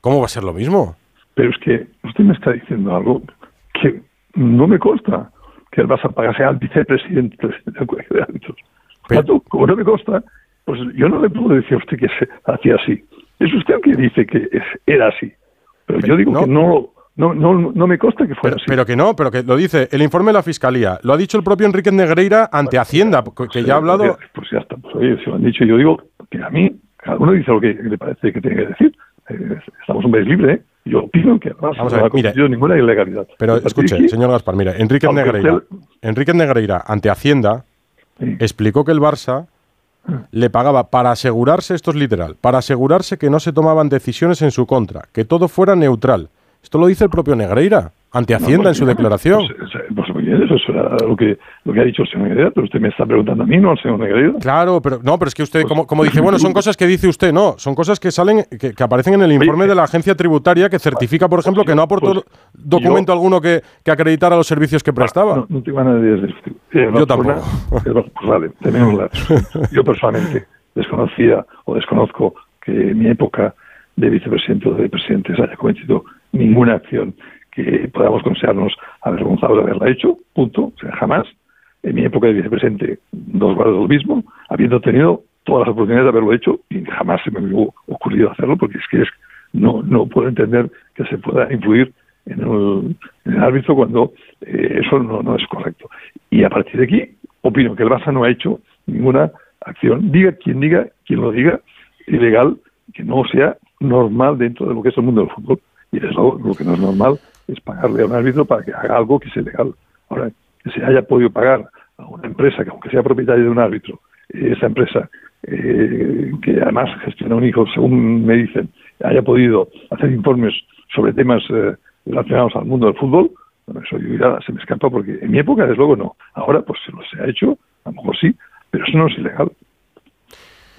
¿Cómo va a ser lo mismo?
Pero es que usted me está diciendo algo que no me consta que el Barça pagase al vicepresidente del colegio de árbitros. Tanto, como no me consta, pues yo no le puedo decir a usted que se hacía así. Es usted el que dice que es- era así. Pero yo digo que no, no, no, no me consta que fuera así.
Pero que no, pero que lo dice el informe de la Fiscalía. Lo ha dicho el propio Enrique Negreira ante Hacienda, que ya ha hablado...
Pues ya está, pues oye, si lo han dicho, yo digo que a mí, cada uno dice lo que le parece que tiene que decir. Eh, estamos un país libre, ¿eh? Yo opino que además
Vamos a
no
ver,
ha
mire.
cometido ninguna ilegalidad.
Pero escuche,
aquí,
señor Gaspar, mira, Enrique Negreira, Enrique Negreira ante Hacienda explicó que el Barça. Le pagaba para asegurarse, esto es literal, para asegurarse que no se tomaban decisiones en su contra, que todo fuera neutral. Esto lo dice el propio Negreira ante Hacienda en su declaración.
Pues, pues muy bien, eso era lo que, lo que ha dicho el señor Negreira, pero usted me está preguntando a mí, no al señor Negreira.
Claro, pero no, pero es que usted,
Pues
como, como dice, bueno, son cosas que dice usted, no, son cosas que salen, que, que aparecen en el informe de la agencia tributaria que certifica, por ejemplo, que no aportó
pues,
documento alguno que, que acreditara los servicios que prestaba.
No, no tengo nada de decir. Eh,
Yo
Barcelona- eh, Pues vale, tenemos la- [laughs] Yo personalmente desconocía o desconozco que en mi época de vicepresidente o de presidente se haya cometido ninguna acción que podamos considerarnos avergonzados de haberla hecho, punto. O sea, jamás. En mi época de vicepresidente, dos grados lo mismo, habiendo tenido todas las oportunidades de haberlo hecho y jamás se me hubo ocurrido hacerlo porque es que es, no, no puedo entender que se pueda influir en el, árbitro cuando eh, eso no, no es correcto. Y a partir de aquí, opino que el Barça no ha hecho ninguna acción, diga quien diga, quien lo diga, ilegal, que no sea normal dentro de lo que es el mundo del fútbol. Y desde luego, lo que no es normal es pagarle a un árbitro para que haga algo que es ilegal. Ahora, que se haya podido pagar a una empresa que, aunque sea propietaria de un árbitro, eh, esa empresa, eh, que además gestiona un hijo, según me dicen, haya podido hacer informes sobre temas eh, relacionados al mundo del fútbol, bueno, eso yo ya se me escapa porque en mi época, desde luego, no. Ahora, pues se lo se ha hecho, a lo mejor sí, pero eso no es ilegal.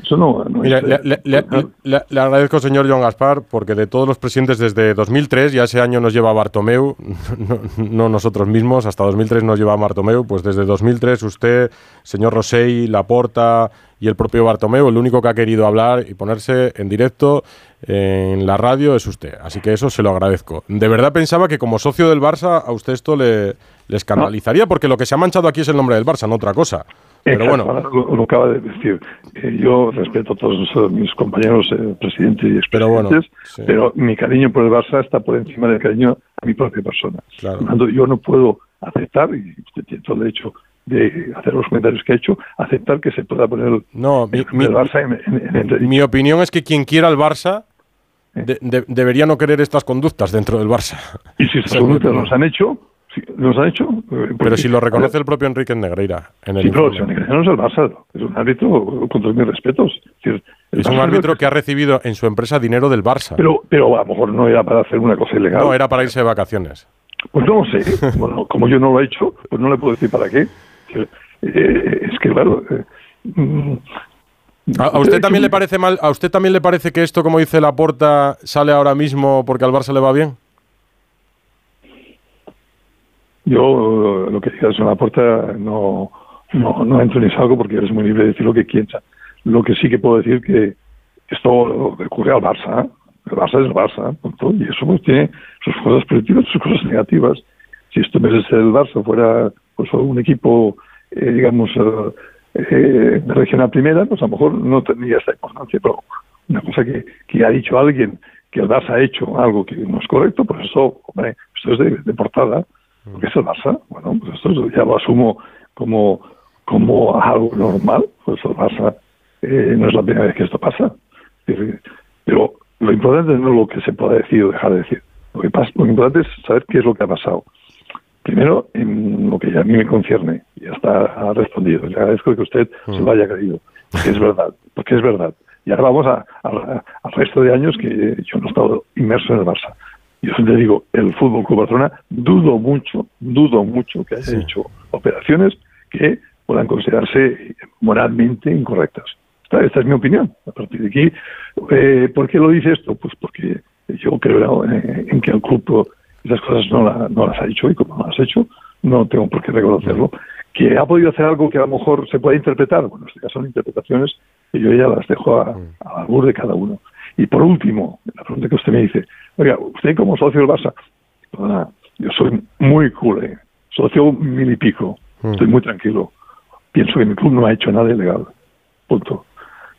Eso no, no
Mira,
es
le, le- le- le- le agradezco, señor Joan Gaspar, porque de todos los presidentes desde 2003, ya ese año nos lleva Bartomeu, [laughs] no, no nosotros mismos, hasta 2003 nos lleva Bartomeu, pues desde 2003 usted, señor Rosell, Laporta y el propio Bartomeu, el único que ha querido hablar y ponerse en directo en la radio es usted. Así que eso se lo agradezco. De verdad pensaba que como socio del Barça a usted esto le, le escandalizaría, porque lo que se ha manchado aquí es el nombre del Barça, no otra cosa. Pero bueno,
lo, lo acaba de decir. Eh, yo respeto a todos eh, mis compañeros eh, presidentes y
Pero bueno,
expresidentes, pero, mi cariño por el Barça está por encima del cariño a mi propia persona.
Claro.
Tanto, yo no puedo aceptar, y usted tiene todo el derecho de hacer los comentarios que ha hecho, aceptar que se pueda poner el,
no, mi,
el Barça en, en- en- en-
Mi opinión es que quien quiera el Barça de- de- debería no querer estas conductas dentro del Barça.
Y si estas conductas nos han hecho, si nos han hecho. eh,
Pero
porque-
si lo reconoce el propio Enrique Negreira en el
Sí, si no es el Barça, es un árbitro con todos mis respetos. Es, decir, el
Es un árbitro que ha recibido en su empresa dinero del Barça.
Pero, pero a lo mejor no era para hacer una cosa ilegal.
No, era para irse de vacaciones.
Pues no lo sé. Bueno, como yo no lo he hecho, pues no le puedo decir para qué. Eh, es que, claro. eh, mm,
¿A, a usted también le parece mal? ¿A usted también le parece que esto, como dice Laporta, sale ahora mismo porque al Barça le va bien?
Yo lo que digas en la puerta no, no, no entro ni salgo porque eres muy libre de decir lo que quieras. Lo que sí que puedo decir que esto ocurre al Barça. ¿eh? El Barça es el Barça, y eso pues, tiene sus cosas positivas y sus cosas negativas. Si esto en el Barça fuera pues, un equipo, eh, digamos, eh, eh, de regional primera, pues a lo mejor no tendría esta importancia, pero una cosa que, que ha dicho alguien que el Barça ha hecho algo que no es correcto, pues eso, hombre, esto es de portada, porque es el Barça, bueno, pues esto ya lo asumo como, como algo normal, pues el Barça eh, no es la primera vez que esto pasa. Pero lo importante no es lo que se pueda decir o dejar de decir. Lo, que pasa, lo importante es saber qué es lo que ha pasado. Primero, en lo que a mí me concierne, y ya está ha respondido. Le agradezco que usted se lo haya creído, porque es verdad, porque es verdad. Y ahora vamos a- a- al resto de años que yo no he estado inmerso en el Barça. Yo le digo, el Fútbol Club Barcelona, dudo mucho, dudo mucho que haya hecho operaciones que puedan considerarse moralmente incorrectas. Esta, esta es mi opinión. A partir de aquí, eh, ¿por qué lo dice esto? Pues porque yo creo eh, en que el club esas cosas no, la- no las ha hecho y como no las ha hecho, no tengo por qué reconocerlo. Que ha podido hacer algo que a lo mejor se puede interpretar, bueno, en este caso son interpretaciones que yo ya las dejo a, a albur de cada uno. Y por último, la pregunta que usted me dice, oiga, usted como socio del Barça, perdona, yo soy muy culé, socio mil y pico, estoy muy tranquilo. Pienso que mi club no ha hecho nada ilegal. Punto.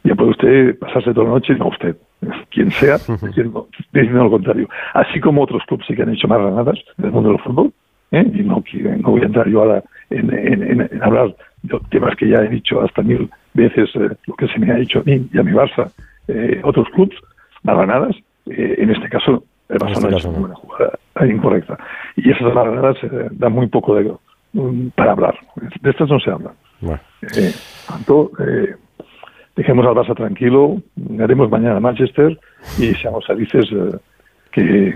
Ya puede usted pasarse toda la noche, no usted, [laughs] quien sea, [laughs] diciendo, diciendo lo contrario. Así como otros clubes sí que han hecho más granadas en el mundo del fútbol, ¿eh? y no, quiero- no voy a entrar yo ahora en, en- en- en hablar de temas que ya he dicho hasta mil veces eh, lo que se me ha hecho a mí y a mi Barça, eh, otros clubes, más granadas, eh, en este caso el Barça
este
no. ninguna jugada incorrecta. Y esas granadas eh, dan muy poco de, mm, para hablar. De estas no se habla.
Bueno.
Eh, tanto, eh, dejemos al Barça tranquilo, haremos mañana a Manchester y seamos felices eh, que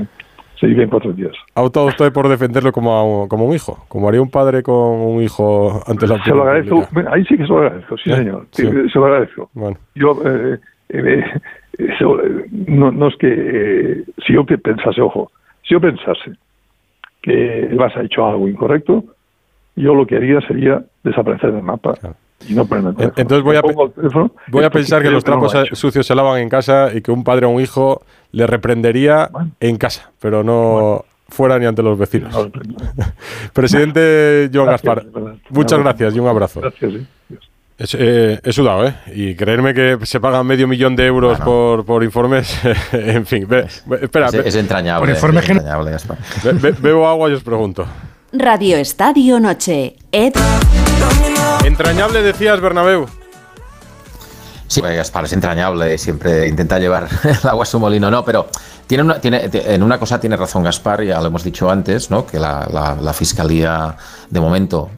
se vive en cuatro días.
Ha optado usted por defenderlo como, a un- como un hijo, como haría un padre con un hijo ante la
Se lo agradezco,
pública.
ahí sí que se lo agradezco, sí,
¿Eh?
señor,
Sí.
Sí, se lo agradezco.
Bueno.
Yo, eh, eh, eh, no, no es que, eh, si yo que pensase, ojo, si yo pensase que el Barça ha hecho algo incorrecto, yo lo que haría sería desaparecer del mapa y no teléfono.
Entonces voy a,
teléfono
voy a pensar que los
no lo
trapos sucios se lavan en casa y que un padre o un hijo le reprendería en casa, pero no fuera ni ante los vecinos. [laughs] Presidente Joan
Gracias,
Gaspar, muchas gracias y un abrazo.
Gracias, sí.
Es, eh, he sudado, ¿eh? Y creerme que se pagan medio millón de euros por, por informes, [laughs] en fin. ve- espera,
Es,
ve-
es entrañable. es entrañable, Gaspar.
Be- be- bebo agua y os pregunto.
Radio Estadio Noche. Ed.
Entrañable decías, Bernabéu.
Sí, pues, Gaspar es entrañable, siempre intenta llevar [laughs] el agua a su molino, no, pero tiene una, tiene, en una cosa tiene razón Gaspar, ya lo hemos dicho antes, ¿no? que la, la- la Fiscalía de momento,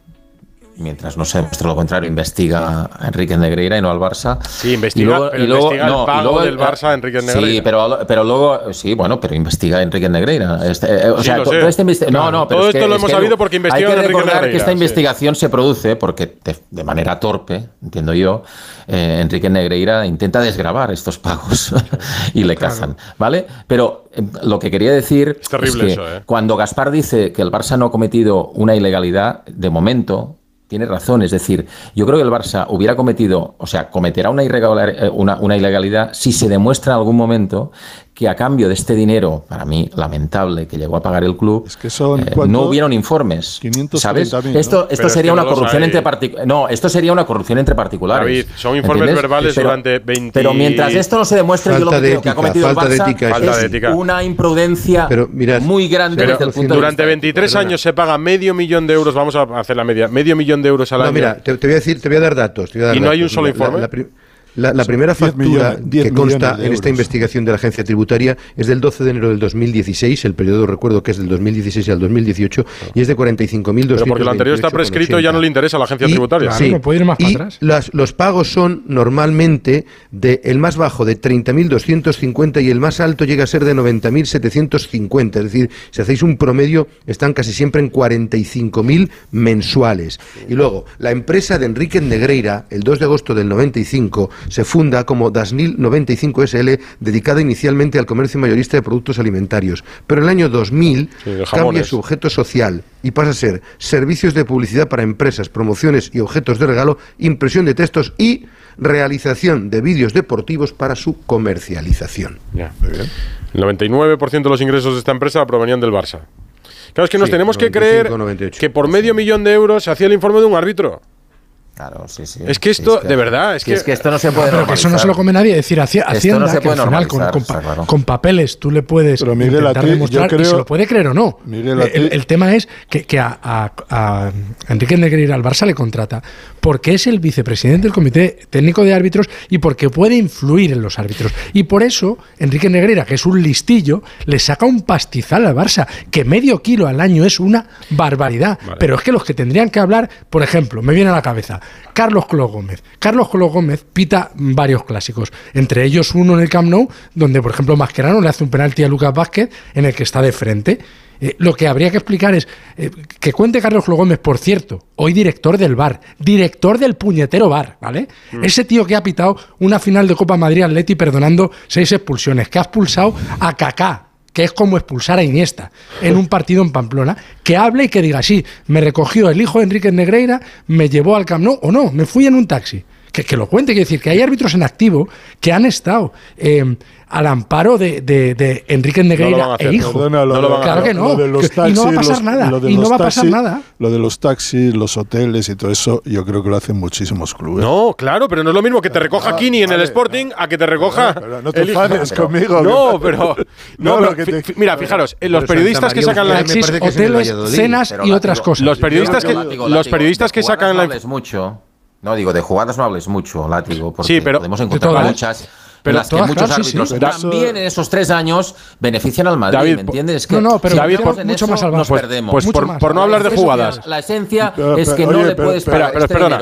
mientras no se demuestre lo contrario, investiga a Enrique Negreira y no al Barça.
Sí, investiga, pero investiga el pago del Barça a Enrique
Sí,
Negreira.
pero, pero luego, sí, bueno, pero investiga a Enrique Negreira. Este, eh, o
Sí,
sea,
lo
to-
sé.
toda esta investi-
Claro,
no, no, pero
todo
es que-
esto lo
es
hemos sabido porque investiga
Hay que recordar que esta
sí.
investigación se produce porque, de, de manera torpe, entiendo yo, eh, Enrique Negreira intenta desgravar estos pagos [laughs] y le cazan, ¿vale? Pero eh, lo que quería decir es,
terrible
que
eso, ¿eh?
cuando Gaspar dice que el Barça no ha cometido una ilegalidad, de momento tiene razón. Es decir, yo creo que el Barça hubiera cometido, o sea, cometerá una, eh, una, una ilegalidad si se demuestra en algún momento que a cambio de este dinero, para mí lamentable, que llegó a pagar el club,
son,
eh, no hubieron informes.
530.000,
¿Sabes?
¿no?
Esto, esto
Pero es
sería
que
una
no
corrupción entre particulares. No, esto sería una corrupción entre particulares.
David, son informes
¿entiendes?
verbales
Pero-
durante 20
Pero mientras esto no se demuestre, yo lo
Falta
que
de
creo que ha
ética,
cometido el
falta de
Barça
ética.
Falta
es
de ética.
una imprudencia
Pero mirad,
muy grande
Pero
desde el punto de
durante
vista
23 años se paga medio millón de euros, vamos a hacer la media, medio millón de euros al
No,
año.
mira, te, te voy a decir, te voy a dar datos. te voy a dar
¿Y no hay
datos.
un solo
la-
informe?
La, pri- la- la primera
10
factura
millones- 10
que consta en esta investigación de la agencia tributaria es del 12 de enero del 2016, el periodo recuerdo que es del 2016 al 2018, y es de 45.200.
Pero porque lo anterior está prescrito ya no le interesa a la agencia tributaria.
Sí,
no puede ir más para
y
atrás.
las- los pagos son normalmente de el más bajo de 30.250 y el más alto llega a ser de 90.750. Es decir, si hacéis un promedio, están casi siempre en 45.000 mensuales. Y luego, la empresa de Enrique Negreira, el 2 de agosto del 95, se funda como Dasnil 95 SL, dedicada inicialmente al comercio mayorista de productos alimentarios. Pero en el año 2000
Sí,
cambia su objeto social y pasa a ser servicios de publicidad para empresas, promociones y objetos de regalo, impresión de textos y realización de vídeos deportivos para su comercialización.
Ya. El 99% de los ingresos de esta empresa provenían del Barça. Claro, es que nos
Sí,
tenemos que
95,
creer
98.
que por medio millón de euros se hacía el informe de un árbitro.
Claro, sí, sí.
Es que esto, de verdad, es que,
es que esto no se puede
pero que eso no se lo come nadie. Es decir, Haci-
Esto no
Hacienda, que al final con,
normalizar,
con
está
pa-
claro.
con papeles tú le puedes
Pero, Miguel,
intentar
a ti,
demostrar y
creo-
se lo puede creer o no.
Miguel, a
el, tema es que, que a, a- a Enrique Negreira al Barça le contrata porque es el vicepresidente del Comité Técnico de Árbitros y porque puede influir en los árbitros. Y por eso Enrique Negreira, que es un listillo, le saca un pastizal al Barça, que medio kilo al año es una barbaridad. Pero es que los que tendrían que hablar, por ejemplo, me viene a la cabeza, Carlos Colo Gómez. Carlos Colo Gómez pita varios clásicos, entre ellos uno en el Camp Nou, donde, por ejemplo, Mascherano le hace un penalti a Lucas Vázquez en el que está de frente. Eh, lo que habría que explicar es eh, que cuente Carlos Gómez, por cierto, hoy director del bar, director del puñetero bar, ¿vale? Ese tío que ha pitado una final de Copa Madrid Atleti perdonando seis expulsiones, que ha expulsado a Kaká, que es como expulsar a Iniesta en un partido en Pamplona, que hable y que diga, sí, me recogió el hijo de Enrique Negreira, me llevó al Camp Nou, o no, me fui en un taxi. Que, que lo cuente, quiero decir, que hay árbitros en activo que han estado eh, al amparo de, de, de Enrique
No lo van a
Negreira
hacer,
e hijo.
Lo
claro
de-
que no.
lo de los
que- y no va a
taxis,
pasar
los-
nada.
lo de
Y no
los
va a pasar
taxis-
nada.
Lo de los taxis, los hoteles y todo eso, yo creo que lo hacen muchísimos clubes.
No, claro, pero no es lo mismo que te recoja Kini en el Sporting a que te recoja.
no te enfades conmigo,
No, pero. [laughs]
No,
No, pero
te-
mira, fijaros, los periodistas que sacan
María
la.
Eugenia me parece que es en el
hoteles, cenas y otras cosas.
Los periodistas que, sacan
no
la.
mucho. No, digo, de jugadas no hables mucho, látigo, porque
Sí, pero-
podemos
de
encontrar
todas.
muchas.
Pero
en las que
todas,
muchos
claro, sí, sí.
árbitros
Pero eso-
también en esos tres años benefician al Madrid,
David,
¿me entiendes? Es que
No, no, pero
si
David,
entramos
por-
en
mucho
eso,
más
nos
Pues-
perdemos.
pues por,
más.
por no hablar de jugadas.
La esencia
Pero,
es que
pero,
no
oye,
le
pero-
puedes pagar
pero
este
perdona,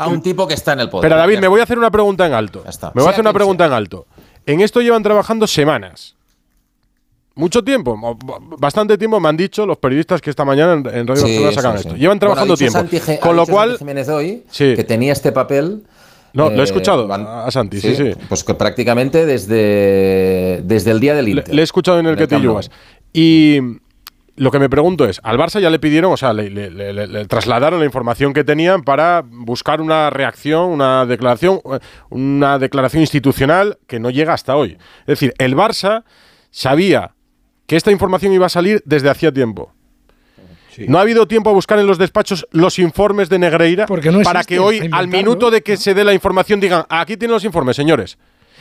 a un tipo que está en el poder.
Espera, David, me voy a hacer una pregunta en alto. Me voy a hacer una pregunta en alto. En esto llevan trabajando semanas. Mucho tiempo, bastante tiempo me han dicho los periodistas que esta mañana en, Radio
Sí,
Barcelona sacan
sí.
esto. Llevan trabajando tiempo.
Santi
Con lo cual,
Jiménez hoy que tenía este papel.
No, lo he
eh,
escuchado
van-
a Santi, sí, sí.
Pues que prácticamente desde, desde el día del Inter.
le he escuchado en el
en
que
el
te llevas. Y lo que me pregunto es, al Barça ya le pidieron, o sea, le, le- le- le- le trasladaron la información que tenían para buscar una reacción, una declaración, una declaración institucional que no llega hasta hoy. Es decir, el Barça sabía que esta información iba a salir desde hacía tiempo. No ha habido tiempo a buscar en los despachos los informes de Negreira
Porque no
para que hoy, al minuto de que se dé la información, digan, aquí tienen los informes, señores.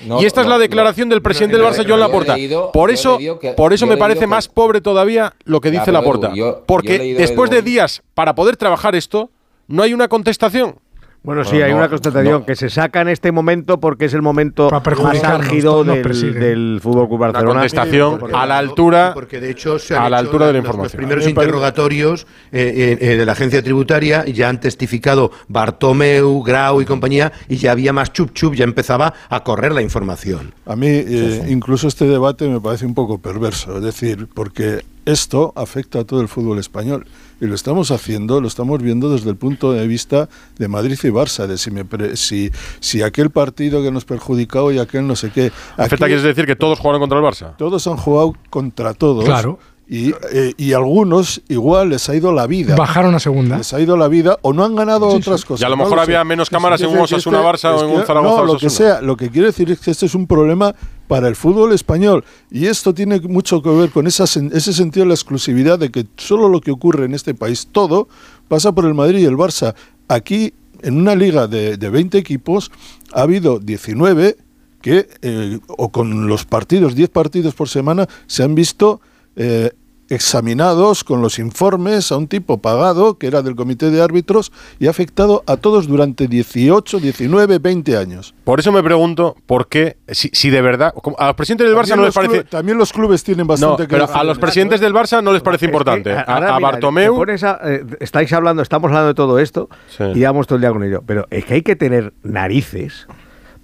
No,
y esta es la
no.
declaración del presidente del Barça,
yo
Joan Laporta.
leído-
por eso,
que-
por eso me parece
que-
más pobre todavía lo que dice Laporta.
Edu, yo-
Porque después de días para poder trabajar esto, no hay una contestación.
Bueno, sí, hay
no,
una constatación
no.
que se saca en este momento porque es el momento más álgido del, Fútbol Club
Una
Barcelona.
contestación
Porque-
a la altura,
Porque de hecho se han
a la
hecho
altura de la
los-
información.
Los primeros interrogatorios eh, eh, de la agencia tributaria ya han testificado Bartomeu, Grau y compañía y ya había más chup chup, ya empezaba a correr la información.
A mí eh, incluso este debate me parece un poco perverso, es decir, porque esto afecta a todo el fútbol español y lo estamos haciendo, lo estamos viendo desde el punto de vista de Madrid y Barça, de si, me pre- si, si aquel partido que nos perjudicó y aquel no sé qué.
Afecta,
Aquí
quieres decir que todos jugaron contra el Barça.
todos han jugado contra todos.
Claro.
Y, eh, y algunos igual les ha ido la vida.
Bajaron a segunda.
Les ha ido la vida o no han ganado otras cosas.
Y a lo mejor había menos cámaras en un Osasuna Barça o en
que-
un Zaragoza
No, lo que sea. Lo que quiero decir es que este es un problema para el fútbol español. Y esto tiene mucho que ver con esa, sen- ese sentido de la exclusividad de que solo lo que ocurre en este país, todo, pasa por el Madrid y el Barça. Aquí, en una liga de, de 20 equipos, ha habido 19 que, eh, o con los partidos, 10 partidos por semana, se han visto eh, examinados con los informes a un tipo pagado, que era del comité de árbitros, y ha afectado a todos durante 18, 19, 20 años.
Por eso me pregunto por qué, si, si de verdad, como a los presidentes del Barça
También
no les parece...
clubes- también los clubes tienen
No,
bastante que
pero
decir
a los
en
presidentes del Barça no les parece importante.
Es que
A,
ahora,
a
mira,
Bartomeu...
te pones a- eh, estáis hablando, estamos hablando de todo esto
Sí.
y llevamos todo el día con ello. Pero es que hay que tener narices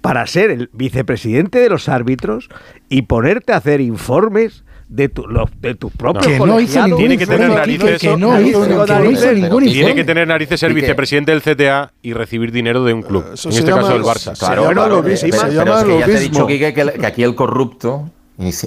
para ser el vicepresidente de los árbitros y ponerte a hacer informes de, tu, los- de tus propios
no
colegiados.
ningún
Tiene que tener narices.
que no hizo, que no hizo
narices,
ningún
Tiene que tener narices ser vicepresidente del CTA y recibir dinero de un club.
Eso
en
se
este
llama-
caso del Barça.
se llama
claro,
lo mismo,
pero- es que ya te he dicho, Quique, que, aquí el corrupto,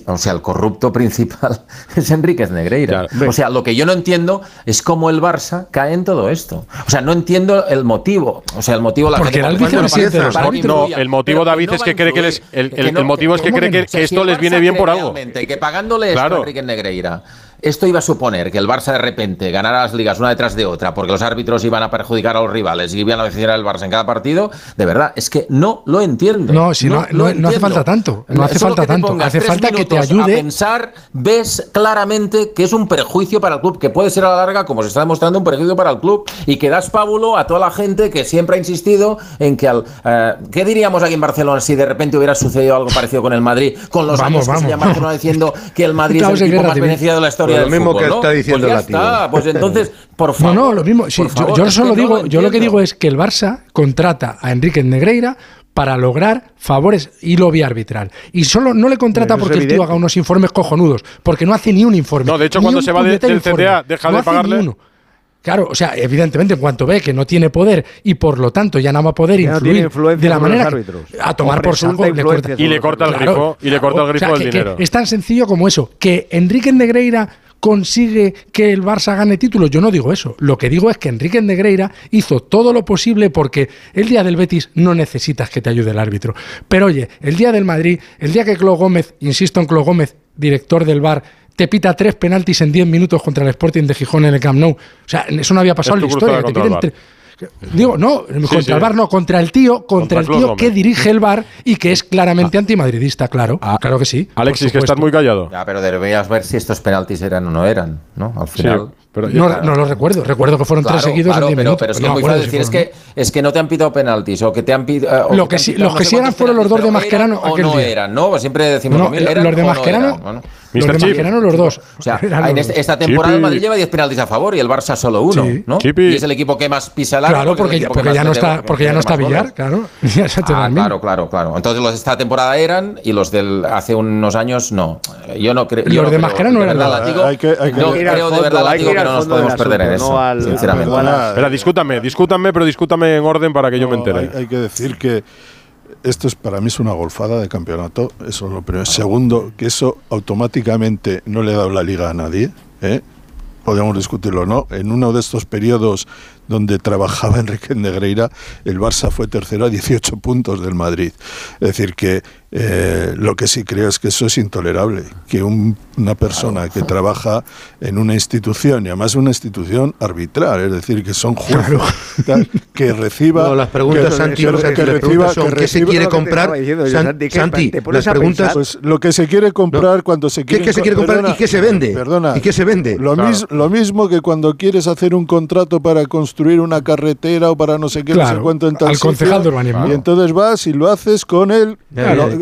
o sea, el corrupto principal [laughs] es Enríquez Negreira.
Claro.
O sea, lo que yo no entiendo es cómo el Barça cae en todo esto. O sea, no entiendo el motivo. O sea, el motivo la
Porque
gente
el árbitros.
No,
influya,
el motivo, David,
no
es que cree que les- el- el-
no-
el motivo es que
¿cómo
cree
no?
que- esto les viene bien por algo.
que pagándole esto a Enrique Negreira esto iba a suponer que el Barça de repente ganara las ligas una detrás de otra porque los árbitros iban a perjudicar a los rivales y iban a beneficiar al Barça en cada partido, de verdad, es que no lo entiendo.
No, si no- no- no hace falta tanto, no hace
Solo
falta
que
tanto, hace falta que te ayude-
A pensar, ves claramente que es un perjuicio para el club, que puede ser a la larga, como se está demostrando, un perjuicio para el club y que das pábulo a toda la gente que siempre ha insistido en que al. eh, ¿Qué diríamos aquí en Barcelona si de repente hubiera sucedido algo parecido con el Madrid? Con los
Vamos,
años que se
vamos.
llama Barcelona diciendo que el Madrid es el equipo más beneficiado de la historia
Pues lo
del
mismo
fútbol,
que
¿no?
está diciendo
pues ya
Látigo.
está, pues entonces, por
No,
favor.
no, lo mismo. Sí, yo- yo, solo
no
digo,
lo
yo lo que digo es que el Barça contrata a Enrique Negreira para lograr favores y lobby arbitral. Y solo no le contrata porque el tío haga unos informes cojonudos, porque no hace ni un informe.
No, de hecho, cuando se va de- del. CTA, deja
No
de
hace ni
pagarle.
uno. Claro, o sea, evidentemente, en cuanto ve que no tiene poder y por lo tanto ya no va a poder
ya
influir de la manera a tomar por saco le
y le corta el
claro,
grifo y le corta el grifo
el
dinero.
Es tan sencillo como eso, que Enrique Negreira consigue que el Barça gane títulos. Yo no digo eso. Lo que digo es que Enrique Negreira hizo todo lo posible porque el día del Betis no necesitas que te ayude el árbitro. Pero oye, el día del Madrid, el día que Clo Gómez, insisto en Clo Gómez, director del Bar, te pita tres penaltis en 10 minutos contra el Sporting de Gijón en el Camp Nou. O sea, eso no había pasado en la historia. Te piten tre... Digo, no, contra el bar no, contra el tío, contra, el tío que dirige el bar y que es claramente ah. antimadridista, claro. Ah. Claro que sí.
Alexis, que estás muy callado.
Ya, pero deberías ver si estos penaltis eran o no eran, ¿no? Al final.
Pero yo,
no, claro. no, lo recuerdo, recuerdo que fueron
claro,
tres seguidos
claro,
en 10
pero,
minutos.
Pero, es que
no
muy
si
decir, es, que, es que no te han pitado penaltis o que te han pitado.
Eh, o lo que, sí, los no que sí eran fueron los dos de Mascherano.
O no
día.
eran, ¿no? Pues siempre decimos
no,
lo eran,
los de Mascherano.
No bueno,
los de Mascherano, los dos.
O sea, en este, esta temporada el Madrid lleva 10 penaltis a favor y el Barça solo uno.
Sí.
¿no?
Chipi.
Y es el equipo que más pisa el
Claro, porque, porque, ya, no está, Villar, claro. [laughs]
Ah, claro, claro, claro. Entonces los de esta temporada eran y los del hace unos años no. Yo no creo.
Los de Mascherano eran.
No creo de verdad, no nos podemos perder en eso, sinceramente.
Discútame, discútame, pero discútame en orden para que yo me entere.
Hay, que decir que esto es para mí es una golfada de campeonato, eso es lo primero. Segundo, que eso automáticamente no le ha dado la liga a nadie, ¿eh? podemos discutirlo o no, en uno de estos periodos donde trabajaba [laughs] Enrique Negreira, el Barça fue tercero a 18 puntos del Madrid. Es decir, que eh, lo que sí creo es que eso es intolerable, que un, una persona que trabaja en una institución, y además una institución arbitral, es decir, que son jueces, que reciba... [laughs]
No, las preguntas, Santi,
que,
¿qué se quiere comprar?
Santi,
las preguntas...
Lo que se quiere comprar cuando se quiere...
¿Qué se quiere comprar y qué se vende?
Perdona.
¿Y qué se vende?
Lo, mismo que cuando quieres hacer un contrato para construir una carretera o para no sé qué, no sé cuánto en
Al concejal de urbanismo.
Y entonces vas y lo haces con
él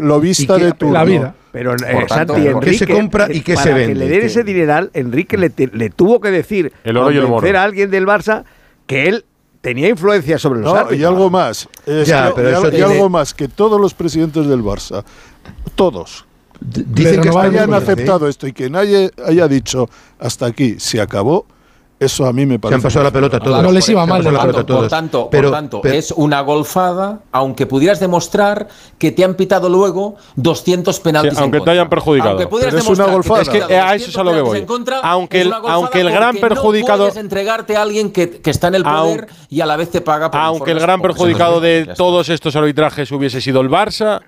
lo vista de tu
La vida.
Pero eh, Enrique,
¿qué se compra y qué se vende?
Que le den ese dineral, Enrique le, le tuvo que decir
el oro
a alguien del Barça que él tenía influencia sobre los
no. Y algo más.
Ya,
que, y, algo más, que todos los presidentes del Barça, todos,
dicen que
hayan
¿eh?
aceptado esto y que nadie haya dicho hasta aquí se acabó eso a mí me parece.
Se han pasado la pelota todos.
No les iba mal.
Por, tanto, por tanto,
pero, por
tanto
pero,
es una golfada, aunque pudieras demostrar que te han pitado luego 200 penaltis.
Sí, aunque en
te
hayan perjudicado.
Aunque pudieras
pero es una golfada.
Es que a eso es a lo que voy.
Contra,
aunque, el, aunque el gran perjudicado.
No puedes entregarte a alguien que, que, está en el poder
aunque,
y a la vez te paga por
Aunque el gran perjudicado de todos estos arbitrajes hubiese sido el Barça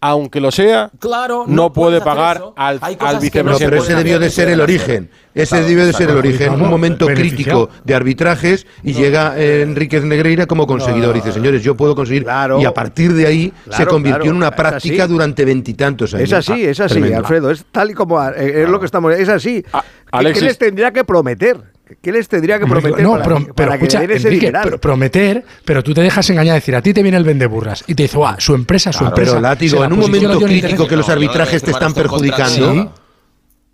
aunque lo sea,
claro,
no, puede pagar al, al
vicepresidente. No,
pero ese debió de ser el origen. Ese debió de ser el origen. Un momento crítico de arbitrajes y llega eh, Enríquez Negreira como conseguidor. Y dice, señores, yo puedo conseguir. Y a partir de ahí se convirtió en una práctica durante veintitantos años.
Es así, ah, es así, Alfredo. Es tal y como. Eh, es lo que estamos. Es así. Ah, ¿Qué les tendría que prometer? ¿Qué les tendría que prometer?
No, pero,
que
escucha, prometer, pero tú te dejas engañar, decir, a ti te viene el vendeburras y te dice, su empresa, su empresa.
Pero látigo, en un momento crítico que los arbitrajes te están perjudicando.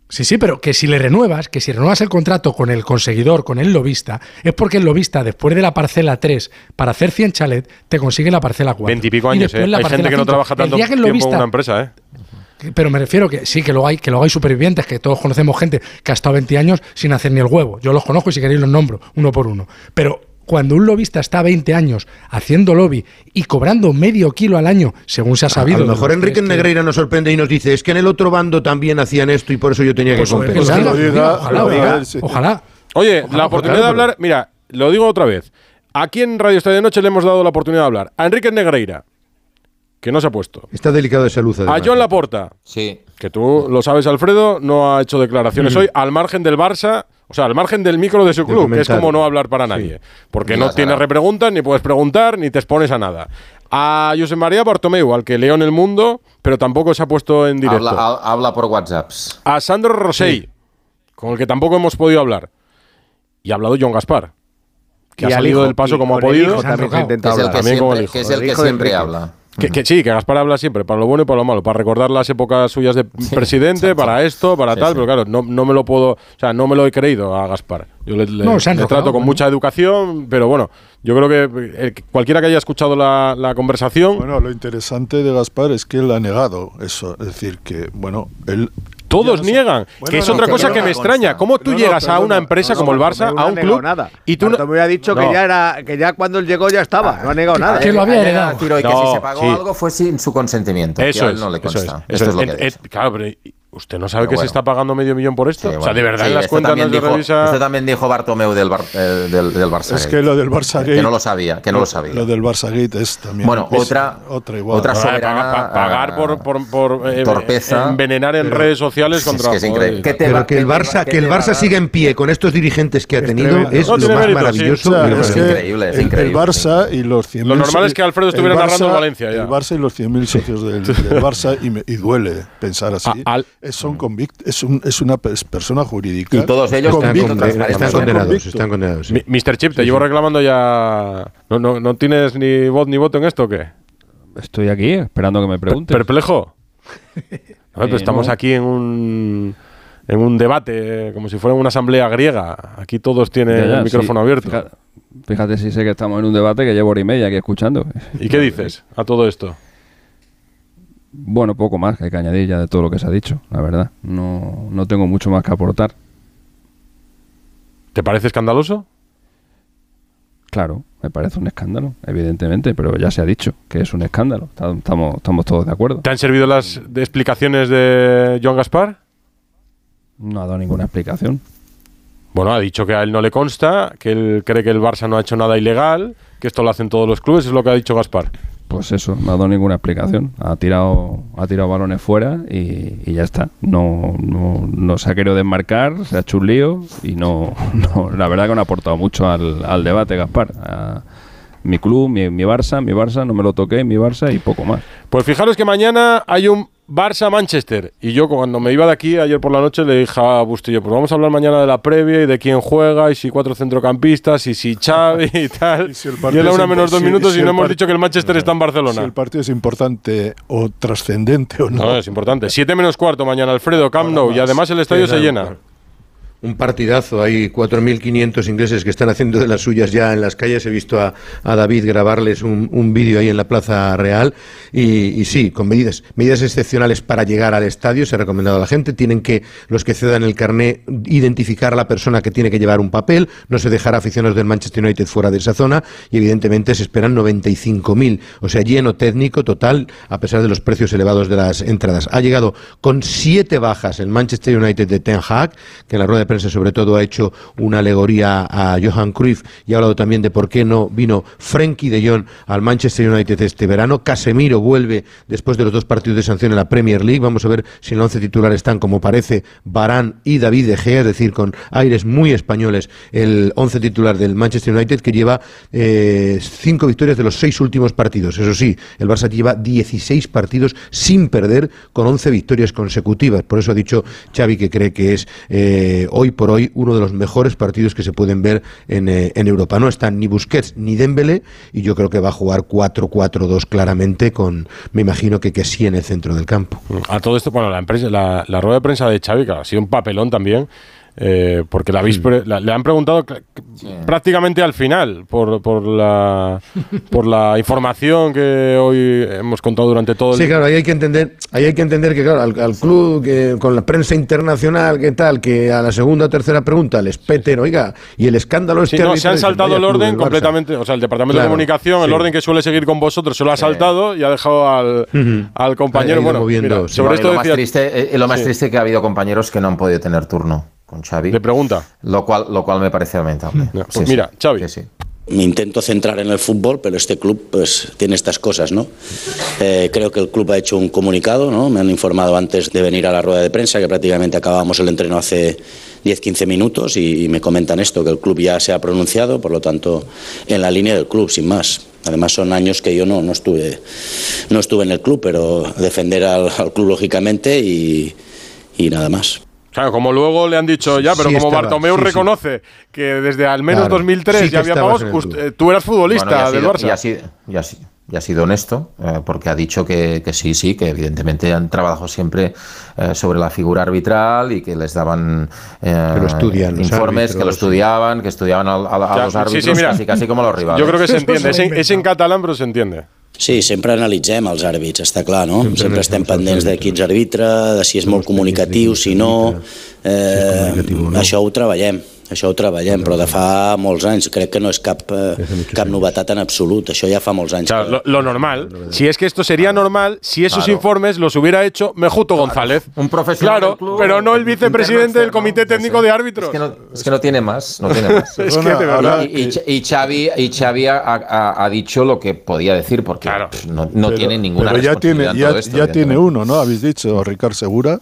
¿Sí? Sí, pero que si le renuevas, que si renuevas el contrato con el conseguidor, con el lobista, es porque el lobista, después de la parcela 3, para hacer 100 chalet, te consigue la parcela 4.
Veintipico años,
y
eh. Hay gente que no trabaja tanto tiempo en una empresa, ¿eh?
Pero me refiero que sí, que lo hay, que luego hay supervivientes, que todos conocemos gente que ha estado 20 años sin hacer ni el huevo. Yo los conozco y si queréis los nombro uno por uno. Pero cuando un lobista está 20 años haciendo lobby y cobrando medio kilo al año, según se ha sabido.
A lo mejor Enrique. Negreira nos sorprende y nos dice, es que en el otro bando también hacían esto y por eso yo tenía que compensar.
Ojalá,
Oye, la oportunidad de hablar, mira, lo digo otra vez. Aquí en Radio Estadio de Noche le hemos dado la oportunidad de hablar a Enrique Negreira, que no se ha puesto.
Está delicado esa luz.
A John Laporta.
Sí.
Que tú lo sabes, Alfredo, no ha hecho declaraciones hoy al margen del Barça. O sea, al margen del micro de su club, que es como no hablar para nadie. Porque no tienes repreguntas, ni puedes preguntar, ni te expones a nada. A José María Bartomeu, al que leo en el mundo, pero tampoco se ha puesto en directo.
Habla, por WhatsApps.
A Sandro Rosell, con el que tampoco hemos podido hablar. Y ha hablado John Gaspar que
y
ha salido
hijo,
del paso como ha podido.
El que siempre habla.
Que, sí, que Gaspar habla siempre, para lo bueno y para lo malo, para recordar las épocas suyas de [laughs] presidente, para esto, para tal, pero claro, no, no, me lo puedo, o sea, no me lo he creído a Gaspar. Yo le, trato con mucha educación, pero bueno, yo creo que eh, cualquiera que haya escuchado la, conversación...
Bueno, lo interesante de Gaspar es que él ha negado eso, es decir, que, bueno, él
todos
no
niegan.
Bueno,
que es
no,
otra
que
cosa que
me consta.
extraña. ¿Cómo tú
no,
llegas a una empresa como el Barça, a un club,
nada.
y tú Marto
me había dicho que ya era que ya cuando él llegó ya estaba? Ah. No ha negado nada.
Que lo había
¿eh?
heredado.
Y que si se pagó algo fue sin su consentimiento.
Eso es.
No le consta.
Claro, pero ¿Usted no sabe
Pero
que se
bueno.
está pagando medio millón por esto?
Sí,
o sea, de verdad
Sí,
en las
esto
cuentas no
también
se
dijo-
revisa.
Esto también dijo Bartomeu del, Bar- eh, del, del Barça.
Es que lo del Barça
Que
Gate-
no lo sabía, que no lo sabía.
Lo del Barça Gate es también.
Bueno,
es
otra-
otra igual.
otra soberana,
paga- pa- pagar
ah,
por, por, por, eh,
torpeza.
envenenar en
Pero-
redes sociales
Es
contra
que es increíble. ¿Qué te
Pero
va-
que el Barça, que el Barça siga en pie con estos dirigentes que ha tenido es
No
lo más
mérito,
maravilloso.
Es que
increíble, es
el, Barça y los 100.000
Lo normal es que Alfredo estuviera narrando en Valencia ya.
El Barça y los 100.000 socios del, Barça, y, me- y duele pensar así, es, son convict, es, un- es una pers- persona jurídica.
Y todos ellos
Están,
Convicto,
están
Están
condenados,
convictos.
están condenados. sí.
Mi- Mr. Chip, te llevo reclamando ya. ¿No, no, ¿No tienes ni voz ni voto en esto o qué?
Estoy aquí esperando que me pregunten.
¿Perplejo? [laughs] A ver, pero
Eh,
estamos
no.
aquí en un, en un debate, eh, como si fuera una asamblea griega. Aquí todos tienen
Ya, ya,
el micrófono
sí.
abierto.
Fija- Fíjate si sé que estamos en un debate que llevo hora y media aquí escuchando.
¿Y qué dices a todo esto?
Bueno, poco más que hay que añadir ya de todo lo que se ha dicho, la verdad. No, no tengo mucho más que aportar.
¿Te parece escandaloso?
Claro, me parece un escándalo, evidentemente, pero ya se ha dicho que es un escándalo. Ta- Estamos, estamos todos de acuerdo.
¿Te han servido las de explicaciones de Joan Gaspar?
No ha dado ninguna explicación.
Bueno, ha dicho que a él no le consta, que él cree que el Barça no ha hecho nada ilegal, que esto lo hacen todos los clubes, es lo que ha dicho Gaspar.
Pues eso, no ha dado ninguna explicación. Ha tirado, ha tirado balones fuera y, ya está. No, no, no se ha querido desmarcar, se ha hecho un lío y no, [laughs] no la verdad que no ha aportado mucho al, al debate, Gaspar. Mi club, mi, mi Barça, mi Barça, no me lo toqué, mi Barça y poco más.
Pues fijaros que mañana hay un Barça-Manchester. Y yo cuando me iba de aquí ayer por la noche le dije a Bustillo, pues vamos a hablar mañana de la previa y de quién juega y si cuatro centrocampistas y si Xavi y [laughs] tal.
si
y
partido
era una menos dos
si-
minutos
si
y no hemos dicho que el Manchester está en Barcelona.
Si el partido es importante o trascendente o no.
No, es importante. Siete menos cuarto mañana, Alfredo, Camp Nou. Y además el estadio se llena.
Un partidazo, hay 4.500 ingleses que están haciendo de las suyas ya en las calles. He visto a, a David grabarles un, un vídeo ahí en la Plaza Real. Y, y sí, con medidas, medidas excepcionales para llegar al estadio, se ha recomendado a la gente. Tienen que, los que cedan el carné, identificar a la persona que tiene que llevar un papel. No se dejará aficionados del Manchester United fuera de esa zona. Y evidentemente se esperan 95.000. O sea, lleno técnico total, a pesar de los precios elevados de las entradas. Ha llegado con siete bajas el Manchester United de Ten Hag, que en la rueda de prensa sobre todo ha hecho una alegoría a Johan Cruyff y ha hablado también de por qué no vino Frenkie de Jong al Manchester United este verano. Casemiro vuelve después de los dos partidos de sanción en la Premier League. Vamos a ver si en el once titular están, como parece, Barán y David De Gea, es decir, con aires muy españoles el once titular del Manchester United que lleva eh, cinco victorias de los seis últimos partidos. Eso sí, el Barça lleva 16 partidos sin perder con 11 victorias consecutivas. Por eso ha dicho Xavi que cree que es eh, hoy por hoy uno de los mejores partidos que se pueden ver en, eh, Europa. No están ni Busquets ni Dembélé y yo creo que va a jugar 4-4-2 claramente con, me imagino que que sí en el centro del campo.
A todo esto, bueno, la, empresa, la, la rueda de prensa de Xavi, que ha sido un papelón también, eh, porque la habéis pre- la- le han preguntado prácticamente al final por, por, la, [laughs] por la información que hoy hemos contado durante todo el
Sí, claro, ahí hay que entender, ahí hay que entender que claro, al, al club que con la prensa internacional, que tal, que a la segunda o tercera pregunta les peten, oiga, y el escándalo
Sí,
este
no, se han saltado el orden completamente. O sea, el departamento de comunicación, el orden que suele seguir con vosotros, se lo ha saltado y ha dejado al, compañero. Bueno,
moviendo,
mira,
sí.
sobre esto
lo más triste, eh, lo más
Sí.
triste que ha habido compañeros que no han podido tener turno con Xavi.
Le pregunta.
Lo cual, lo cual me parece lamentable.
Pues
Sí, sí.
mira, Xavi.
Sí, sí.
Me intento centrar en el fútbol, pero este club pues tiene estas cosas, ¿no? Eh, creo que el club ha hecho un comunicado, ¿no? Me han informado antes de venir a la rueda de prensa que prácticamente acabamos el entreno hace 10-15 minutos y, y me comentan esto, que el club ya se ha pronunciado, por lo tanto, en la línea del club, sin más. Además son años que yo no, no estuve no estuve en el club, pero defender al, al club lógicamente y, y nada más.
Claro, como luego le han dicho ya, pero
Sí
como
estaba,
Bartomeu
sí, sí.
reconoce que desde al menos
Claro.
2003
Sí que
ya había pagos, eh, tú eras futbolista
Bueno,
del
sido-
Barça.
Y sido, y ha si- y ha sido honesto, eh, porque ha dicho que, que sí, sí, que evidentemente han trabajado siempre eh, sobre la figura arbitral y que les daban eh,
Que lo estudian
informes, que lo
árbitros.
estudian, que estudiaban a, a- a
Ya,
los
sí,
árbitros,
sí, mira,
casi, casi como a los rivales.
Yo creo que se entiende. Es en, és en catalán, però s'entiende.
Sí, sempre analitzem els àrbits, està clar, no?
Sempre
Sempre, estem pendents de qui ens arbitra, de si és molt comunicatiu, si no... Eh, això ho treballem. Això ho treballem, però de fa molts anys. Crec que no és cap, eh, cap novetat en absolut. Això ja fa molts anys.
Claro, lo, lo normal, si es que esto sería normal, si esos
Claro.
informes los hubiera hecho Mejuto González.
Un profesional
Claro,
del club,
pero no el vicepresidente del Comité Técnico de Árbitros.
Es que, no, es que no tiene más, no tiene más. [laughs]
Es que de verdad.
y, y, y Xavi, y Xavi ha, ha- ha dicho lo que podía decir, porque pff, no, no
Pero-
tiene ninguna
Pero ya tiene, ya,
todo esto,
ya tiene uno, ¿no? Habéis dicho, Ricard Segura.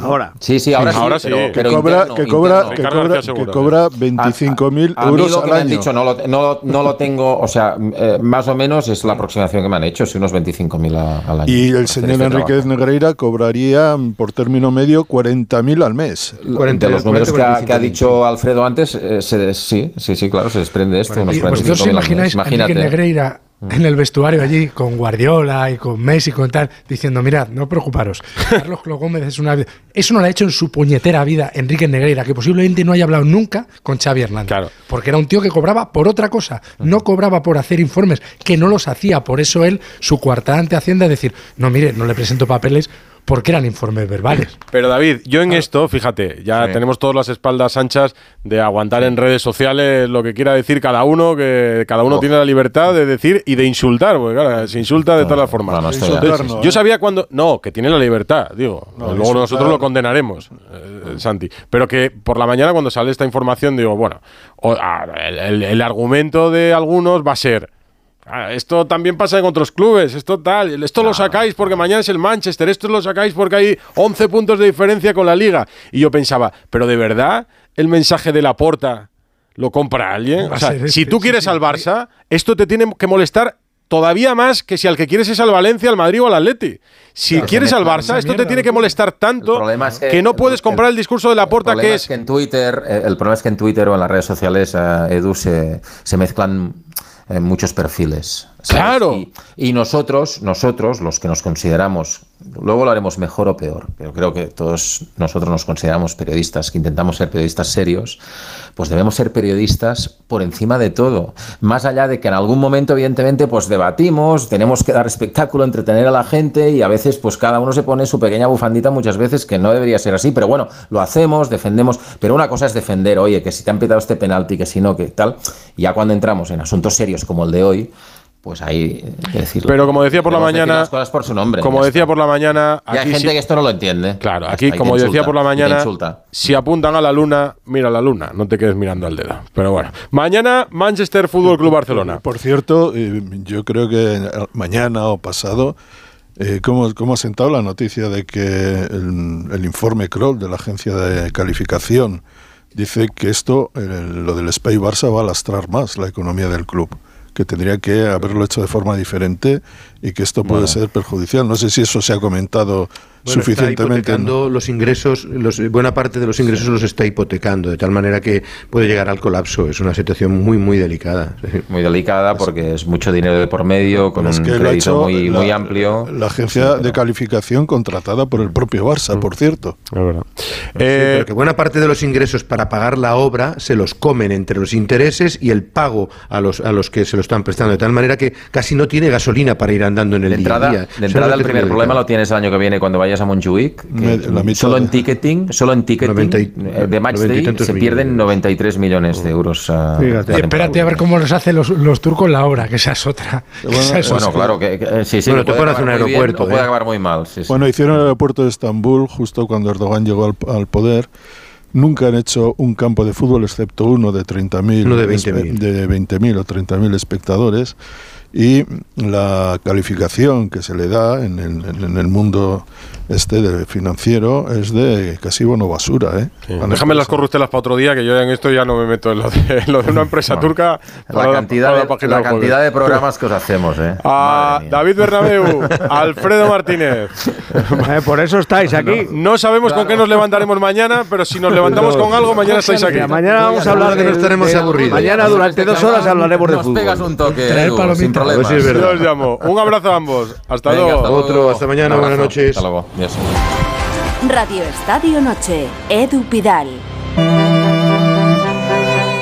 Ahora.
Sí, sí, ahora sí, pero-
que
pero
cobra,
interno,
que cobra,
interno.
que cobra, que cobra 25.000
A mí
euros
lo que
al
me han dicho no lo, no, no lo tengo, o sea, eh, más o menos es la aproximación que me han hecho, sí, unos 25.000 a- al año.
Y el señor
este
Enriquez
trabajo.
Negreira cobraría mm, por término medio 40.000 al mes.
de los números que ha, que ha dicho Alfredo antes, eh, se- sí, sí, sí, claro, se desprende esto. unos
Y vosotros
45.000
os
al mes.
imagináis a
Imagínate.
Enrique Negreira en el vestuario allí con Guardiola y con Messi y con tal, diciendo, mirad, no preocuparos, [laughs] Carlos Clo Gómez es una... Eso no lo ha hecho en su puñetera vida Enrique Negreira, que posiblemente no haya hablado nunca con Xavi Hernández. Porque era un tío que cobraba por otra cosa, no cobraba por hacer informes, que no los hacía. Por eso él, su coartada ante Hacienda, es decir, no, mire, no le presento papeles porque eran informes verbales. [laughs]
Pero David, yo en esto, fíjate, ya
Sí.
tenemos todas las espaldas anchas de aguantar en redes sociales lo que quiera decir cada uno, que cada uno tiene la libertad de decir y de insultar, porque claro, se insulta de todas las formas.
no,
Entonces,
Insultar no,
yo
¿eh?
sabía cuando. No, que tiene la libertad, digo.
No,
Luego nosotros lo condenaremos, eh, Santi. Pero que por la mañana, cuando sale esta información, digo, bueno, o- el, el- el argumento de algunos va a ser. "Ah, esto también pasa en otros clubes, esto tal, esto lo sacáis porque mañana es el Manchester, esto lo sacáis porque hay 11 puntos de diferencia con la liga. Y yo pensaba, pero de verdad el mensaje de la porta lo compra alguien. O sea,
ser
si
este,
tú quieres
sí,
al Barça, esto te tiene que molestar todavía más que si al que quieres es al Valencia, al Madrid o al Atleti. Si
Claro,
quieres al Barça, esto te tiene que molestar tanto
es
que,
que
no puedes comprar el discurso de la porta
El problema
que
es
es
que en Twitter, eh, el problema es que en Twitter o en las redes sociales, eh, Edu, se, se mezclan eh, muchos perfiles. ¿sabes?
Claro.
Y, y nosotros, nosotros, los que nos consideramos, luego lo haremos mejor o peor, pero creo que todos nosotros nos consideramos periodistas, que intentamos ser periodistas serios, pues debemos ser periodistas por encima de todo. Más allá de que en algún momento, evidentemente, pues debatimos, tenemos que dar espectáculo, entretener a la gente y a veces, pues cada uno se pone su pequeña bufandita muchas veces que no debería ser así, pero bueno, lo hacemos, defendemos, pero una cosa es defender, oye, que si te han pitado este penalti, que si no, que tal, ya cuando entramos en asuntos serios como el de hoy, pues ahí hay que decirlo.
Pero como decía por la
Debemos
mañana,
las cosas por su nombre.
como decía
está.
por la mañana,
Y hay gente
sí-
que esto no lo entiende.
Claro, aquí, como decía por la mañana,
insulta.
si apuntan a la luna, mira la luna, no te quedes mirando al dedo. Pero bueno, mañana Manchester Fútbol Club Barcelona. [laughs]
Por cierto, eh, yo creo que eh, mañana o pasado, eh, ¿cómo, cómo ha sentado la noticia de que el, el informe Kroll de la agencia de calificación dice que esto, eh, lo del Spy Barça, va a lastrar más la economía del club? Que tendría que haberlo hecho de forma diferente y que esto puede
Bueno.
ser perjudicial. No sé si eso se ha comentado
Bueno,
suficientemente.
Está hipotecando los ingresos, los, buena parte de los ingresos los está hipotecando, de tal manera que puede llegar al colapso. Es una situación muy, muy delicada.
Muy delicada porque es mucho dinero de por medio, con
Es
un crédito
hecho
muy,
la-
muy amplio.
La agencia de calificación contratada por el propio Barça, por cierto.
Es verdad.
Eh,
pero que buena parte de los ingresos para pagar la obra se los comen entre los intereses y el pago a los, a los que se lo están prestando, de tal manera que casi no tiene gasolina para ir andando en el
De
día
entrada,
a día.
de entrada el primer problema lo tienes el año que viene cuando vayas a Montjuic. que
Me- la mitad
solo en ticketing, solo en ticketing eh, de match day se
millones
pierden 93 millones de euros. la temporada.
espérate a ver cómo los hacen los, los turcos la obra, que esa es otra. [laughs] Esa es
Bueno,
otra.
claro, que, que- eh, sí, sí,
Bueno,
que
te
puede
pueden
acabar
hacer un
bien
aeropuerto,
puede
¿eh?
acabar muy mal. sí, sí.
Bueno, hicieron el aeropuerto de Estambul justo cuando Erdogan llegó al, al poder. Nunca han hecho un campo de fútbol excepto uno de 30.000
Uno de
espe-
20.000.
de 20.000 o 30.000 espectadores y la calificación que se le da en el, en el mundo este de financiero es de casi bono basura, ¿eh?
Déjame las corruptelas para otro día, que yo en esto ya no me meto en lo de, en lo de una empresa turca.
La
para-
cantidad,
para
de, la cantidad programas que os hacemos, ¿eh?
A David Bernabeu, Alfredo Martínez. [laughs]
Eh, por eso estáis aquí.
No sabemos con qué nos levantaremos mañana, pero si nos levantamos con algo, mañana estáis aquí.
Mañana vamos a hablar de de- Mañana durante dos horas hablaremos de
Nos
fútbol.
pegas un toque,
Traer
Edu, sin problemas.
si es verdad.
Yo os llamo. Un abrazo a ambos. Hasta
Venga,
luego.
hasta luego.
Otro, hasta mañana, buenas noches.
Hasta luego.
Radio Estadio Noche, Edu Pidal.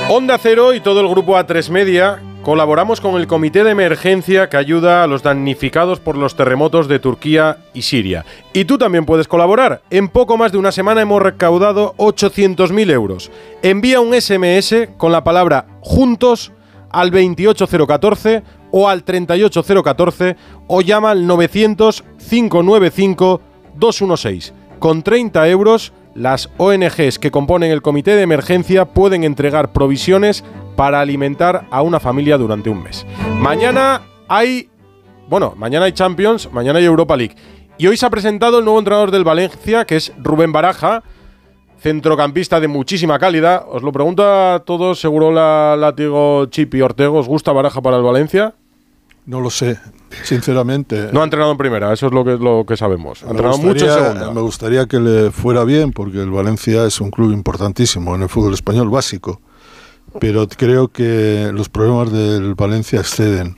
Onda Cero y todo el grupo A3 Media colaboramos con el Comité de Emergencia que ayuda a los damnificados por los terremotos de Turquía y Siria. Y tú también puedes colaborar. En poco más de una semana hemos recaudado 800.000 euros. Envía un SMS con la palabra juntos al 28014 o al 38014 o llama al 900 595 216. Con 30 euros, las ONGs que componen el comité de emergencia pueden entregar provisiones para alimentar a una familia durante un mes. Mañana hay, bueno, mañana hay Champions, mañana hay Europa League. Y hoy se ha presentado el nuevo entrenador del Valencia, que es Rubén Baraja, centrocampista de muchísima calidad. Os lo pregunto a todos, seguro la látigo Chip y Ortego, ¿os gusta Baraja para el Valencia?
No lo sé, sinceramente.
No ha entrenado en primera, eso es lo que, lo que sabemos. Ha
Me
entrenado mucho en
gustaría-
segunda.
Me gustaría que le fuera bien, porque el Valencia es un club importantísimo en el fútbol español básico. Pero creo que los problemas del Valencia exceden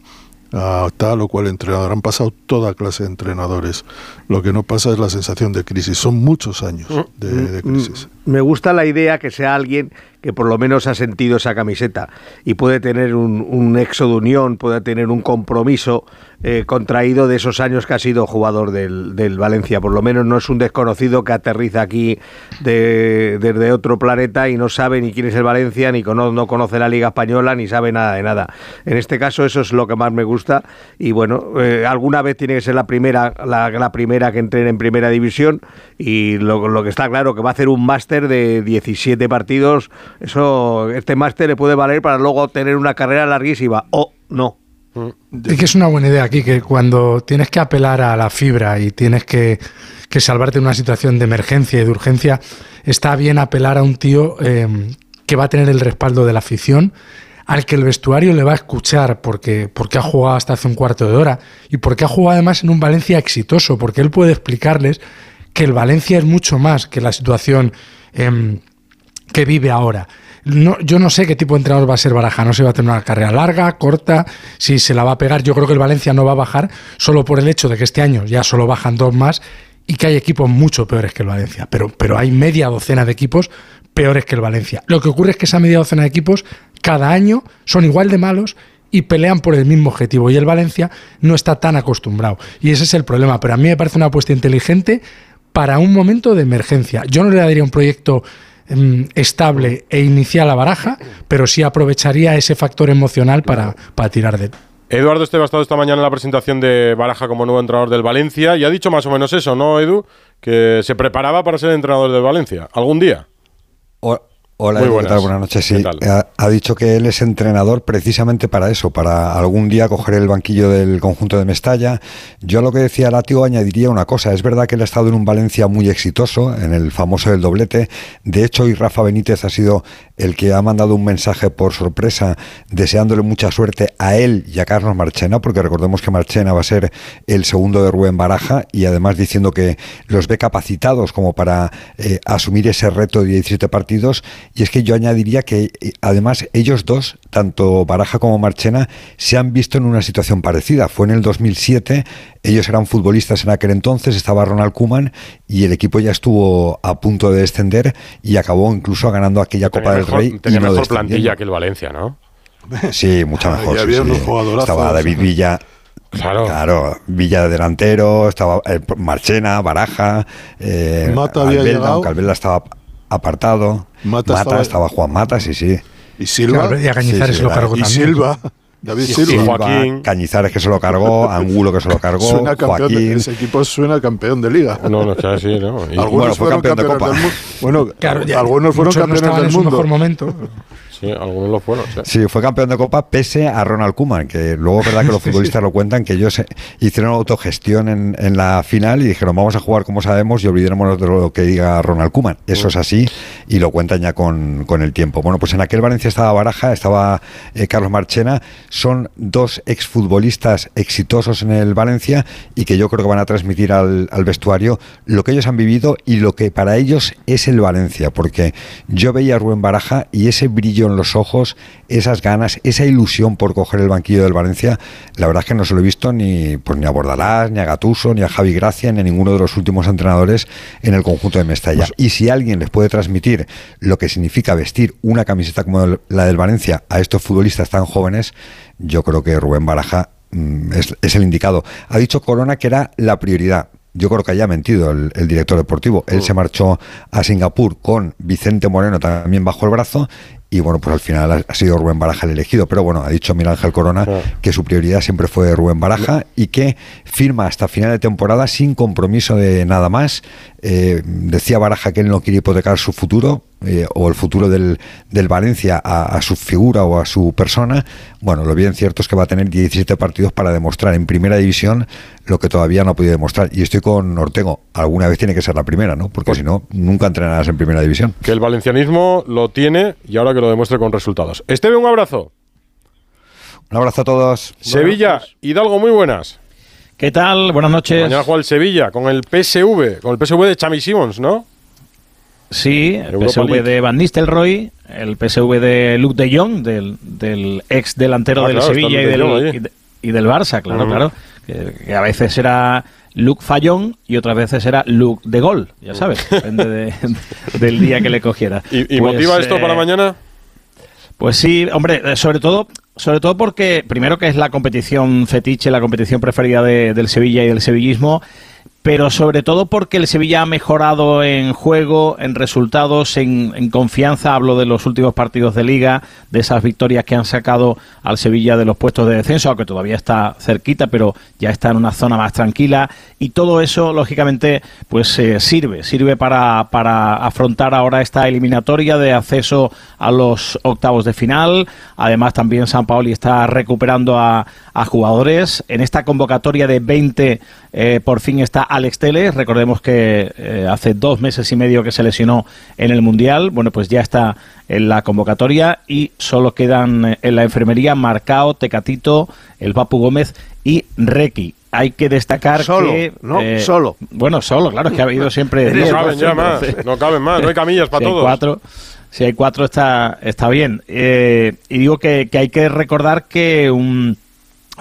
a tal o cual entrenador. Han pasado toda clase de entrenadores. Lo que no pasa es la sensación de crisis. Son muchos años de, de crisis.
Me gusta la idea que sea alguien que por lo menos ha sentido esa camiseta y puede tener un, un de unión, puede tener un compromiso eh, contraído de esos años que ha sido jugador del, del Valencia. Por lo menos no es un desconocido que aterriza aquí de- desde otro planeta y no sabe ni quién es el Valencia, ni no conoce la Liga Española, ni sabe nada de nada. En este caso eso es lo que más me gusta y bueno, eh, alguna vez tiene que ser la primera, la, la primera que entre en primera división y lo, lo que está claro que va a hacer un máster de 17 partidos, eso este máster le puede valer para luego tener una carrera larguísima o no.
Es que es una buena idea aquí, que cuando tienes que apelar a la fibra y tienes que, que salvarte de una situación de emergencia y de urgencia, está bien apelar a un tío eh, que va a tener el respaldo de la afición, al que el vestuario le va a escuchar porque, porque ha jugado hasta hace un cuarto de hora y porque ha jugado además en un Valencia exitoso, porque él puede explicarles que el Valencia es mucho más que la situación em, que vive ahora. Yo no sé qué tipo de entrenador va a ser Baraja, no sé si va a tener una carrera larga, corta, si se la va a pegar. Yo creo que el Valencia no va a bajar solo por el hecho de que este año ya solo bajan dos más y que hay equipos mucho peores que el Valencia, pero, pero hay media docena de equipos peores que el Valencia. Lo que ocurre es que esa media docena de equipos cada año son igual de malos y pelean por el mismo objetivo y el Valencia no está tan acostumbrado y ese es el problema, pero a mí me parece una apuesta inteligente para un momento de emergencia. Yo no le daría un proyecto estable e inicial a Baraja, pero sí aprovecharía ese factor emocional para, para tirar de él.
Eduardo Esteve ha estado esta mañana en la presentación de Baraja como nuevo entrenador del Valencia y ha dicho más o menos eso, ¿no, Edu? Que se preparaba para ser entrenador del Valencia. ¿Algún día?
Hola,
Muy
Edu, ¿qué
buenas.
tal? Buenas noches. Sí, ha dicho que él es entrenador precisamente para eso, para algún día coger el banquillo del conjunto de Mestalla. Yo a lo que decía Latio añadiría una cosa. Es verdad que él ha estado en un Valencia muy exitoso, en el famoso del doblete. De hecho, hoy Rafa Benítez ha sido el que ha mandado un mensaje por sorpresa deseándole mucha suerte a él y a Carlos Marchena, porque recordemos que Marchena va a ser el segundo de Rubén Baraja y además diciendo que los ve capacitados como para eh, asumir ese reto de 17 partidos. Y es que yo añadiría que eh, además ellos dos, tanto Baraja como Marchena, se han visto en una situación parecida. Fue en el 2007, ellos eran futbolistas en aquel entonces, estaba Ronald Koeman y el equipo ya estuvo a punto de descender y acabó incluso ganando aquella Copa del
mejor,
Rey.
tenía
y no
mejor plantilla que el Valencia, ¿no?
Sí, mucha [laughs] mejor.
había
sí.
unos.
Estaba David Villa. Claro. Villa de delantero, estaba eh, Marchena, Baraja, eh,
Mata había
Albelda,
llegado.
aunque Albelda estaba apartado.
Mata
Mata,
estaba-
estaba... Juan Mata, sí, sí.
Y Silva.
Claro, y a Cañizares
Sí, sí,
lo cargó
Y
también.
Silva. David
Sí,
Silva.
Silva, Cañizares que se lo cargó, Angulo que se lo cargó,
Suena campeón de-
Joaquín.
ese equipo suena campeón de liga.
No, no, claro, sí, ¿no? Y-
Algunos
Bueno, fue
fueron
campeón de Copa.
del mundo. Bueno,
Claro, ya,
algunos fueron
no
campeones
estaban
del
en su
mundo.
mejor momento. [laughs]
Sí, algunos lo fueron. sí.
Sí, fue campeón de Copa pese a Ronald Koeman, que luego es verdad que los [laughs] futbolistas lo cuentan, que ellos eh, hicieron autogestión en, en la final y dijeron vamos a jugar como sabemos y olvidémonos de lo que diga Ronald Koeman. Eso es así y lo cuentan ya con, con el tiempo. Bueno, pues en aquel Valencia estaba Baraja, estaba eh, Carlos Marchena, son dos exfutbolistas exitosos en el Valencia y que yo creo que van a transmitir al, al vestuario lo que ellos han vivido y lo que para ellos es el Valencia, porque yo veía a Rubén Baraja y ese brillo brillo en los ojos, esas ganas, esa ilusión por coger el banquillo del Valencia, la verdad es que no se lo he visto ni, pues, ni a Bordalás, ni a Gatuso, ni a Javi Gracia, ni a ninguno de los últimos entrenadores en el conjunto de Mestalla. Y si alguien les puede transmitir lo que significa vestir una camiseta como la del Valencia a estos futbolistas tan jóvenes, yo creo que Rubén Baraja mm, es, es el indicado. Ha dicho Corona que era la prioridad yo creo que haya mentido el, el director deportivo. Él se marchó a Singapur con Vicente Moreno también bajo el brazo y bueno, pues al final ha, sido Rubén Baraja el elegido. Pero bueno, ha dicho Miguel Ángel Corona que su prioridad siempre fue Rubén Baraja y que firma hasta final de temporada sin compromiso de nada más. Eh, decía Baraja que él no quiere hipotecar su futuro eh, o el futuro del, del Valencia a, a su figura o a su persona. Bueno, lo bien cierto es que va a tener 17 partidos para demostrar en primera división lo que todavía no ha podido demostrar. Y estoy con Ortego. Alguna vez tiene que ser la primera, ¿no? Porque si no, nunca entrenarás en primera división.
Que el valencianismo lo tiene y ahora que lo demuestre con resultados. Esteve, un abrazo.
Un abrazo a todos.
Sevilla, Hidalgo, muy buenas.
¿Qué tal? Buenas noches.
Mañana juega el Sevilla con el PSV, con el PSV de Xavi Simons, ¿no?
Sí, el
Europa
PSV
League.
de Van Nistelrooy, el PSV de Luke de Jong, del, del ex delantero
Ah,
del
claro,
Sevilla y
de
del, y, de- y del Barça, claro, claro. Que, que a veces era Luke Fallón y otras veces era Luke de Gol, ya sabes, depende de- [laughs] del día que le cogiera.
¿Y, y
Pues,
motiva esto
eh,
para mañana?
Pues sí, hombre, eh, sobre todo, sobre todo porque primero que es la competición fetiche, la competición preferida de- del Sevilla y del sevillismo, pero sobre todo porque el Sevilla ha mejorado en juego, en resultados, en, confianza. Hablo de los últimos partidos de liga, de esas victorias que han sacado al Sevilla de los puestos de descenso, aunque todavía está cerquita, pero ya está en una zona más tranquila. Y todo eso, lógicamente, pues eh, sirve, sirve para, para afrontar ahora esta eliminatoria de acceso a los octavos de final. Además, también San Paoli está recuperando a, a jugadores. En esta convocatoria de 20, eh, por fin está Alex Teles. Recordemos que eh, hace dos meses y medio que se lesionó en el Mundial. Bueno, pues ya está en la convocatoria y solo quedan eh, en la enfermería Marcao, Tecatito, el Papu Gómez y Requi. Hay que destacar
Solo,
que...
¿no?
eh,
Solo.
Bueno, solo, claro, es que ha habido siempre... [laughs]
No
10,
caben ya más, no caben más, no hay camillas para
si hay
todos.
cuatro, si hay cuatro está, está bien. Eh, y digo que, que hay que recordar que un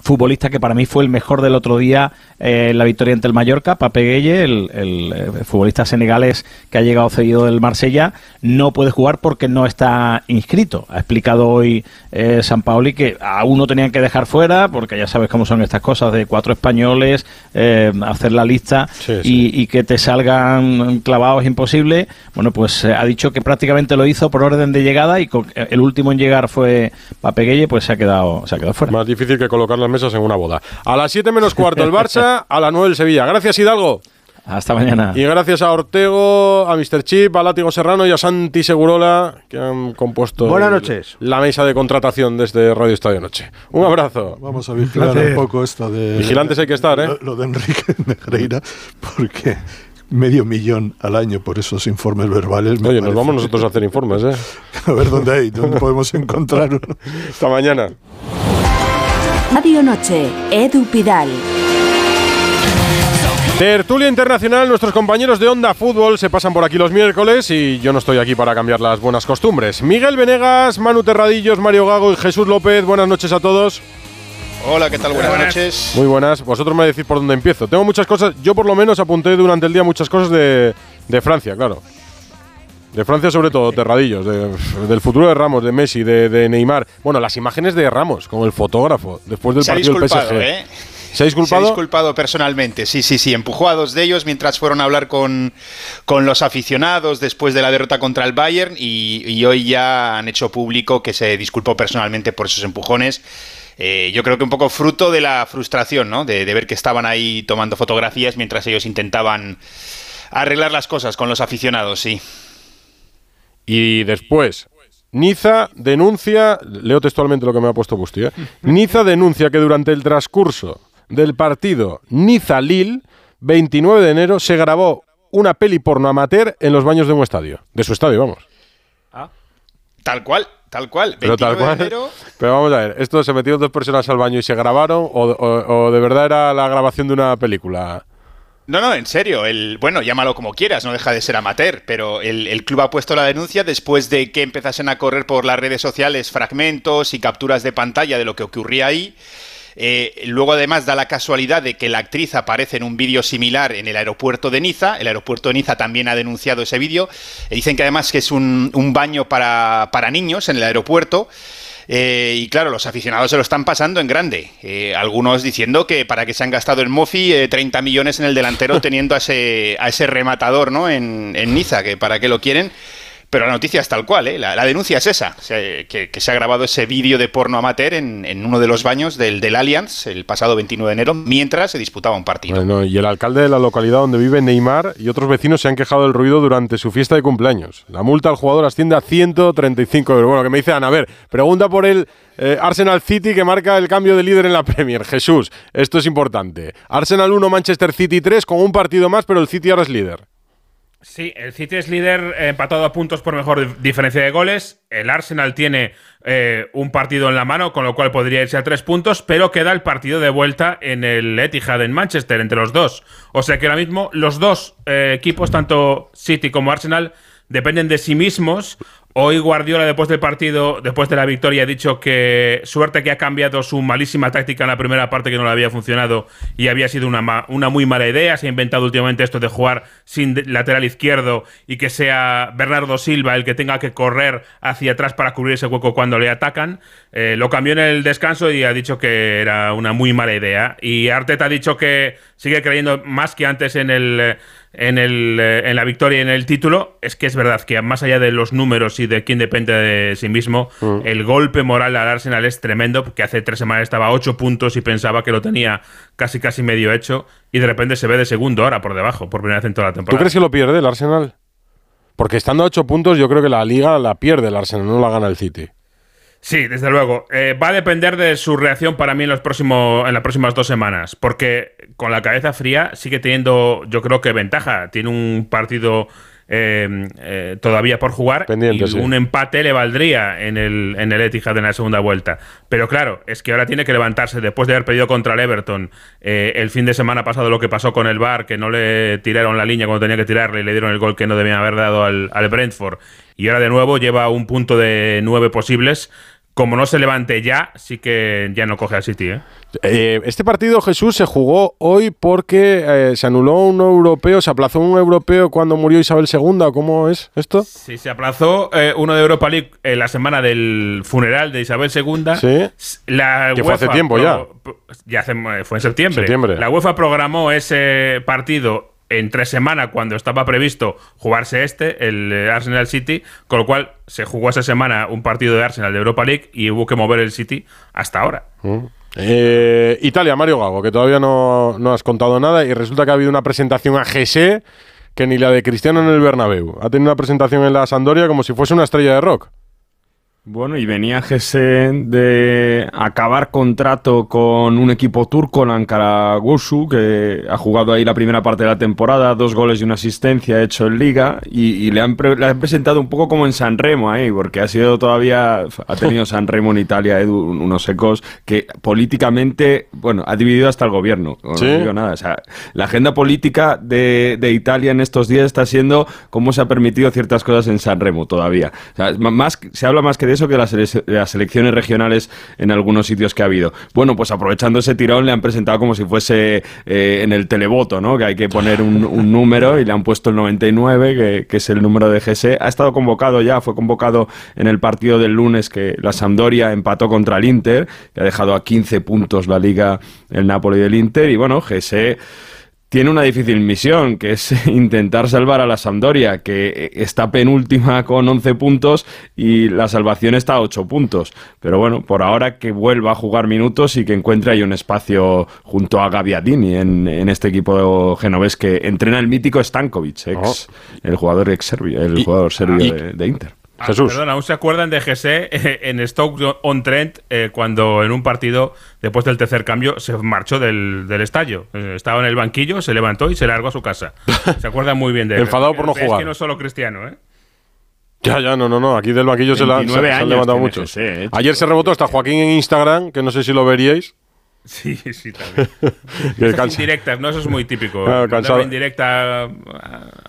futbolista que para mí fue el mejor del otro día eh, en la victoria ante el Mallorca, Pape Gueye, el, el, eh, futbolista senegalés que ha llegado cedido del Marsella, no puede jugar porque no está inscrito. Ha explicado hoy eh, San Paoli que a uno tenían que dejar fuera, porque ya sabes cómo son estas cosas de cuatro españoles, eh, hacer la lista y, y que te salgan clavados es imposible. Bueno, pues ha dicho que prácticamente lo hizo por orden de llegada y con- el último en llegar fue Pape Gueye, pues se ha quedado, se ha quedado fuera.
Más difícil que colocar las mesas en una boda. A las 7 menos cuarto el Barça, a las 9 el Sevilla. Gracias, Hidalgo.
Hasta mañana.
Y gracias a Ortego, a Mr. Chip, a Látigo Serrano y a Santi Segurola, que han compuesto
Buenas
el-
noches.
la mesa de contratación desde Radio Estadio Noche. Un abrazo.
Vamos a vigilar
Placer.
un poco esto de.
Vigilantes hay que estar, ¿eh?
Lo, lo de Enrique [laughs] Negreira, porque medio millón al año por esos informes verbales.
Oye, nos vamos nosotros a hacer informes, ¿eh? [laughs]
A ver dónde hay, dónde [laughs] podemos encontrar uno.
Hasta mañana.
Radio Noche, Edu Pidal.
Tertulia Internacional, nuestros compañeros de Onda Fútbol se pasan por aquí los miércoles y yo no estoy aquí para cambiar las buenas costumbres. Miguel Venegas, Manu Terradillos, Mario Gago y Jesús López, buenas noches a todos.
Hola, ¿qué tal? Buenas, noches.
Muy buenas, vosotros me decís por dónde empiezo. Tengo muchas cosas, yo por lo menos apunté durante el día muchas cosas de, de Francia, claro. De Francia sobre todo, Terradillos, de- del futuro de Ramos, de Messi, de, de Neymar. Bueno, las imágenes de Ramos con el fotógrafo después del
Se
partido del PSG.
¿eh?
¿Se ha disculpado?
Se ha disculpado personalmente, sí, sí, sí. Empujó a dos de ellos mientras fueron a hablar con, con los aficionados después de la derrota contra el Bayern y, y hoy ya han hecho público que se disculpó personalmente por esos empujones. Eh, yo creo que un poco fruto de la frustración, ¿no? De, de ver que estaban ahí tomando fotografías mientras ellos intentaban arreglar las cosas con los aficionados, sí.
Y después, Niza denuncia, leo textualmente lo que me ha puesto Busti, ¿eh? [laughs] Niza denuncia que durante el transcurso del partido Niza-Lille, 29 de enero, se grabó una peli porno amateur en los baños de un estadio. De su estadio, vamos.
Tal cual, tal cual.
Pero tal
29 de
cual.
enero,
Pero vamos a ver, ¿esto se metieron dos personas al baño y se grabaron o, o- o de verdad era la grabación de una película?
No, no, en serio. El, bueno, llámalo como quieras, no deja de ser amateur, pero el, el, club ha puesto la denuncia después de que empezasen a correr por las redes sociales fragmentos y capturas de pantalla de lo que ocurría ahí. Eh, luego, además, da la casualidad de que la actriz aparece en un vídeo similar en el aeropuerto de Niza. El aeropuerto de Niza también ha denunciado ese vídeo. Eh, dicen que además que es un, un baño para, para niños en el aeropuerto. Eh, y claro, los aficionados se lo están pasando en grande. Eh, algunos diciendo que para que se han gastado en Mofi eh, 30 millones en el delantero [laughs] teniendo a ese, a ese rematador ¿no? en, en Niza, que para qué lo quieren. Pero la noticia es tal cual, ¿eh? la, la, denuncia es esa, que, que, se ha grabado ese vídeo de porno amateur en, en, uno de los baños del, del Allianz el pasado 29 de enero, mientras se disputaba un partido.
Y el alcalde de la localidad donde vive Neymar y otros vecinos se han quejado del ruido durante su fiesta de cumpleaños. La multa al jugador asciende a 135 euros. Bueno, que me dicen, a ver, pregunta por el eh, Arsenal City que marca el cambio de líder en la Premier. Jesús, esto es importante. Arsenal 1, Manchester City 3, con un partido más, pero el City ahora es líder.
Sí, el City es líder eh, empatado a puntos por mejor diferencia de goles. El Arsenal tiene eh, un partido en la mano, con lo cual podría irse a tres puntos, pero queda el partido de vuelta en el Etihad en Manchester entre los dos. O sea que ahora mismo los dos eh, equipos, tanto City como Arsenal, dependen de sí mismos. Hoy Guardiola, después del partido, después de la victoria, ha dicho que suerte que ha cambiado su malísima táctica en la primera parte que no le había funcionado y había sido una, una muy mala idea. Se ha inventado últimamente esto de jugar sin lateral izquierdo y que sea Bernardo Silva el que tenga que correr hacia atrás para cubrir ese hueco cuando le atacan. Eh, lo cambió en el descanso y ha dicho que era una muy mala idea. Y Arteta ha dicho que sigue creyendo más que antes en el en, el, en, la victoria y en el título, es que es verdad que más allá de los números y de quién depende de sí mismo, mm. el golpe moral al Arsenal es tremendo, porque hace tres semanas estaba a ocho puntos y pensaba que lo tenía casi casi medio hecho, y de repente se ve de segundo ahora por debajo, por primera vez en toda la temporada.
¿Tú crees que lo pierde el Arsenal? Porque estando a ocho puntos, yo creo que la liga la pierde el Arsenal, no la gana el City.
Sí, desde luego. Eh, va a depender de su reacción para mí en, los próximos, en las próximas dos semanas, porque con la cabeza fría sigue teniendo, yo creo que ventaja. Tiene un partido eh, eh, todavía por jugar
Pendiente,
y
sí.
un empate le valdría en el, en el Etihad en la segunda vuelta. Pero claro, es que ahora tiene que levantarse después de haber perdido contra el Everton eh, el fin de semana pasado lo que pasó con el Bar, que no le tiraron la línea cuando tenía que tirarle y le dieron el gol que no debían haber dado al, al Brentford. Y ahora de nuevo lleva un punto de nueve posibles como no se levante ya, sí que ya no coge al City. ¿eh?
Eh, este partido, Jesús, se jugó hoy porque eh, se anuló un europeo, se aplazó un europeo cuando murió Isabel II. ¿Cómo es esto?
Sí, se aplazó eh, uno de Europa League en la semana del funeral de Isabel II.
Sí.
La
que fue hace tiempo ya.
Ya hace, fue en septiembre.
septiembre.
La UEFA programó ese partido en tres semanas cuando estaba previsto jugarse este, el eh, Arsenal City, con lo cual se jugó esa semana un partido de Arsenal de Europa League y hubo que mover el City hasta ahora.
Mm. Eh, Italia, Mario Gago, que todavía no, no, has contado nada y resulta que ha habido una presentación a Gese que ni la de Cristiano en el Bernabéu. Ha tenido una presentación en la Sandoria como si fuese una estrella de rock.
Bueno, y venía Gese de acabar contrato con un equipo turco, el Ankara Gusu, que ha jugado ahí la primera parte de la temporada, dos goles y una asistencia hecho en Liga, y, y le, han le, han presentado un poco como en San Remo ahí, porque ha sido todavía, ha tenido [laughs] San Remo en Italia, Edu, unos ecos que políticamente, bueno, ha dividido hasta el gobierno. No,
¿Sí?
no digo nada, o sea, la agenda política de, de, Italia en estos días está siendo cómo se ha permitido ciertas cosas en San Remo todavía. O sea, más, se habla más que de eso que las, las, elecciones regionales en algunos sitios que ha habido. Bueno, pues aprovechando ese tirón le han presentado como si fuese eh, en el televoto, ¿no? Que hay que poner un, [laughs] un número y le han puesto el 99, que, que, es el número de GS. Ha estado convocado ya, fue convocado en el partido del lunes que la Sampdoria empató contra el Inter, que ha dejado a 15 puntos la liga el Napoli del Inter y bueno, GS tiene una difícil misión, que es [laughs] intentar salvar a la Sampdoria, que está penúltima con 11 puntos y la salvación está a 8 puntos. Pero bueno, por ahora que vuelva a jugar minutos y que encuentre ahí un espacio junto a Gaviadini en, en este equipo genovés que entrena el mítico Stankovic, ex, oh. el jugador ex serbio, el y, jugador serbio y, de, de Inter.
Ah, Jesús. Perdón, ¿aún se acuerdan de GC eh, en Stoke-on-Trent eh, cuando en un partido, después del tercer cambio, se marchó del, del estadio? Eh, estaba en el banquillo, se levantó y se largó a su casa. [laughs] Se acuerdan muy bien de él.
Enfadado por no
es
jugar.
que no es solo cristiano, ¿eh?
Ya, ya, no, no, no. Aquí del banquillo se, la, se, se han levantado muchos. Ayer se rebotó hasta Joaquín en Instagram, que no sé si lo veríais.
Sí, sí, también. [laughs] Esas indirectas, ¿no? Eso es muy típico.
Claro, cansado.
indirecta a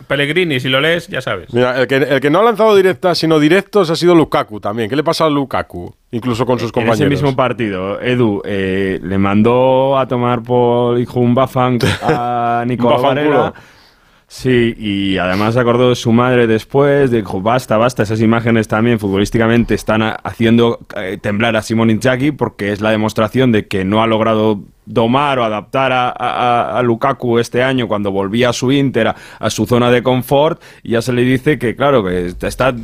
Pellegrini, si lo lees, ya sabes.
Mira, el que, el que no ha lanzado directas, sino directos, ha sido Lukaku también. ¿Qué le pasa a Lukaku? Incluso con sus
En
compañeros.
ese mismo partido, Edu eh, le mandó a tomar por hijo un bafang [laughs] a Nicolás. Varela. Sí, y además acordó su madre después, dijo, basta, basta, esas imágenes también futbolísticamente están haciendo eh, temblar a Simón Inzaghi porque es la demostración de que no ha logrado domar o adaptar a Lukaku este año cuando volvía a su Inter, a, a su zona de confort, y ya se le dice que, claro, que está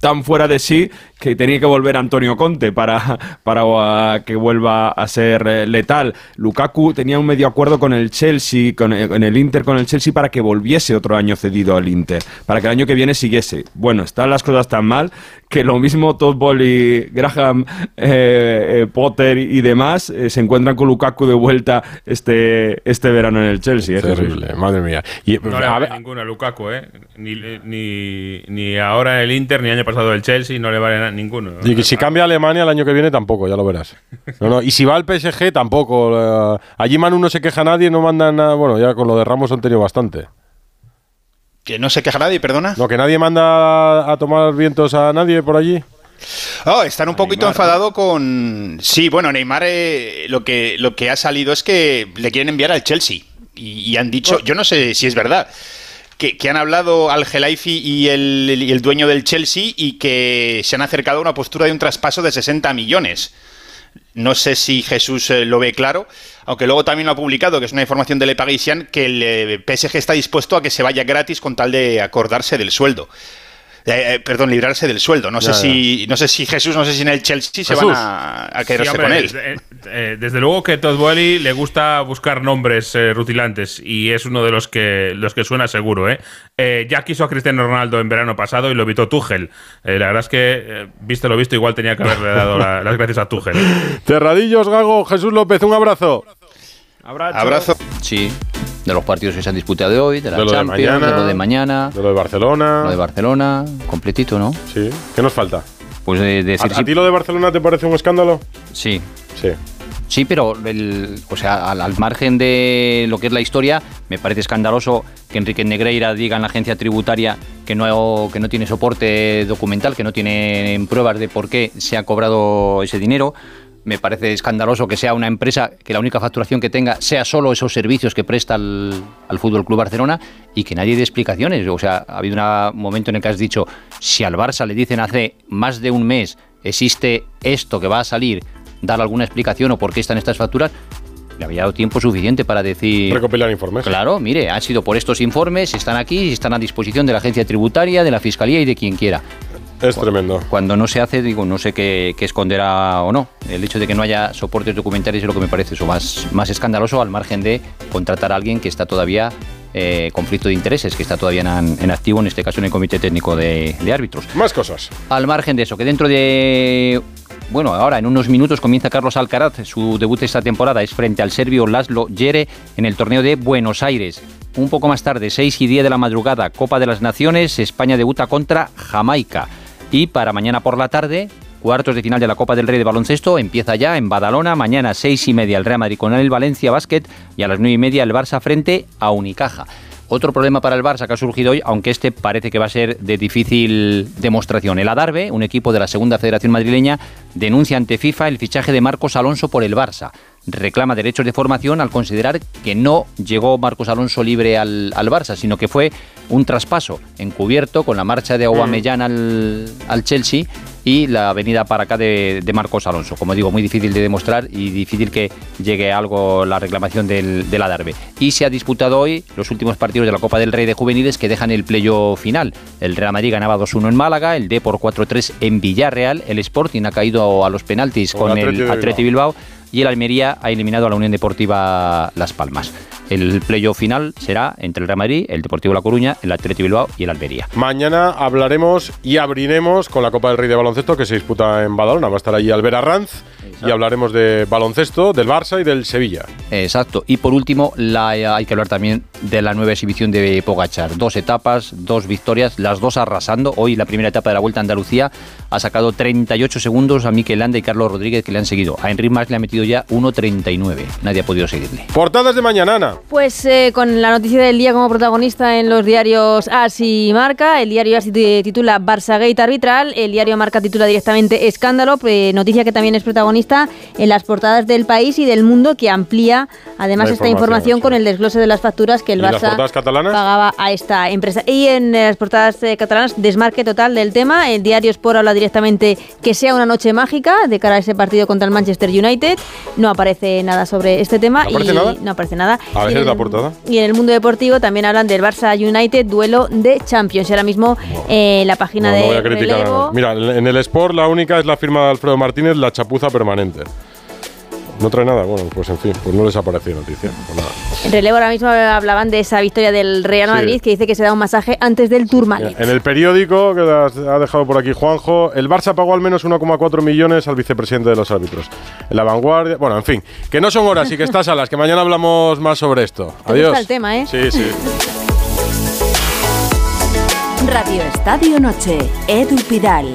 tan fuera de sí que tenía que volver Antonio Conte para, [laughs] para uh, que vuelva a ser eh, letal. Lukaku tenía un medio acuerdo con el Chelsea, con el, en el Inter con el Chelsea para que volviese otro año cedido al Inter, para que el año que viene siguiese. Bueno, están las cosas tan mal que lo mismo Todd Bowley, Graham eh, eh, Potter y demás eh, se encuentran con Lukaku de vuelta este, este verano en el Chelsea. ¿eh?
Terrible, madre mía. Y,
No le vale ninguna a Lukaku, ¿eh? Ni, ni, ni ahora el Inter, ni año pasado el Chelsea, no le vale na- ninguno.
y que si cambia a Alemania el año que viene tampoco, ya lo verás. No, no, Y si va al PSG tampoco. eh, allí Manu no se queja a nadie, no mandan nada. Bueno, ya con lo de Ramos han tenido bastante.
Que no se queja nadie, perdona.
No, que nadie manda a tomar vientos a nadie por allí.
Oh, están un poquito enfadado con. Sí, bueno, Neymar eh, lo, que, lo que ha salido es que le quieren enviar al Chelsea. Y, y han dicho, yo no sé si es verdad, que, han hablado al Gelaifi y el, el dueño del Chelsea y que se han acercado a una postura de un traspaso de 60 millones. No sé si Jesús eh, lo ve claro, aunque luego también lo ha publicado, que es una información de Le Parisien, que el eh, PSG está dispuesto a que se vaya gratis con tal de acordarse del sueldo. Eh, eh, perdón, librarse del sueldo. No sé
Ya,
si no sé si Jesús, no sé si en el Chelsea se van a, a quedarse
Sí, hombre,
con él.
eh, eh, desde luego que Todd Boehly le gusta buscar nombres eh, rutilantes y es uno de los que los que suena seguro. ¿eh? Eh, ya quiso a Cristiano Ronaldo en verano pasado y lo evitó Tuchel. Eh, la verdad es que, eh, visto lo visto, igual tenía que haberle dado la- las gracias a Tuchel. [laughs]
Cerradillos, Gago, Jesús López, un abrazo.
Abrazo.
Sí, de los partidos que se han disputado de hoy, de la
De de
Champions,
mañana.
de lo de mañana,
De lo de Barcelona.
lo de Barcelona, completito, ¿no?
Sí. ¿Qué nos falta?
Pues de, de
¿A, ti lo de Barcelona te parece un escándalo?
Sí.
Sí.
Sí, pero el- o sea, al, al margen de lo que es la historia, me parece escandaloso que Enrique Negreira diga en la agencia tributaria que no, que no tiene soporte documental, que no tiene pruebas de por qué se ha cobrado ese dinero. Me parece escandaloso que sea una empresa que la única facturación que tenga sea solo esos servicios que presta al, al Fútbol Club Barcelona y que nadie dé explicaciones. O sea, ha habido un momento en el que has dicho, si al Barça le dicen hace más de un mes existe esto que va a salir, dar alguna explicación o por qué están estas facturas, le había dado tiempo suficiente para decir...
Recopilar informes.
Claro, mire, han sido por estos informes, están aquí, están a disposición de la agencia tributaria, de la fiscalía y de quien quiera.
Es tremendo.
Cuando no se hace, digo, no sé qué, qué esconderá o no. El hecho de que no haya soportes documentales es lo que me parece eso más, más escandaloso, al margen de contratar a alguien que está todavía eh, conflicto de intereses, que está todavía en, en activo, en este caso en el Comité Técnico de, de Árbitros.
Más cosas.
Al margen de eso, que dentro de. Bueno, ahora en unos minutos comienza Carlos Alcaraz. Su debut esta temporada es frente al serbio Laszlo Jere en el torneo de Buenos Aires. Un poco más tarde, 6 y 10 de la madrugada, Copa de las Naciones, España debuta contra Jamaica. Y para mañana por la tarde, cuartos de final de la Copa del Rey de Baloncesto, empieza ya en Badalona, mañana 6 y media el Real Madrid con el Valencia Basket y a las 9 y media el Barça frente a Unicaja. Otro problema para el Barça que ha surgido hoy, aunque este parece que va a ser de difícil demostración. El Adarve, un equipo de la Segunda Federación Madrileña, denuncia ante FIFA el fichaje de Marcos Alonso por el Barça. Reclama derechos de formación al considerar que no llegó Marcos Alonso libre al, al Barça, sino que fue un traspaso encubierto con la marcha de Aubameyang al, al Chelsea y la venida para acá de, de Marcos Alonso. Como digo, muy difícil de demostrar y difícil que llegue a algo la reclamación del, del Adarve. Y se ha disputado hoy los últimos partidos de la Copa del Rey de Juveniles que dejan el playo final. El Real Madrid ganaba 2-1 en Málaga, el D por 4-3 en Villarreal, el Sporting ha caído a los penaltis
Con
con
el Atleti
Bilbao y el Almería ha eliminado a la Unión Deportiva Las Palmas. El playoff final será entre el Real Madrid, el Deportivo La Coruña, el Atlético Bilbao y el Almería.
Mañana hablaremos y abriremos con la Copa del Rey de Baloncesto que se disputa en Badalona. Va a estar allí Albert Arranz y hablaremos de baloncesto, del Barça y del Sevilla.
Exacto. Y por último, la, eh, hay que hablar también de la nueva exhibición de Pogachar. Dos etapas, dos victorias, las dos arrasando. Hoy la primera etapa de la Vuelta a Andalucía ha sacado 38 segundos a Mikel Landa y Carlos Rodríguez que le han seguido. A Henry Mas le ha metido ya 1.39. Nadie ha podido seguirle.
Portadas de mañana, Ana.
Pues eh, con la noticia del día como protagonista en los diarios AS y Marca, el diario AS titula Barça Gate arbitral, el diario Marca titula directamente Escándalo, eh, noticia que también es protagonista en las portadas del país y del mundo que amplía además esta
información,
con el desglose de las facturas que el
¿Y las
Barça pagaba a esta empresa. Y en eh, las portadas eh, catalanas, desmarque total del tema. El diario Sport habla directamente que sea una noche mágica de cara a ese partido contra el Manchester United. No aparece nada sobre este tema.
¿No aparece
y
nada?
No aparece nada.
A veces
en
la portada.
y en el mundo deportivo también hablan del Barça United, duelo de Champions. Y ahora mismo eh, la página
No,
de
no voy a criticar.
relevo.
Mira, en el Sport la única es la firma de Alfredo Martínez, la chapuza permanente. No trae nada, bueno, pues en fin, pues no les apareció noticia. Pues nada.
En relevo ahora mismo hablaban de esa victoria del Real
Sí.
Madrid que dice que se da un masaje antes del Tourmalet.
En el periódico que ha dejado por aquí Juanjo, el Barça pagó al menos 1,4 millones al vicepresidente de los árbitros. En la vanguardia, bueno, en fin, que no son horas y que estás a las, que mañana hablamos más sobre esto.
Te
Adiós.
gusta el tema, ¿eh?
Sí, sí.
Radio Estadio Noche, Edu Pidal.